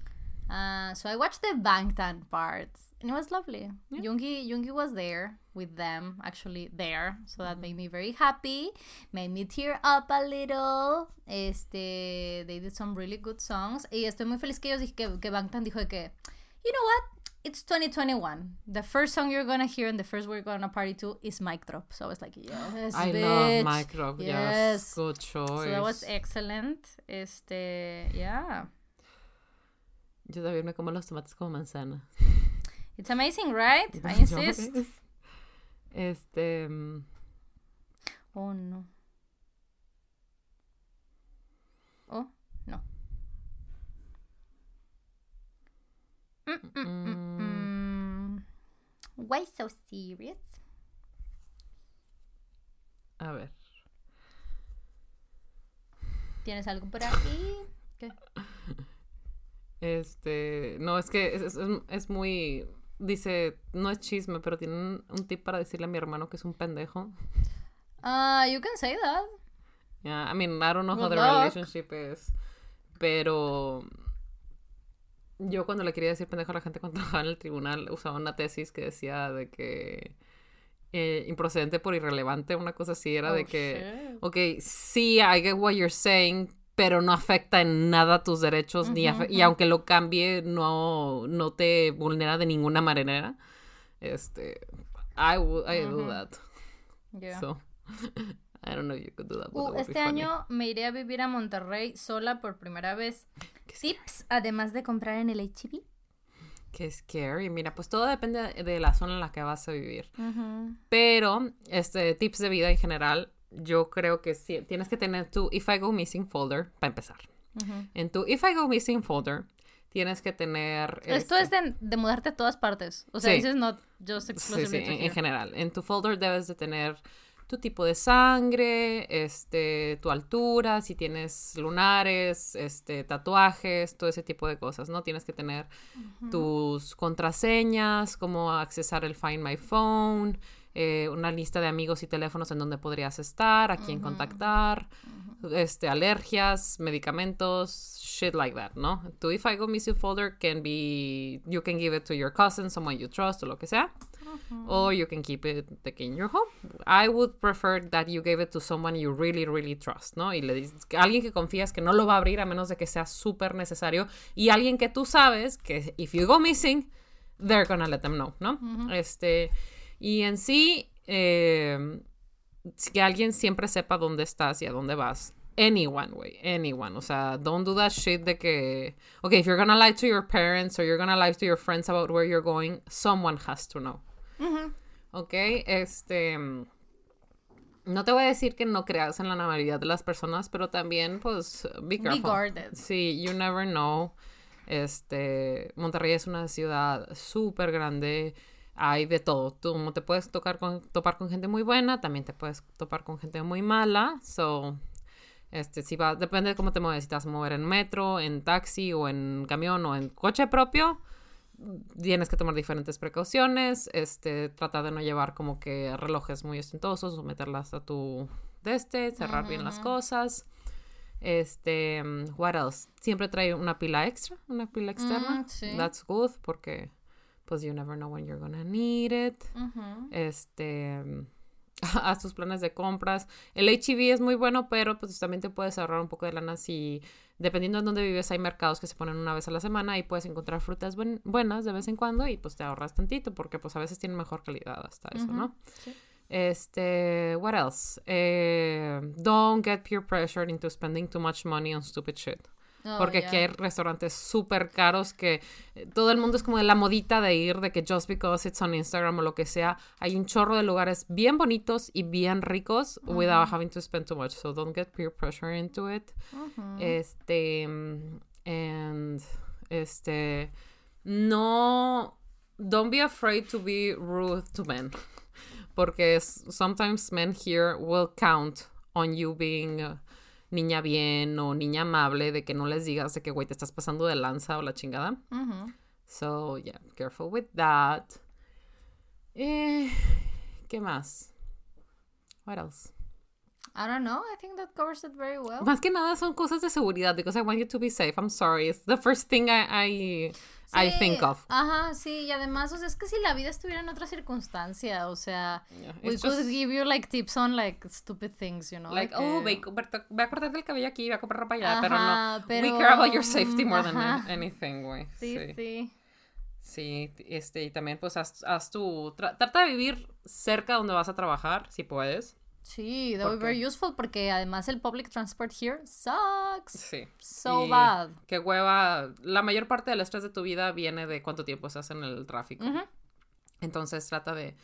Uh, so I watched the Bangtan parts, and it was lovely. Yoongi, Yoongi was there with them, actually there, so that made me very happy. Made me tear up a little. Este, they did some really good songs. Y estoy muy feliz que ellos dije que, que Bangtan dijo que, you know what? It's 2021. The first song you're gonna hear and the first we're gonna party to is Mic Drop. So I was like, yes, I bitch. love Micro. Yes. Yes. Good choice. So that was excellent. Este, yeah. Yo también me como los tomates como manzana. It's amazing, right? [LAUGHS] I insist. Este. mm, Oh, no. Oh, no. Mm, mm, mm, mm. Why so serious? A ver. ¿Tienes algo por ahí? ¿Qué? [LAUGHS] Este. No, es que es, es- es muy. Dice, no es chisme, pero tiene un, un tip para decirle a mi hermano que es un pendejo. Uh, you can say that. Yeah, I mean, I don't know how the relationship is. Pero yo cuando le quería decir pendejo a la gente [LAUGHS] cuando trabajaba en el tribunal usaba una tesis que decía de que eh, improcedente por irrelevante, una cosa así, era de Oh, que, shit. ok, sí, I get what you're saying, pero no afecta en nada tus derechos, ni y aunque lo cambie, no, no te vulnera de ninguna manera. Este, I, would, I do that. Yeah. So, [LAUGHS] I don't know if you could do that. but Uh, that este año me iré a vivir a Monterrey sola por primera vez. Qué Tips, además de comprar en el HB. Qué scary. Mira, pues todo depende de la zona en la que vas a vivir. Ujú. Pero, este, tips de vida en general, yo creo que sí, tienes que tener tu If I Go Missing folder para empezar. En tu If I Go Missing folder tienes que tener... Esto este, es de, de mudarte a todas partes. O sea, Sí. dices not just Sí, exclusively sí, to en, general. En tu folder debes de tener tu tipo de sangre, este, tu altura, si tienes lunares, este, tatuajes, todo ese tipo de cosas, ¿no? Tienes que tener tus contraseñas, cómo accesar el Find My Phone, eh, una lista de amigos y teléfonos en donde podrías estar, a quién contactar, este, alergias, medicamentos, shit like that, ¿no? Tu If I Go Missing folder can be, you can give it to your cousin, someone you trust, o lo que sea. Or you can keep it like, in your home. I would prefer that you gave it to someone you really, really trust, ¿no? Y le dices que alguien que confías que no lo va a abrir a menos de que sea súper necesario. Y alguien que tú sabes que if you go missing, they're gonna let them know, ¿no? Este, y en sí, eh, que alguien siempre sepa dónde estás y a dónde vas. Anyone, way, anyone. O sea, don't do that shit de que, okay, if you're gonna lie to your parents or you're gonna lie to your friends about where you're going, someone has to know. Ok, este. No te voy a decir que no creas en la normalidad de las personas, pero también, pues, be careful. guarded. Sí, you never know. Este, Monterrey es una ciudad súper grande. Hay de todo. Tú te puedes tocar con, topar con gente muy buena, también te puedes topar con gente muy mala. So, este, si va, depende de cómo te mueves. Si te vas a mover en metro, en taxi o en camión o en coche propio, tienes que tomar diferentes precauciones, este, trata de no llevar como que relojes muy ostentosos o meterlas a tu de este, cerrar bien las cosas. Este, mm, what else? Siempre trae una pila extra, una pila externa. Mm, sí. That's good porque pues you never know when you're gonna need it. Este, [LAUGHS] haz tus planes de compras. El HEB es muy bueno, pero pues también te puedes ahorrar un poco de lana si, dependiendo de dónde vives, hay mercados que se ponen una vez a la semana y puedes encontrar frutas buen- buenas de vez en cuando y pues te ahorras tantito porque pues a veces tienen mejor calidad hasta eso, ¿no? sí. Este, what else? Eh, don't get peer pressured into spending too much money on stupid shit. Oh, Porque aquí hay restaurantes súper caros que eh, todo el mundo es como de la modita de ir, de que just because it's on Instagram o lo que sea, hay un chorro de lugares bien bonitos y bien ricos without having to spend too much. So don't get peer pressure into it. Este, mm, and, este, no, don't be afraid to be rude to men. [LAUGHS] Porque sometimes men here will count on you being uh, niña bien o niña amable, de que no les digas de que, güey, te estás pasando de lanza o la chingada. So, yeah, careful with that. Eh, ¿Qué más? What else? I don't know. I think that covers it very well. Más que nada son cosas de seguridad, because I want you to be safe. I'm sorry. It's the first thing I, I, I Sí, think of. Ajá, sí, y además, o sea, es que si la vida estuviera en otra circunstancia, o sea, Yeah, we could just- give you like tips on like stupid things, you know. Like, de oh, ve, a cortarte el cabello aquí, ve a comprar ropa allá, pero no. pero, We care about your safety more than ajá. anything, güey. Sí, sí. Sí, este, y también pues haz, haz tu, tra- trata de vivir cerca donde vas a trabajar, si puedes. Sí, that ¿Por would be very useful porque además el public transport here sucks. Sí. So Y bad. Qué hueva. La mayor parte del estrés de tu vida viene de cuánto tiempo estás en el tráfico. Entonces trata de,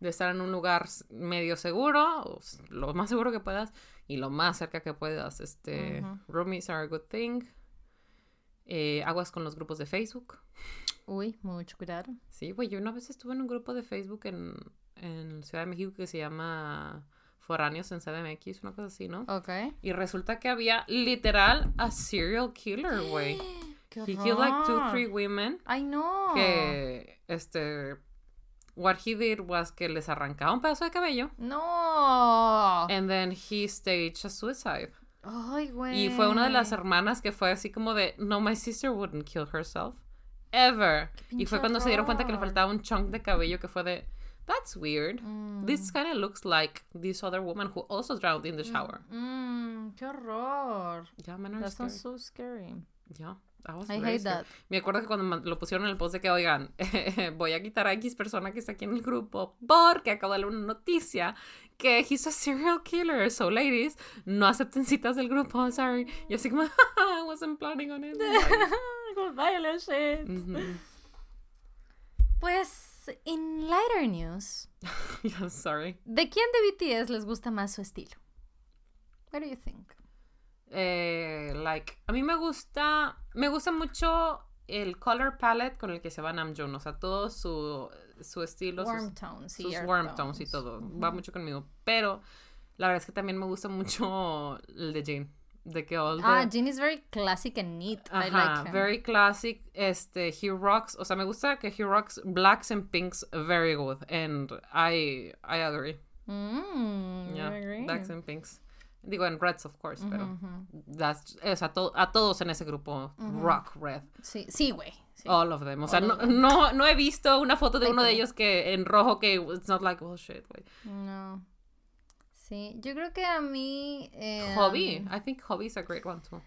de estar en un lugar medio seguro, o lo más seguro que puedas, y lo más cerca que puedas. Este, Ujú. Roomies are a good thing. Eh, aguas con los grupos de Facebook. Uy, mucho cuidado. Sí, güey, yo una vez estuve en un grupo de Facebook en, en Ciudad de México que se llama Foráneos en CDMX, una cosa así, ¿no? Ok. Y resulta que había literal a serial killer, güey. [GASPS] He killed like two, three women Ay, no. que, este, what he did was que les arrancaba un pedazo de cabello No. and then he staged a suicide. Ay, güey. Y fue una de las hermanas que fue así como de, no, my sister wouldn't kill herself. Ever. Y fue cuando se dieron cuenta que le faltaba un chunk de cabello que fue de, that's weird. Mm. This kind of looks like this other woman who also drowned in the shower. Mm, qué horror. Yeah, men are That scary. sounds so scary. Yeah, was I hate scary. that. Me acuerdo que cuando lo pusieron en el post de que, oigan, [LAUGHS] voy a quitar a X persona que está aquí en el grupo porque acabo de leer una noticia que he's a serial killer. So, ladies, no acepten citas del grupo, sorry. Y así como, [LAUGHS] I wasn't planning on it. [LAUGHS] Goodbye, shit. Ujú. Pues, in lighter news, [LAUGHS] sorry. ¿de quién de BTS les gusta más su estilo? What do you think? Eh, like, a mí me gusta, me gusta mucho el color palette con el que se va Namjoon, o sea, todo su, su estilo, sus, Warm tones, sí, sus warm tones y tones. todo, va mucho conmigo, pero la verdad es que también me gusta mucho el de Jane, de que all the- Ah, Jin is very classic and neat. I like him. very classic, este, he rocks, o sea, me gusta que he rocks blacks and pinks very good, and I, I agree, Mm, yeah, I agree. blacks and pinks. Digo, en reds, of course, pero that's, o sea, to- a todos en ese grupo, rock red. Sí, sí, güey. sí. All of them. O sea, no, no, no he visto una foto de uno de ellos que en rojo que it's not like, oh shit, güey. No. Sí, yo creo que a mí... eh, Hobby. I think Hobby is a great one too.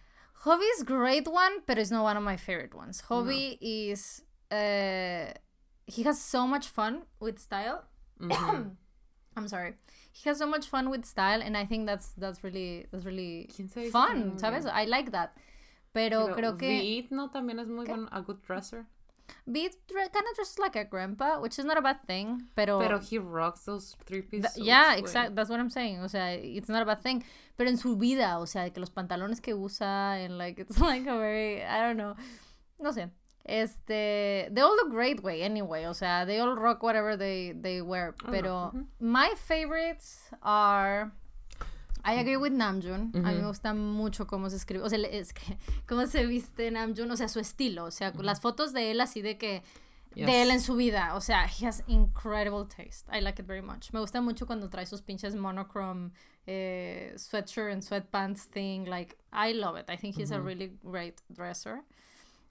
Hobby is great one, but it's not one of my favorite ones. Hobby is... Uh, he has so much fun with style. Mhm. [COUGHS] I'm sorry. He has so much fun with style, and I think that's that's really that's really ¿Quién sabe si fun, ¿sabes? I like that. Pero, Pero creo que Beat, no también es muy buen, a good dresser. Beat kind of dresses like a grandpa, which is not a bad thing. Pero, Pero he rocks those three piece Th- suits, yeah, exactly. That's what I'm saying. O sea, it's not a bad thing. Pero en su vida, o sea, que los pantalones que usa, and like, it's [LAUGHS] like a very, I don't know. No sé. Este, they all look great way anyway. O sea, they all rock whatever they, they wear. Pero my favorites are. I agree with Namjoon. A mí me gusta mucho cómo se escribe, o sea, es que, [LAUGHS] cómo se viste Namjoon, o sea, su estilo, o sea, las fotos de él así de que Yes. de él en su vida. O sea, he has incredible taste. I like it very much. Me gusta mucho cuando trae sus pinches monochrome eh, sweatshirt and sweatpants thing. Like, I love it. I think he's a really great dresser.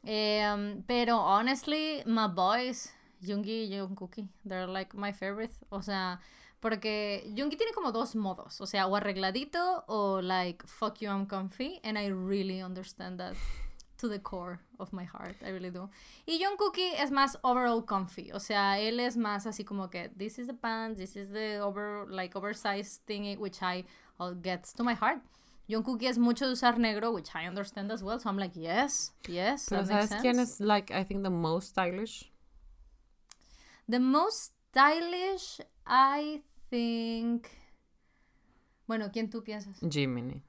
Um, pero honestly, my boys, Yoongi y Jungkookie, they're like my favorite. O sea, porque Yoongi tiene como dos modos. O sea, o arregladito o like, fuck you, I'm comfy. And I really understand that to the core of my heart. I really do. Y Jungkookie es más overall comfy. O sea, él es más así como que this is the pants, this is the over like oversized thing which I all gets to my heart. Jungkookie es mucho de usar negro, which I understand as well. So I'm like, yes, yes, Pero that makes ¿sabes quién sense. es, like, I think the most stylish? The most stylish, I think. Bueno, ¿quién tú piensas? Jiminy.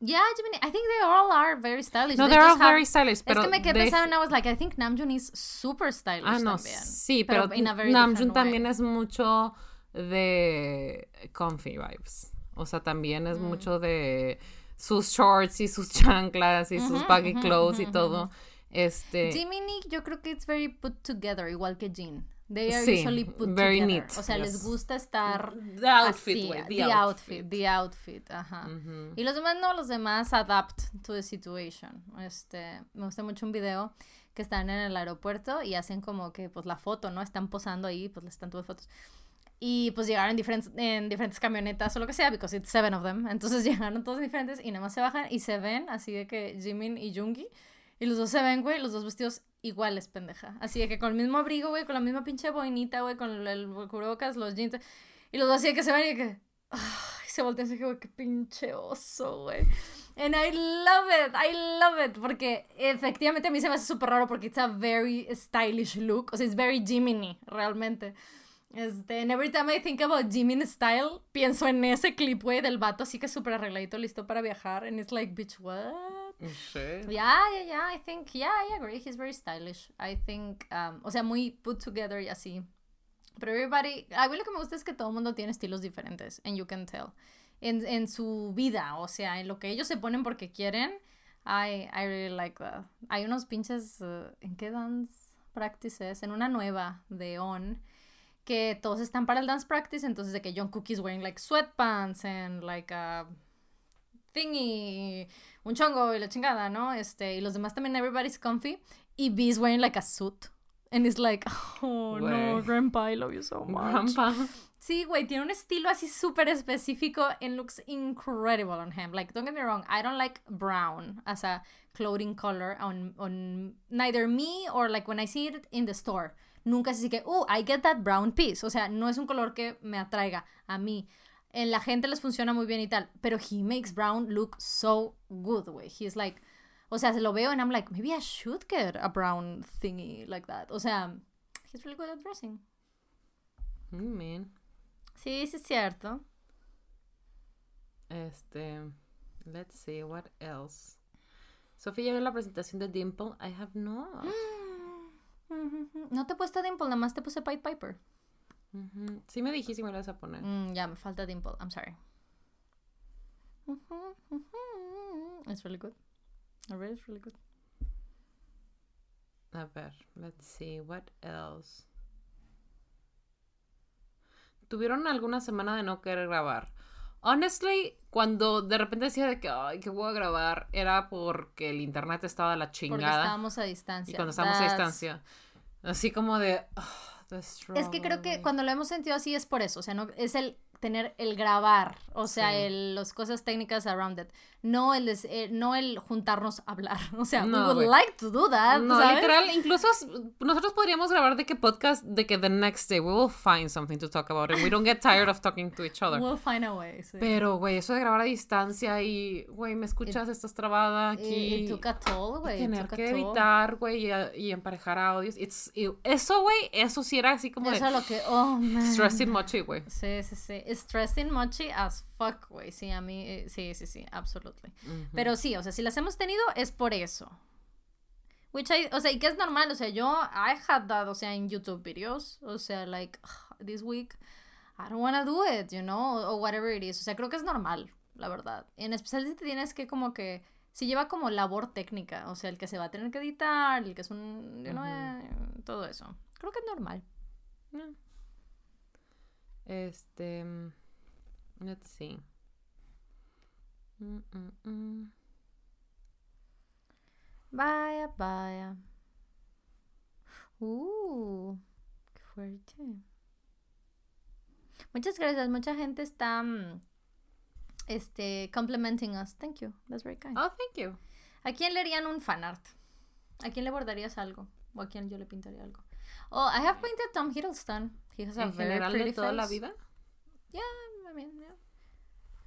Yeah, Jiminy. I think they all are very stylish. No, They they're all have- very stylish, pero es que me quedé pensando and I was like, I think Namjoon is super stylish Ah, no, también. sí, pero, Namjoon también way. es mucho de comfy vibes. O sea, también Mm. es mucho de sus shorts y sus chanclas y sus baggy clothes y todo. Este, Jiminy, yo creo que it's very put together, igual que Jin. They are Sí, usually put very together. neat, O sea, les yes. gusta estar the outfit, así, güey, the, outfit. the outfit, ajá. Y los demás no, los demás adapt to the situation. Este, me gusta mucho un video que están en el aeropuerto y hacen como que pues la foto, ¿no? Están posando ahí, pues les están tomando fotos. Y pues llegaron en diferentes, en diferentes camionetas o lo que sea, because it's seven of them. Entonces [LAUGHS] llegaron todos diferentes y nada más se bajan y se ven así de que Jimin y Jungi. Y los dos se ven, güey, los dos vestidos iguales, pendeja. Así de que con el mismo abrigo, güey, con la misma pinche boinita, güey, con el, el los jeans. Y los dos así de que se ven y que... Ay, se voltean así, güey, qué pinche oso, güey. And I love it, I love it. Porque efectivamente a mí se me hace súper raro porque it's a very stylish look. O sea, it's very Jiminy, realmente. Este, and every time I think about Jimin style, pienso en ese clip, güey, del vato así que súper arregladito, listo para viajar. And it's like, bitch, what? Sí. Yeah, yeah, yeah, I think, yeah, I agree. He's very stylish. I think, um, o sea, muy put together y así. Pero everybody, a mí lo que me gusta es que todo el mundo tiene estilos diferentes, and you can tell. En, en su vida, o sea, en lo que ellos se ponen porque quieren, I, I really like that. Hay unos pinches, uh, ¿en qué dance practices? En una nueva de On, que todos están para el dance practice, entonces de que John Cookie's wearing like sweatpants and like a thingy, un chongo y la chingada, ¿no? Este, y los demás también, everybody's comfy. Y B's wearing like a suit. And it's like, [LAUGHS] oh no, grandpa, I love you so much. Grandpa. Sí, güey, tiene un estilo así súper específico and looks incredible on him. Like, don't get me wrong, I don't like brown as a clothing color on, on neither me or like when I see it in the store. Nunca es así que, oh, I get that brown piece. O sea, no es un color que me atraiga a mí. En la gente les funciona muy bien y tal, pero he makes brown look so good, güey. He's like, o sea, se lo veo and I'm like, maybe I should get a brown thingy like that. O sea, He's really good at dressing. Mm, man. Sí, sí es cierto. Este. Let's see, what else? Sofía vio la presentación de Dimple. I have not. [GASPS] No te he puesto Dimple, nada más te puse Pied Piper. Sí me dijiste y me lo vas a poner. Mm, ya, me falta Dimple. I'm sorry. It's really good. It really is really good. A ver, let's see, what else? Tuvieron alguna semana de no querer grabar. Honestly, cuando de repente decía de que, ay, que voy a grabar, era porque el internet estaba a la Porque chingada. estábamos a distancia. Y cuando estábamos a distancia. Así como de, "Ah, Es que creo que struggle". cuando lo hemos sentido así es por eso, o sea, no es el tener el grabar, o sea, Sí. el, las cosas técnicas around it, no el eh, no el juntarnos a hablar, [LAUGHS] o sea, we No, would güey. like to do that, No, ¿sabes? literal, incluso nosotros podríamos grabar de que podcast, de que the next day we will find something to talk about and we don't get tired of talking to each other. [LAUGHS] We'll find a way. sí. Pero, güey, eso de grabar a distancia y, güey, me escuchas, estás trabada It- aquí. it took a toll, güey. it tener took a que toll. editar, güey, y, y emparejar audios. It's, y eso, güey, eso sí era así como Eso de lo que, oh, man. stressing mochi, güey. Sí, sí, sí. Stressing mochi as fuck, güey. Sí, a mí, eh, sí, sí, sí, absolutely. Pero sí, o sea, si las hemos tenido es por eso. Which I, o sea, y que es normal, o sea, yo, I had that, o sea, en YouTube videos, o sea, like, this week, I don't wanna do it, you know, o whatever it is. O sea, creo que es normal, la verdad. En especial si te tienes que como que, si lleva como labor técnica, o sea, el que se va a tener que editar, el que es un, you know, eh, todo eso. Creo que es normal. Este. mm, Let's see. Mm, mm, mm. Vaya, vaya. Uh, qué fuerte. Muchas gracias. Mucha gente está mm, este complimenting us. Thank you. That's very kind. Oh, thank you. ¿A quién le harían un fanart? ¿A quién le bordarías algo? ¿O a quién yo le pintaría algo? Oh, I have painted Tom Hiddleston. He has a En very general, pretty de toda la face. vida. Yeah, I mean, yeah.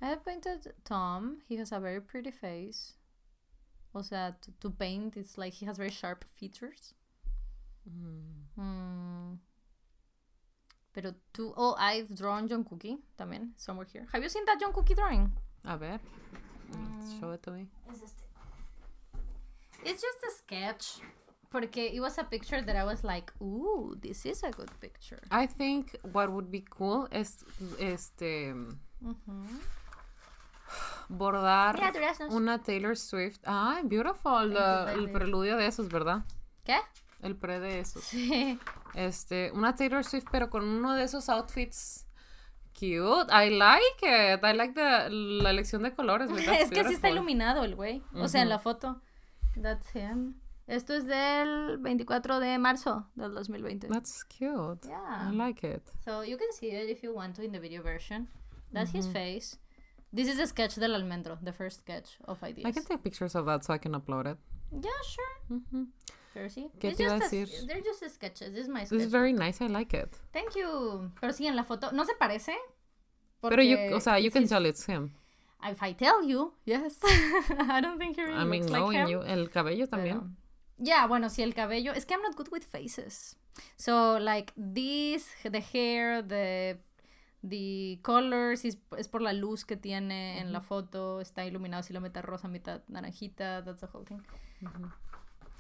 I have painted Tom. He has a very pretty face. O sea, to, to paint, it's like he has very sharp features. Mm. Pero tú, oh, I've drawn John Cookie también, somewhere here. Have you seen that John Cookie drawing? A ver. Show it to me. It's just a sketch. Porque it was a picture that I was like, ooh, this is a good picture. I think what would be cool es este bordar Mira, una Taylor Swift. Ah, beautiful. la- el preludio de esos, ¿verdad? ¿Qué? El pre de esos. Sí. Este, una Taylor Swift, pero con uno de esos outfits cute. I like it. I like the, la elección de colores. [LAUGHS] es que sí está iluminado el güey. O sea, en la foto. That's him. Esto es del 24 de marzo del 2020. That's cute. Yeah. I like it. So you can see it if you want to in the video version. That's his face. This is a sketch del almendro, the first sketch of ideas. I can take pictures of that so I can upload it. Yeah, sure. Mhm. Pero sí. ¿Qué It's te iba a just decir? They're just sketches. This is my This sketch. is very nice. I like it. Thank you. Pero sí, en la foto no se parece. Pero you, o sea, you can his- tell it's him. If I tell you, yes. [LAUGHS] I don't think he really I mean, looks like knowing him. you. El cabello también. Pero- Ya, bueno, sí, el cabello. Es que I'm not good with faces. So, like, this, the hair, the, the colors, is, es por la luz que tiene en la foto. Está iluminado, si lo mete rosa, mitad naranjita. That's the whole thing.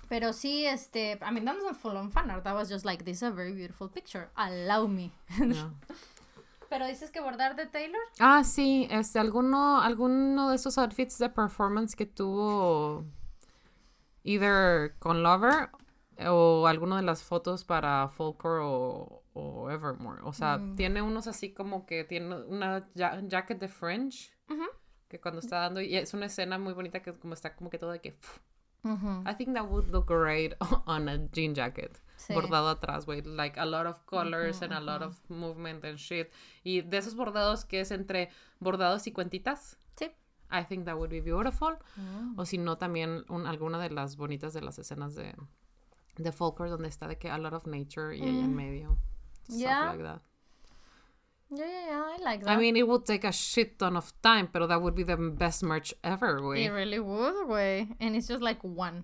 Pero sí, este, I mean, that wasn't full on fan art. That was just like, this is a very beautiful picture. Allow me. No. [LAUGHS] Pero dices que bordar de Taylor. Ah, sí, este, alguno, alguno de esos outfits de performance que tuvo either con Lover o alguno de las fotos para Folklore o, o Evermore. O sea, tiene unos así como que tiene una ja- jacket de fringe que cuando está dando, y es una escena muy bonita que como está como que todo de que... I think that would look great [LAUGHS] on a jean jacket. Sí. Bordado atrás, güey. Like a lot of colors and a lot of movement and shit. Y de esos bordados que es entre bordados y cuentitas. I think that would be beautiful. O si no, también un- alguna de las bonitas de las escenas de, de Folklore donde está de que a lot of nature y ella en medio. Stuff Yeah. like that. Yeah, yeah, yeah, I like that. I mean, it would take a shit ton of time, pero that would be the best merch ever, güey. It really would, güey. And it's just like one.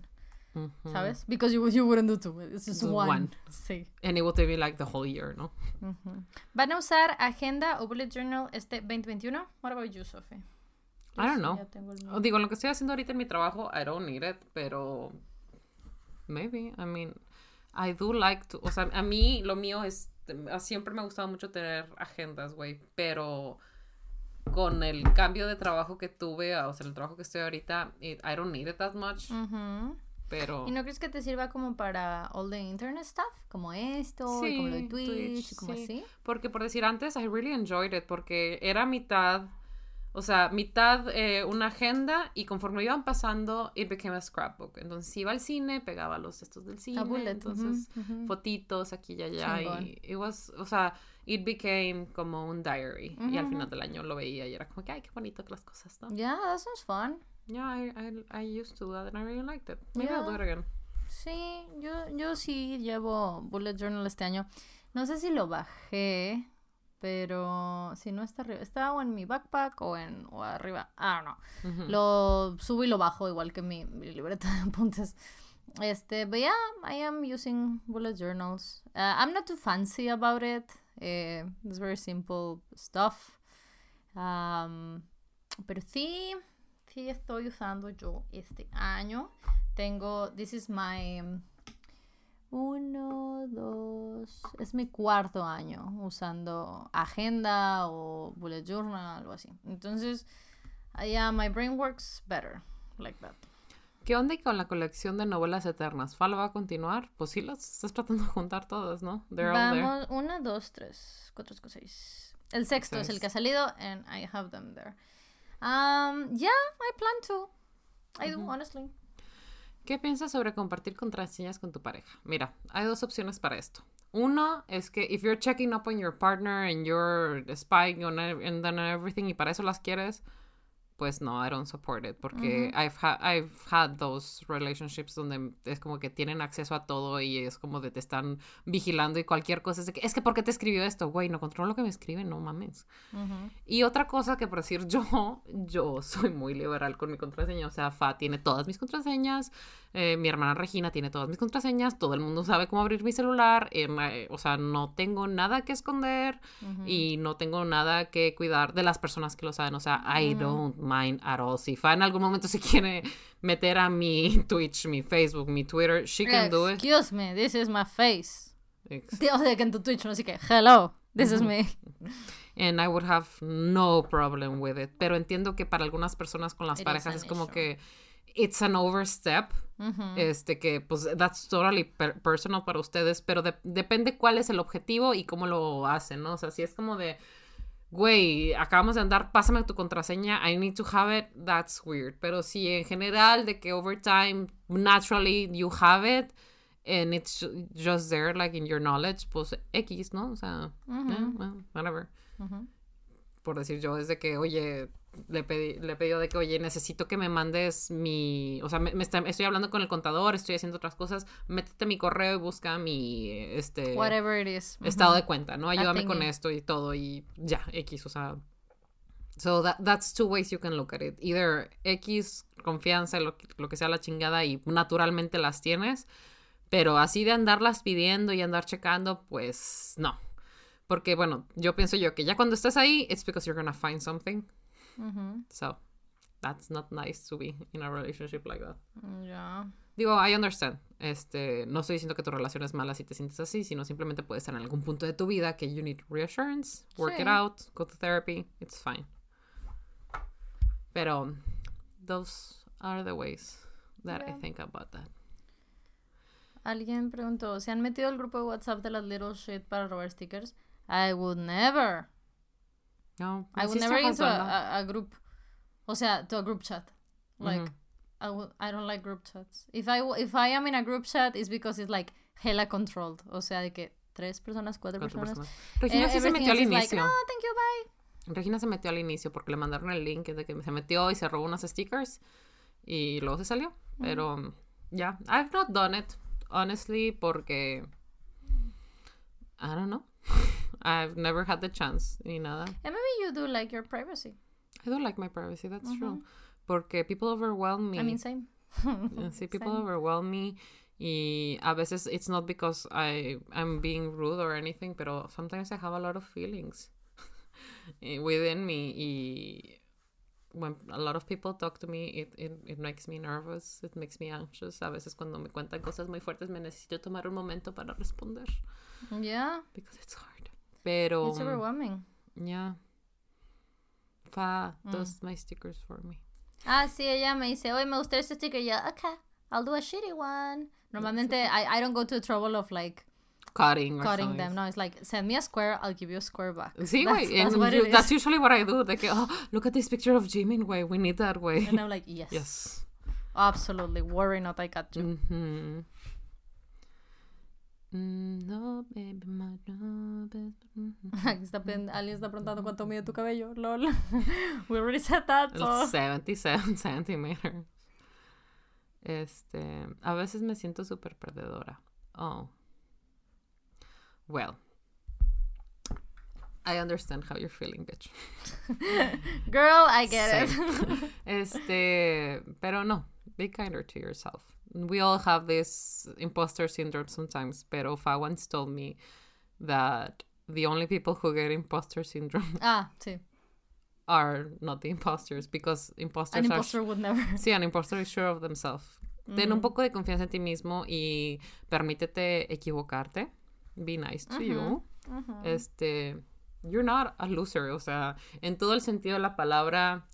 ¿Sabes? Because you, you wouldn't do two. It's just one. one. Sí. And it will take me like the whole year, ¿no? ¿Van a usar agenda o bullet journal este 2021? What about you, Sophie? I don't sí know. ya tengo el mío. O Digo, lo que estoy haciendo ahorita en mi trabajo, I don't need it, pero maybe, I mean, I do like to, o sea, a mí lo mío es, siempre me ha gustado mucho tener agendas, güey, pero con el cambio de trabajo que tuve, o sea, el trabajo que estoy ahorita, it- I don't need it that much, Ujú. pero... ¿Y no crees que te sirva como para all the internet stuff? Como esto, y como lo de Sí, Twitch, Twitch, y como sí. así. Porque por decir antes, I really enjoyed it porque era mitad, o sea, mitad eh, una agenda y conforme iban pasando, it became a scrapbook. Entonces iba al cine, pegaba los textos del cine, bullet, entonces fotitos aquí y allá Chingón. y it was, o sea, it became como un diary y al final del año lo veía y era como que ay qué bonito que las cosas, ¿no? Yeah, that sounds fun. Yeah, I, I, I used to do that and I really liked it. Maybe I'll do it Yeah. again. Sí, yo, yo sí llevo bullet journal este año. No sé si lo bajé, pero si no está arriba, está o en mi backpack o en o arriba, I don't know. Lo subo y lo bajo igual que mi, mi libreta de apuntes. Este, but yeah, I am using bullet journals. Uh, I'm not too fancy about it. Eh, it's very simple stuff. Um, pero sí, sí estoy usando yo este año. Tengo, this is my um, uno, dos, es mi cuarto año usando agenda o bullet journal, algo así. Entonces, yeah, my brain works better like that. ¿Qué onda y con la colección de novelas eternas? ¿Fala va a continuar? Pues sí, las estás tratando de juntar todas, ¿no? They're all there. Vamos, una, dos, tres, cuatro, cinco, seis. El sexto es el que ha salido and I have them there. Um, yeah, I plan to. I do, honestly. ¿Qué piensas sobre compartir contraseñas con tu pareja? Mira, hay dos opciones para esto. Uno es que if you're checking up on your partner and you're spying on and on everything y para eso las quieres, pues no, I don't support it porque I've, ha- I've had those relationships donde es como que tienen acceso a todo y es como de te están vigilando y cualquier cosa es de que es que ¿por qué te escribió esto? Güey, no controlo lo que me escriben, no mames. Y otra cosa que por decir [LAUGHS] yo, yo soy muy liberal con mi contraseña, o sea, Fa tiene todas mis contraseñas, eh, mi hermana Regina tiene todas mis contraseñas, todo el mundo sabe cómo abrir mi celular, eh, eh, o sea, no tengo nada que esconder y no tengo nada que cuidar de las personas que lo saben, o sea, I don't mind at all. Si Fa en algún momento se [LAUGHS] quiere meter a mi Twitch, mi Facebook, mi Twitter, she can do it. Excuse me, this is my face. Ex- O sea, que en tu Twitch no sé qué. Hello, this is me. [LAUGHS] And I would have no problem with it. Pero entiendo que para algunas personas con las It parejas es como issue. que it's an overstep. Este que pues that's totally per- personal para ustedes, pero de- depende cuál es el objetivo y cómo lo hacen, ¿no? O sea, si es como de güey, acabamos de andar, pásame tu contraseña, I need to have it, that's weird. Pero si en general de que over time naturally you have it and it's ju- just there like in your knowledge, pues X, ¿no? O sea, eh, well, whatever por decir yo, es de que, oye, le pedí, le pedido de que, oye, necesito que me mandes mi, o sea, me, me está- estoy hablando con el contador, estoy haciendo otras cosas, métete mi correo y busca mi, este, Whatever it is. estado de cuenta, ¿no? Ayúdame con esto y todo y ya, X, o sea. So that, that's two ways you can look at it. Either X, confianza, lo, que- lo que sea la chingada y naturalmente las tienes, pero así de andarlas pidiendo y andar checando, pues no. Porque bueno, yo pienso yo que ya cuando estás ahí, it's because you're gonna find something. Ujú. So that's not nice to be in a relationship like that. Ya. Digo, I understand. Este, no estoy diciendo que tu relación es mala si te sientes así, sino simplemente puede estar en algún punto de tu vida que you need reassurance, work Sí. it out, go to therapy, it's fine. Pero those are the ways that I Yeah. think about that. Alguien preguntó, ¿se han metido al grupo de WhatsApp de las little shit para robar stickers? I would never. No, I would never into a, a, a group. O sea, to a group chat. Like. I, would, I don't like group chats. If I, w- if I am in a group chat, it's because it's like hella controlled. O sea, de que tres personas, cuatro, Cuatro personas. personas. Regina sí se metió al like, inicio. no, thank you, bye. Regina se metió al inicio porque le mandaron el link de que se metió y se robó unos stickers y luego se salió. Pero ya, I've not done it, honestly, porque I don't know. [LAUGHS] I've never had the chance ni nada. And maybe you do like your privacy. I don't like my privacy, that's true. Porque people overwhelm me. I mean, same. [LAUGHS] Sí, people overwhelm me. Y a veces it's not because I, I'm being rude or anything, pero sometimes I have a lot of feelings [LAUGHS] eh, within me. Y when a lot of people talk to me, it, it, it makes me nervous, it makes me anxious. A veces cuando me cuentan cosas muy fuertes me necesito tomar un momento para responder Yeah, because it's hard. Pero, it's overwhelming. yeah. Fa does my stickers for me. Ah, sí, ella me dice, oye, me gusta este sticker. Y yo, okay, I'll do a shitty one. Normalmente, I, I don't go to the trouble of like Cutting or cutting them. No, it's like, send me a square, I'll give you a square back. Sí, That's- güey. that's and what you- That's usually what I do. Que, oh, look at this picture of Jimin, güey. We need that, way. And I'm like, yes. Yes. Absolutely. Worry not, I got you. Mhm. [LAUGHS] está pen- alguien está preguntando cuánto mide tu cabello. Lol. [LAUGHS] We already said that. so- 77 centimeters. Este, a veces me siento súper perdedora. Oh. Well. I understand how you're feeling, bitch. [LAUGHS] Girl, I get it. Este, pero no, be kinder to yourself. We all have this imposter syndrome sometimes, pero Fa once told me that the only people who get imposter syndrome [LAUGHS] ah, sí. are not the imposters because imposters An are imposter would never. [LAUGHS] Sí, an imposter is sure of themselves. Ten un poco de confianza en ti mismo y permítete equivocarte. Be nice to you. Este, you're not a loser, o sea, en todo el sentido de la palabra,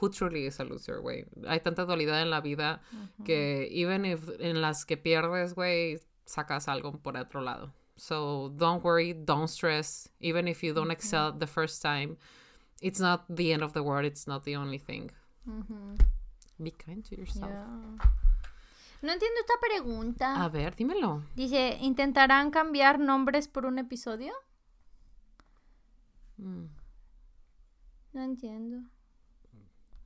who truly is a loser, güey. Hay tanta dualidad en la vida que even if en las que pierdes, güey, sacas algo por otro lado. So don't worry, don't stress, even if you don't excel the first time. It's not the end of the world, it's not the only thing. Be kind to yourself. Yeah. No entiendo esta pregunta. A ver, dímelo. Dice, ¿intentarán cambiar nombres por un episodio? Mm. No entiendo.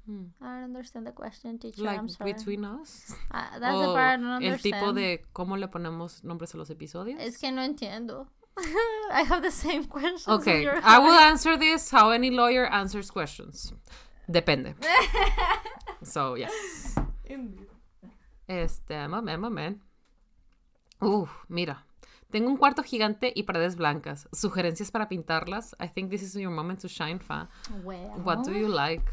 Mm. I don't understand the question, teacher. Like I'm sorry. between us. [LAUGHS] Ah, that's the part I don't el tipo de cómo le ponemos nombres a los episodios. Es que no entiendo. [LAUGHS] I have the same questions. as Okay, I will answer this how any lawyer answers questions. Depende. [LAUGHS] so, yes. Este, mamen, mamen. Uh, mira. Tengo un cuarto gigante y paredes blancas. Sugerencias para pintarlas. I think this is your moment to shine, fa. Well, What do you like?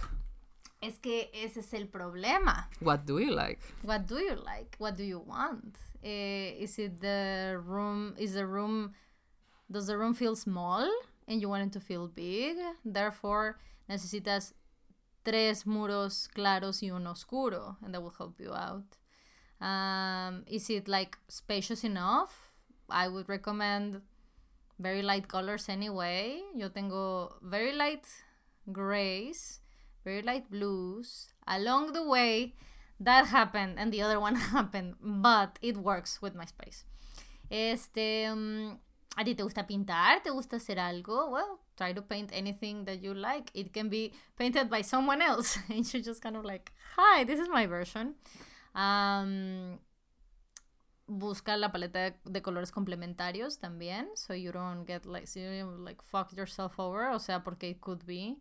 Es que ese es el problema. What do you like? What do you like? What do you want? Eh, is it the room? Is the room? Does the room feel small and you want it to feel big? Therefore, necesitas tres muros claros y uno oscuro, and that will help you out. Um, is it like spacious enough? I would recommend very light colors anyway. Yo tengo very light grays, very light blues. Along the way, that happened and the other one [LAUGHS] happened, but it works with my space. Este, um, ¿a ti te gusta pintar? ¿Te gusta hacer algo? Well, try to paint anything that you like. It can be painted by someone else, [LAUGHS] and you just kind of like, hi, this is my version. Um, busca la paleta de, colores complementarios también, so you don't get like, so you like fuck yourself over, o sea, porque it could be.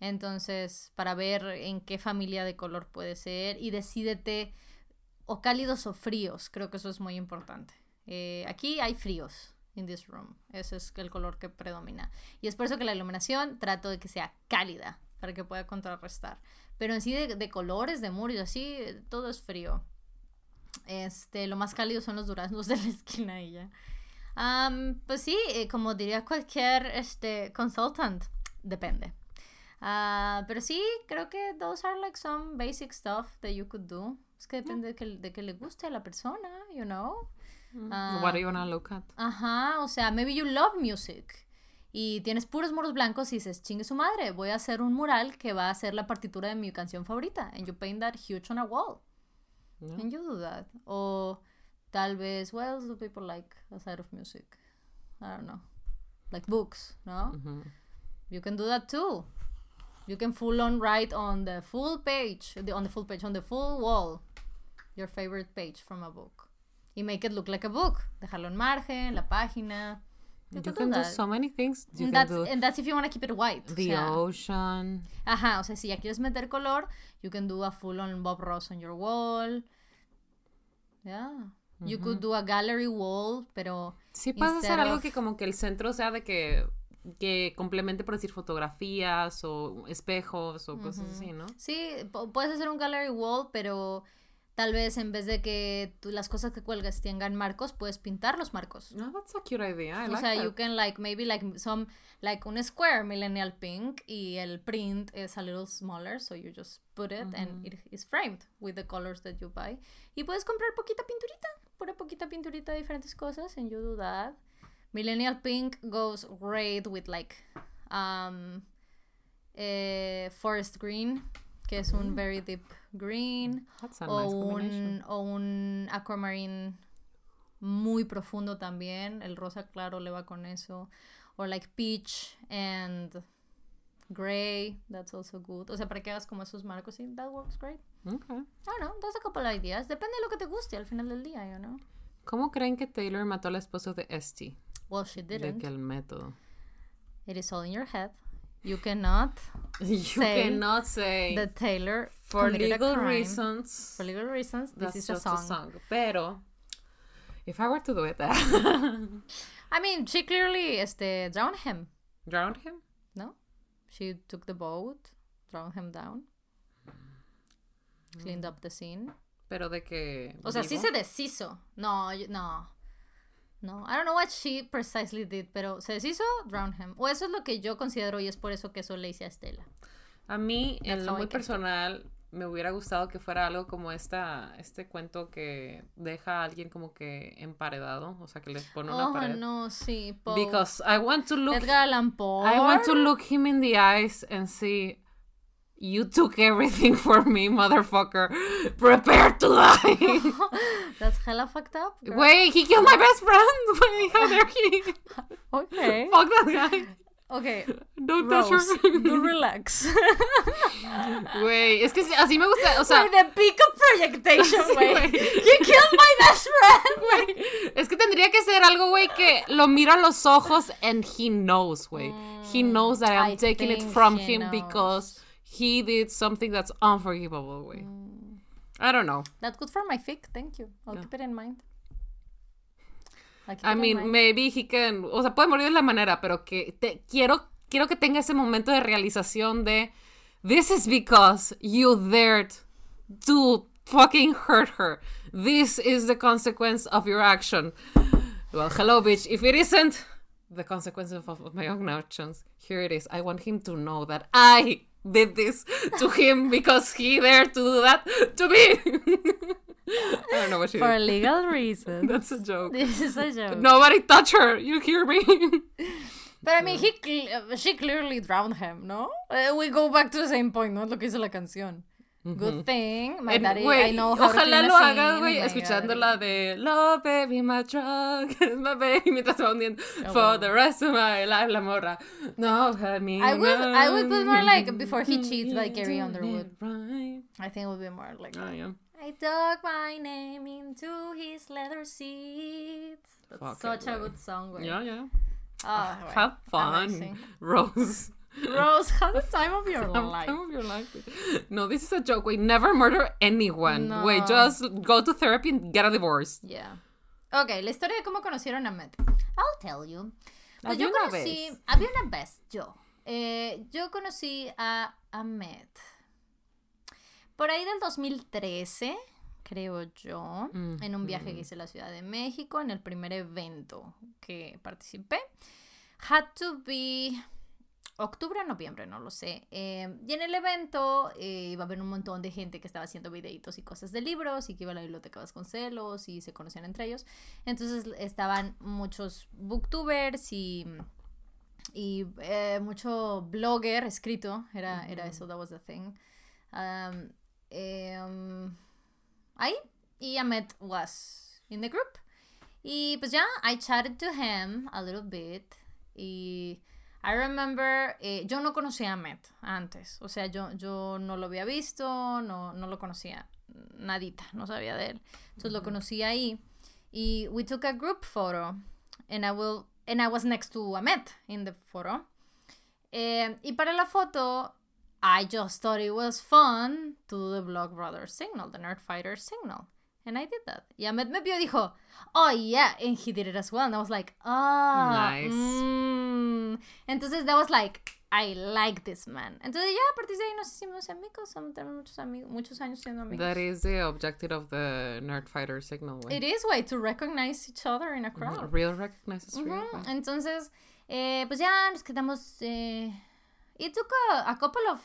Entonces, para ver en qué familia de color puede ser y decídete o cálidos o fríos, creo que eso es muy importante. Eh, aquí hay fríos in this room, ese es el color que predomina. Y es por eso que la iluminación trato de que sea cálida, para que pueda contrarrestar. Pero en sí de, colores, de muros, así, todo es frío. Este, lo más cálido son los duraznos [LAUGHS] de la esquina y ya. Pues sí, eh, como diría cualquier este, consultant, depende. Ah, pero sí, creo que those are like some basic stuff that you could do. Es que depende de, que, de que le guste a la persona, you know. Ah, What do you wanna look at? Ajá, o sea, maybe you love music y tienes puros muros blancos y dices, chingue su madre, voy a hacer un mural que va a ser la partitura de mi canción favorita. And you paint that huge on a wall. Yeah. And you do that. O tal vez, what else do people like aside of music? I don't know. Like books, no? You can do that too. You can full on write on the full page, the- on the full page, on the full wall, your favorite page from a book. Y make it look like a book. Dejarlo en margen, la página. You, can do that. so many things. You and, can that's, do and that's if you want to keep it white. o the sea, ocean. Ajá, o sea, si ya quieres meter color, you can do a full on Bob Ross on your wall. Yeah. You could do a gallery wall, pero Sí, puedes hacer algo of- que como que el centro sea de que, que complemente, por decir, fotografías o espejos o cosas así, ¿no? sí, pu- puedes hacer un gallery wall, pero tal vez en vez de que tú- las cosas que cuelgas tengan marcos, puedes pintar los marcos. No, that's a cute idea. I o like sea, that. you can like maybe like some like un square millennial pink y el print is a little smaller, so you just put it and it is framed with the colors that you buy. Y puedes comprar poquita pinturita, pura poquita pinturita de diferentes cosas and you do that. Millennial pink goes great with like um eh, forest green, que es un very deep green o nice un, o un aquamarine muy profundo también. El rosa claro le va con eso. O like peach and gray. That's also good. O sea, para que hagas como esos marcos. Sí, that works great. Okay. I don't know. That's a couple of ideas. Depende de lo que te guste al final del día, you know. ¿Cómo creen que Taylor mató al esposo de Esty? Well, she didn't. que el método. It is all in your head. You cannot [LAUGHS] You Say cannot say the Taylor for a legal crime. reasons. For legal reasons, this is a just song. Pero, if I were to do it, [LAUGHS] I mean, she clearly este, drowned him. drown him. No? She took the boat, drowned him down, cleaned mm. up the scene. Pero de que. O sea, sí se deshizo. No, no. No, I don't know what she precisely did, pero se deshizo, drowned him. O eso es lo que yo considero y es por eso que eso le hice a Estela. A mí, en lo muy personal, me hubiera gustado que fuera algo como esta, este cuento que deja a alguien como que emparedado, o sea, que le pone una Oh, pared. no, sí, Poe. Because I want to look, Edgar Allan Poe. I want to look him in the eyes and see, you took everything for me, motherfucker. Prepare to die. [LAUGHS] That's hella fucked up. girl. Wait, he killed my best friend. Wait, [LAUGHS] how dare he? Okay. Fuck that guy. Okay. Don't touch Rose, her. do [LAUGHS] relax. Güey, es que sí, así me gusta, o sea, Güey, the peak of projection, Sí, güey. güey. You killed my best friend, güey. Es que tendría que ser algo, güey, que lo miro a los ojos and he knows, güey. he knows that I'm I taking it from him knows. because he did something that's unforgivable, güey. Mm. I don't know. That's good for my fic, thank you. I'll keep it in mind. I mean, mind. maybe he can, o sea, puede morir de la manera, pero que te, quiero, quiero que tenga ese momento de realización de this is because you dared to fucking hurt her. This is the consequence of your action. Well, hello, bitch. If it isn't the consequence of, of my own actions, here it is. I want him to know that I did this to him because he dared to do that to me. I don't know what she For did. legal [LAUGHS] reasons. That's a joke. This is a joke. Nobody touch her. You hear me? But I mean, he cle- she clearly drowned him, ¿no? Uh, we go back to the same point, ¿no? Lo que dice la canción. Good thing, my And, daddy, güey, I know how to ojalá a lo haga, scene, güey, escuchando la de Love baby, my drug, is [LAUGHS] my baby, mientras va hundiendo. Oh, For wow. the rest of my life, la morra. No, I I would, I would put more like before he cheats, like Gary Underwood. Right. I think it would be more like. Oh, yeah. I dug my name into his leather seat That's Fuck it, such a güey. good song, güey. Yeah, yeah. Ah, güey. Have fun, Amazing. Rose. Rose, have the time of your [LAUGHS] life. time of your life. No, this is a joke. Wait, never murder anyone. No. Wait, just go to therapy and get a divorce. Yeah. Ok, la historia de cómo conocieron a Matt. I'll tell you. Pues Había yo una conocí. vez. Había una vez, yo. Eh, yo conocí a, a Matt. Por ahí del 2013, creo yo, en un viaje que hice a la Ciudad de México, en el primer evento que participé. Had to be octubre o noviembre, no lo sé. Eh, y en el evento eh, iba a haber un montón de gente que estaba haciendo videitos y cosas de libros y que iba a la biblioteca Vasconcelos y se conocían entre ellos. Entonces estaban muchos booktubers y, y eh, mucho blogger escrito. Era, era eso, that was the thing. Um, um, ahí. Y Ahmed was in the group. Y pues ya, I chatted to him a little bit. Y I remember, eh, yo no conocía a Matt antes, o sea, yo, yo no lo había visto, no, no lo conocía, nadita, no sabía de él. Entonces lo conocí ahí y we took a group photo and I will, and I was next to Ahmed in the photo. Eh, y para la foto, I just thought it was fun to do the Block Brothers signal, the Nerd Fighter signal. And I did that. Y Ahmed me vio y dijo, oh yeah, and he did it as well. And I was like, ah, Nice. mm. Entonces that was like, I like this man. Entonces ya a partir de ahí nos hicimos amigos, somos tenemos muchos amigos, muchos años siendo amigos. That is the objective of the nerd fighter signal, güey. It is way to recognize each other in a crowd. Real recognizes real. Ujú, güey. Entonces, eh, pues ya nos quedamos. Eh, it took a, a couple of.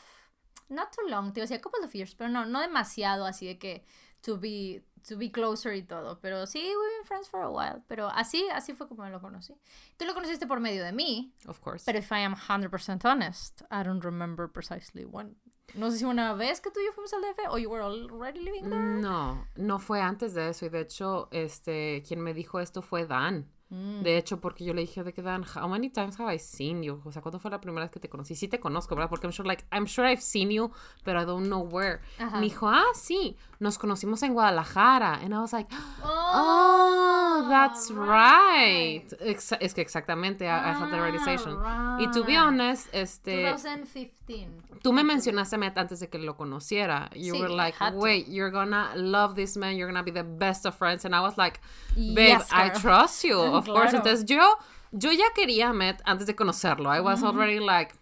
Not too long, te iba a decir a couple of years, pero no, no demasiado así de que to be, to be closer y todo. Pero sí, we've been friends for a while. Pero así, así fue como lo conocí. Tú lo conociste por medio de mí, Of course. pero if I am 100% honest, I don't remember precisely when. No sé si una vez que tú y yo fuimos al DF o you were already living there. No, no fue antes de eso. Y de hecho, este, quien me dijo esto fue Dan. Mm. De hecho, porque yo le dije de que Dan, how many times have I seen you? O sea, ¿cuándo fue la primera vez que te conocí? Sí te conozco, ¿verdad? Porque I'm sure, like, I'm sure I've seen you, but I don't know where. Ajá. Me dijo, ah, sí, nos conocimos en Guadalajara. And I was like, Oh, oh, that's right. Exa- es que exactamente, I, I had the Ah, realization. Y to be right. honest, este... 2015. Tú me mencionaste antes de que lo conociera. You Sí, were like, had to. wait, you're gonna love this man, you're gonna be the best of friends. And I was like, babe, Yes, I trust you, [LAUGHS] of course. Claro. Entonces yo, yo ya quería a Matt antes de conocerlo. I was already like,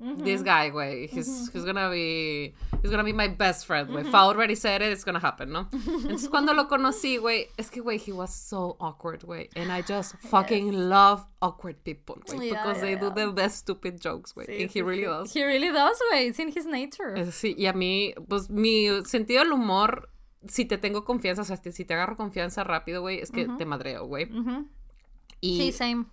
this guy, güey, he's, he's gonna be, he's gonna be my best friend, güey. If I already said it, it's gonna happen, ¿no? Entonces cuando lo conocí, güey, es que, güey, he was so awkward, güey. And I just [LAUGHS] fucking love awkward people, güey. Yeah, because yeah, they do yeah. the best stupid jokes, güey. Sí, And he sí, really sí. does. He really does, güey. It's in his nature. Eh, Sí, y a mí, pues mi sentido del humor, si te tengo confianza, o sea, si te agarro confianza rápido, güey, es que te madreo, güey. Y, Sí, same.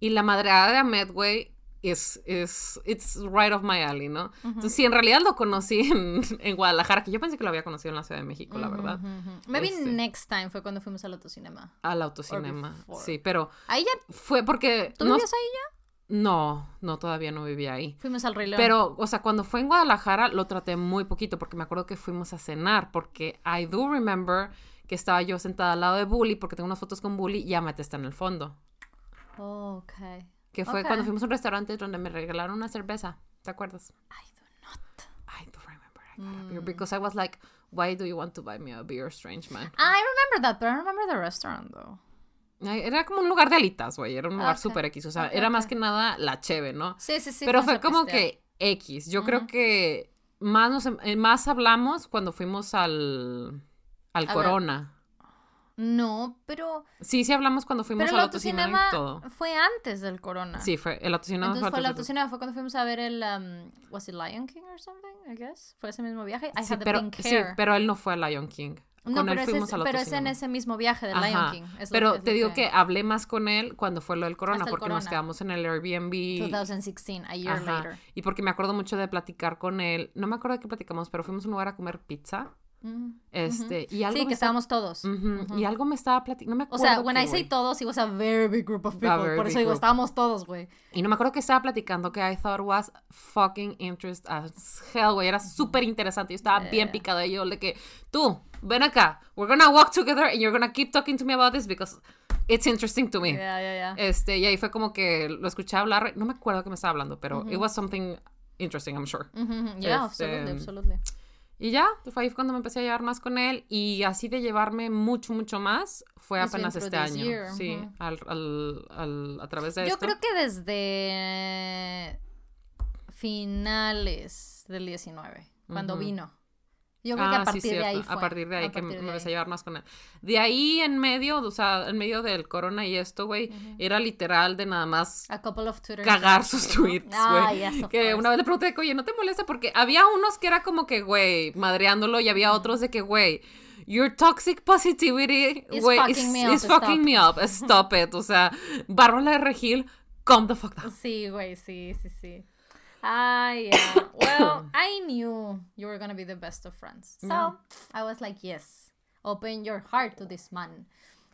y la madreada de Ahmed, güey, es, es, it's right off my alley, ¿no? Entonces, sí, en realidad lo conocí [LAUGHS] en, en Guadalajara, que yo pensé que lo había conocido en la Ciudad de México, la verdad. Maybe Este. next time fue cuando fuimos al autocinema. Al autocinema. Sí, pero Ahí ya. fue porque... ¿Tú no, vivías ahí ya? no, no, todavía no vivía ahí. Fuimos al Rey León. Pero, o sea, cuando fue en Guadalajara lo traté muy poquito porque me acuerdo que fuimos a cenar porque I do remember que estaba yo sentada al lado de Bully porque tengo unas fotos con Bully y Amate está en el fondo. Oh, ok. Que fue Ok. cuando fuimos a un restaurante donde me regalaron una cerveza. ¿Te acuerdas? I do not. I do remember I got a beer because I was like, why do you want to buy me a beer, strange man? I remember that, but I remember the restaurant, though. Era como un lugar de alitas, güey. Era un lugar Ok. súper X. O sea, Ok, era más que nada la cheve, ¿no? Sí, sí, sí. Pero fue como pistear. que X. Yo creo que más, nos, eh, más hablamos cuando fuimos al, al ver. Corona. No, pero. Sí, sí hablamos cuando fuimos Pero al autocinema y todo. fue antes del Corona. Sí, fue el autocinema. Entonces fue el autocinema, fue cuando fuimos a ver el, um, was it Lion King or something, I guess? Fue ese mismo viaje. I Sí, had the pero, pink sí, pero él no fue al Lion King. no, con pero, él ese fuimos es, al pero es en ese mismo viaje del Lion. King. es Pero que- te digo que- que hablé más con él cuando fue lo del Corona, porque nos Corona. quedamos en el Airbnb. 2016, a year Ajá. later. Y porque me acuerdo mucho de platicar con él. No me acuerdo de qué platicamos, pero fuimos a un lugar a comer pizza. Ujú. Este, y algo Sí, que estábamos todos. Ujú, Y algo me estaba platicando. No me O sea, when I say todos, it was a very big group of people. Por eso digo, estábamos todos, güey. Y no me acuerdo que estaba platicando que I thought was fucking interest as hell, güey. Era súper interesante. Yo estaba bien Yeah. picada de yo de que tú, ven acá. We're gonna walk together and you're gonna keep talking to me about this because it's interesting to me. Ya, ya. Este, y ahí fue como que lo escuché hablar. No me acuerdo que me estaba hablando, pero it was something interesting, I'm sure. Yeah, Este, absolutely, absolutely. Y ya, fue ahí cuando me empecé a llevar más con él. Y así de llevarme mucho, mucho más fue apenas este año. year, Sí, al, al, al- a través de Yo esto. creo que desde finales del 19, cuando vino. Yo creo que Ah, a sí, partir de cierto. ahí fue. A partir de ahí a que me de empecé a llevar más con él. De ahí en medio, o sea, en medio del corona y esto, güey, era literal de nada más A couple of cagar sus tweets, güey. Ah, yes, que course. una vez le pregunté, oye, ¿no te molesta? Porque había unos que era como que, güey, madreándolo y había otros de que, güey, your toxic positivity, Is güey, fucking is, me up, is fucking stop. me up. Stop it. O sea, Bárbara de Regil, calm the fuck down. Sí, güey, sí, sí, sí. Ah, yeah. Well, [COUGHS] I knew you were gonna be the best of friends. So, Yeah. I was like, yes, open your heart to this man.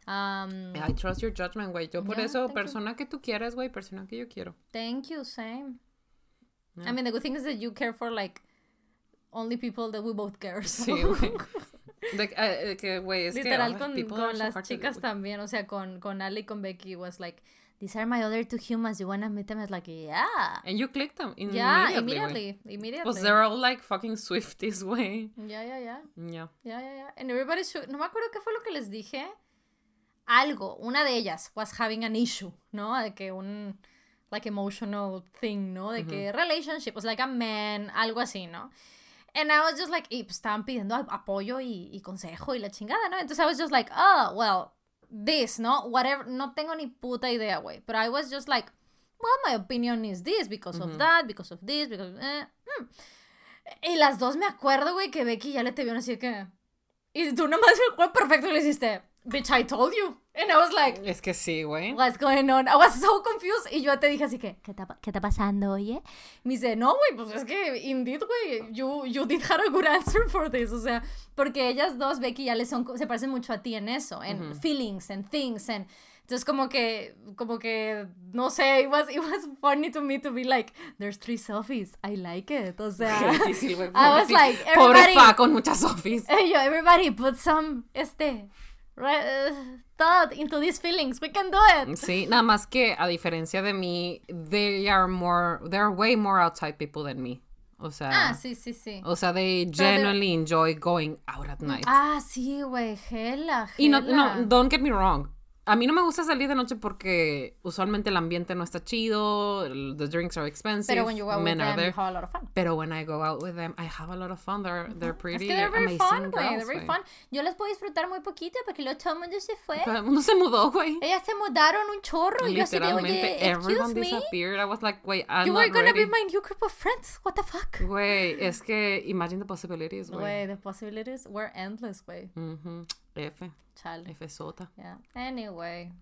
Um, I trust your judgment, güey. Yo por Yeah, eso, you. persona que tú quieres, güey, persona que yo quiero. Thank you, same. Yeah. I mean, the good thing is that you care for like only people that we both care. [LAUGHS] so- Sí, güey. Eh, de que, güey, es Literal que... con, con las to chicas también, o sea, con, con Ali y con Becky was like, these are my other two humans. You wanna meet them? It's like, yeah. And you clicked them immediately. Yeah, immediately. Immediately. Pues they're all like fucking Swifties, way. Yeah, yeah, yeah. Yeah. Yeah, yeah, yeah. And everybody should... No me acuerdo qué fue lo que les dije. Algo. Una de ellas was having an issue, ¿no? De que un... Like emotional thing, ¿no? De que relationship was like a man, algo así, ¿no? And I was just like, y pues estaban pidiendo apoyo y, y consejo y la chingada, ¿no? Entonces I was just like, oh, well, this, ¿no? Whatever, no tengo ni puta idea, güey. But I was just like, well, my opinion is this because of that, because of this, because... Eh, hmm. Y las dos me acuerdo, güey, que Becky ya le te vieron así que... Y tú nomás me acuerdo perfecto le hiciste, bitch, I told you. And I was like, Es que sí, güey. what's going on? I was so confused. Y yo te dije así que, ¿qué está, qué está pasando, oye? Me dice, no, güey, pues es que, indeed, güey, you, you did have a good [LAUGHS] answer for this. O sea, porque ellas dos, Becky, ya le son, se parecen mucho a ti en eso, en feelings, and things, and... Entonces como que, como que, no sé, it was, it was funny to me to be like, there's three selfies, I like it. O sea, [LAUGHS] Qué difícil, güey. [LAUGHS] I was like, Pobre everybody- fa con muchas. Hey, yo, everybody put some, este, re- uh, thought into these feelings. We can do it. Sí, nada más que a diferencia de mí, they are more, they're way more outside people than me. O sea, Ah, sí, sí, sí. o sea, they genuinely enjoy going out at night. Ah, sí, güey, gela, y no, no, don't get me wrong. A mí no me gusta salir de noche porque usualmente el ambiente no está chido, the drinks are expensive, Pero when you go out with men are them, you there. have a lot of fun. Pero when I go out with them, I have a lot of fun. They're, they're Es pretty que they're very amazing fun, güey, they're very fun. Yo las puedo disfrutar muy poquito porque luego todo el mundo se fue. Todo el mundo se mudó, güey. Ellas se mudaron un chorro y yo así de, oye, everyone me, disappeared. I was like, wait, I'm you were not gonna ready. be my new group of friends. What the fuck? Güey, es que imagine the possibilities, güey. Güey, the possibilities were endless, güey. Ujú. F, Chale. F sota. Yeah. Anyway.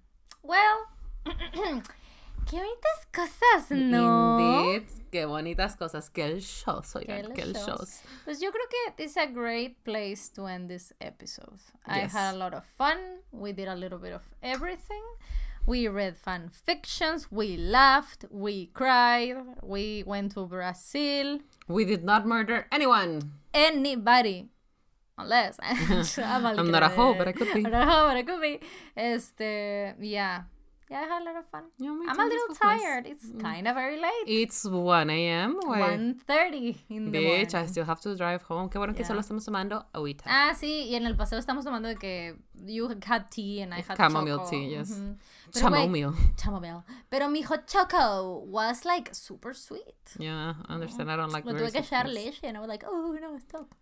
Well. [CLEARS THROAT] Qué bonitas cosas, ¿no? Indeed. Qué bonitas cosas. Qué shows, oigan. Qué Qué shows. shows. Pues yo creo que is a great place to end this episode. I Yes. had a lot of fun. We did a little bit of everything. We read fan fictions. We laughed. We cried. We went to Brazil. We did not murder anyone. Anybody. Unless I'm, I'm not a hoe, but I could be. I'm not a hoe, but I could be. Este, yeah. Yeah, I had a lot of fun. Yeah, I'm a little was nice. Mm. tired. It's kind of very late. It's 1 a.m. güey. 1.30 in the Bitch, I still have to drive home. Qué bueno que Yeah. solo estamos tomando agüita. Ah, sí, y en el paseo estamos tomando de que you had tea and I had Chamomile choco. tea, yes. Ujú. Pero, güey, Chamomile. Chamomile. Pero mi hot choco was like super sweet. Yeah, I understand. I don't like Lo tuve que echar leche and I was like, oh, no, stop.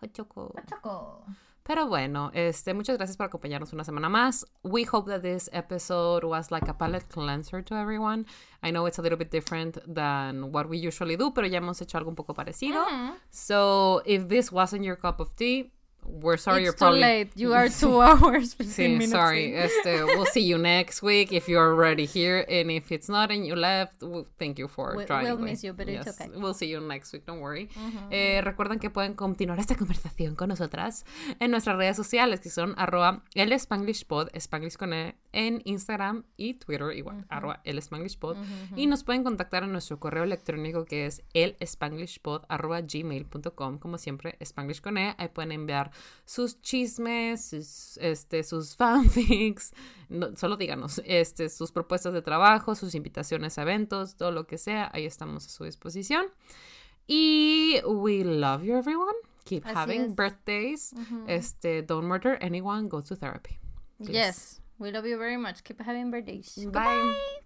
Hot choco. Hot choco. Pero bueno, este, muchas gracias por acompañarnos una semana más. We hope that this episode was like a palate cleanser to everyone. I know it's a little bit different than what we usually do, pero ya hemos hecho algo un poco parecido. So, if this wasn't your cup of tea, we're sorry It's you're too probably late. You are [LAUGHS] two [LAUGHS] hours, 15 Sí, minutes sorry. Este, we'll see you next week if you're already here, and if it's not and you left, well, thank you for We- trying. we'll miss you, but it's okay. We'll see you next week. Don't worry. Eh, recuerden que pueden continuar esta conversación con nosotras en nuestras redes sociales que son arroba el Spanglish Pod, Spanglish con E, en Instagram y Twitter igual, arroba el Spanglish Pod. Y nos pueden contactar en nuestro correo electrónico que es el Spanglishpod arroba gmail.com. Como siempre, Spanglish con E. Ahí pueden enviar sus chismes, sus, este, sus [LAUGHS] fanfics, no, solo díganos, este, sus propuestas de trabajo, sus invitaciones a eventos, todo lo que sea, ahí estamos a su disposición. Y we love you everyone. Keep Así having es. birthdays. Este, don't murder anyone, go to therapy. please. Yes. We love you very much. Keep having birthdays. Bye.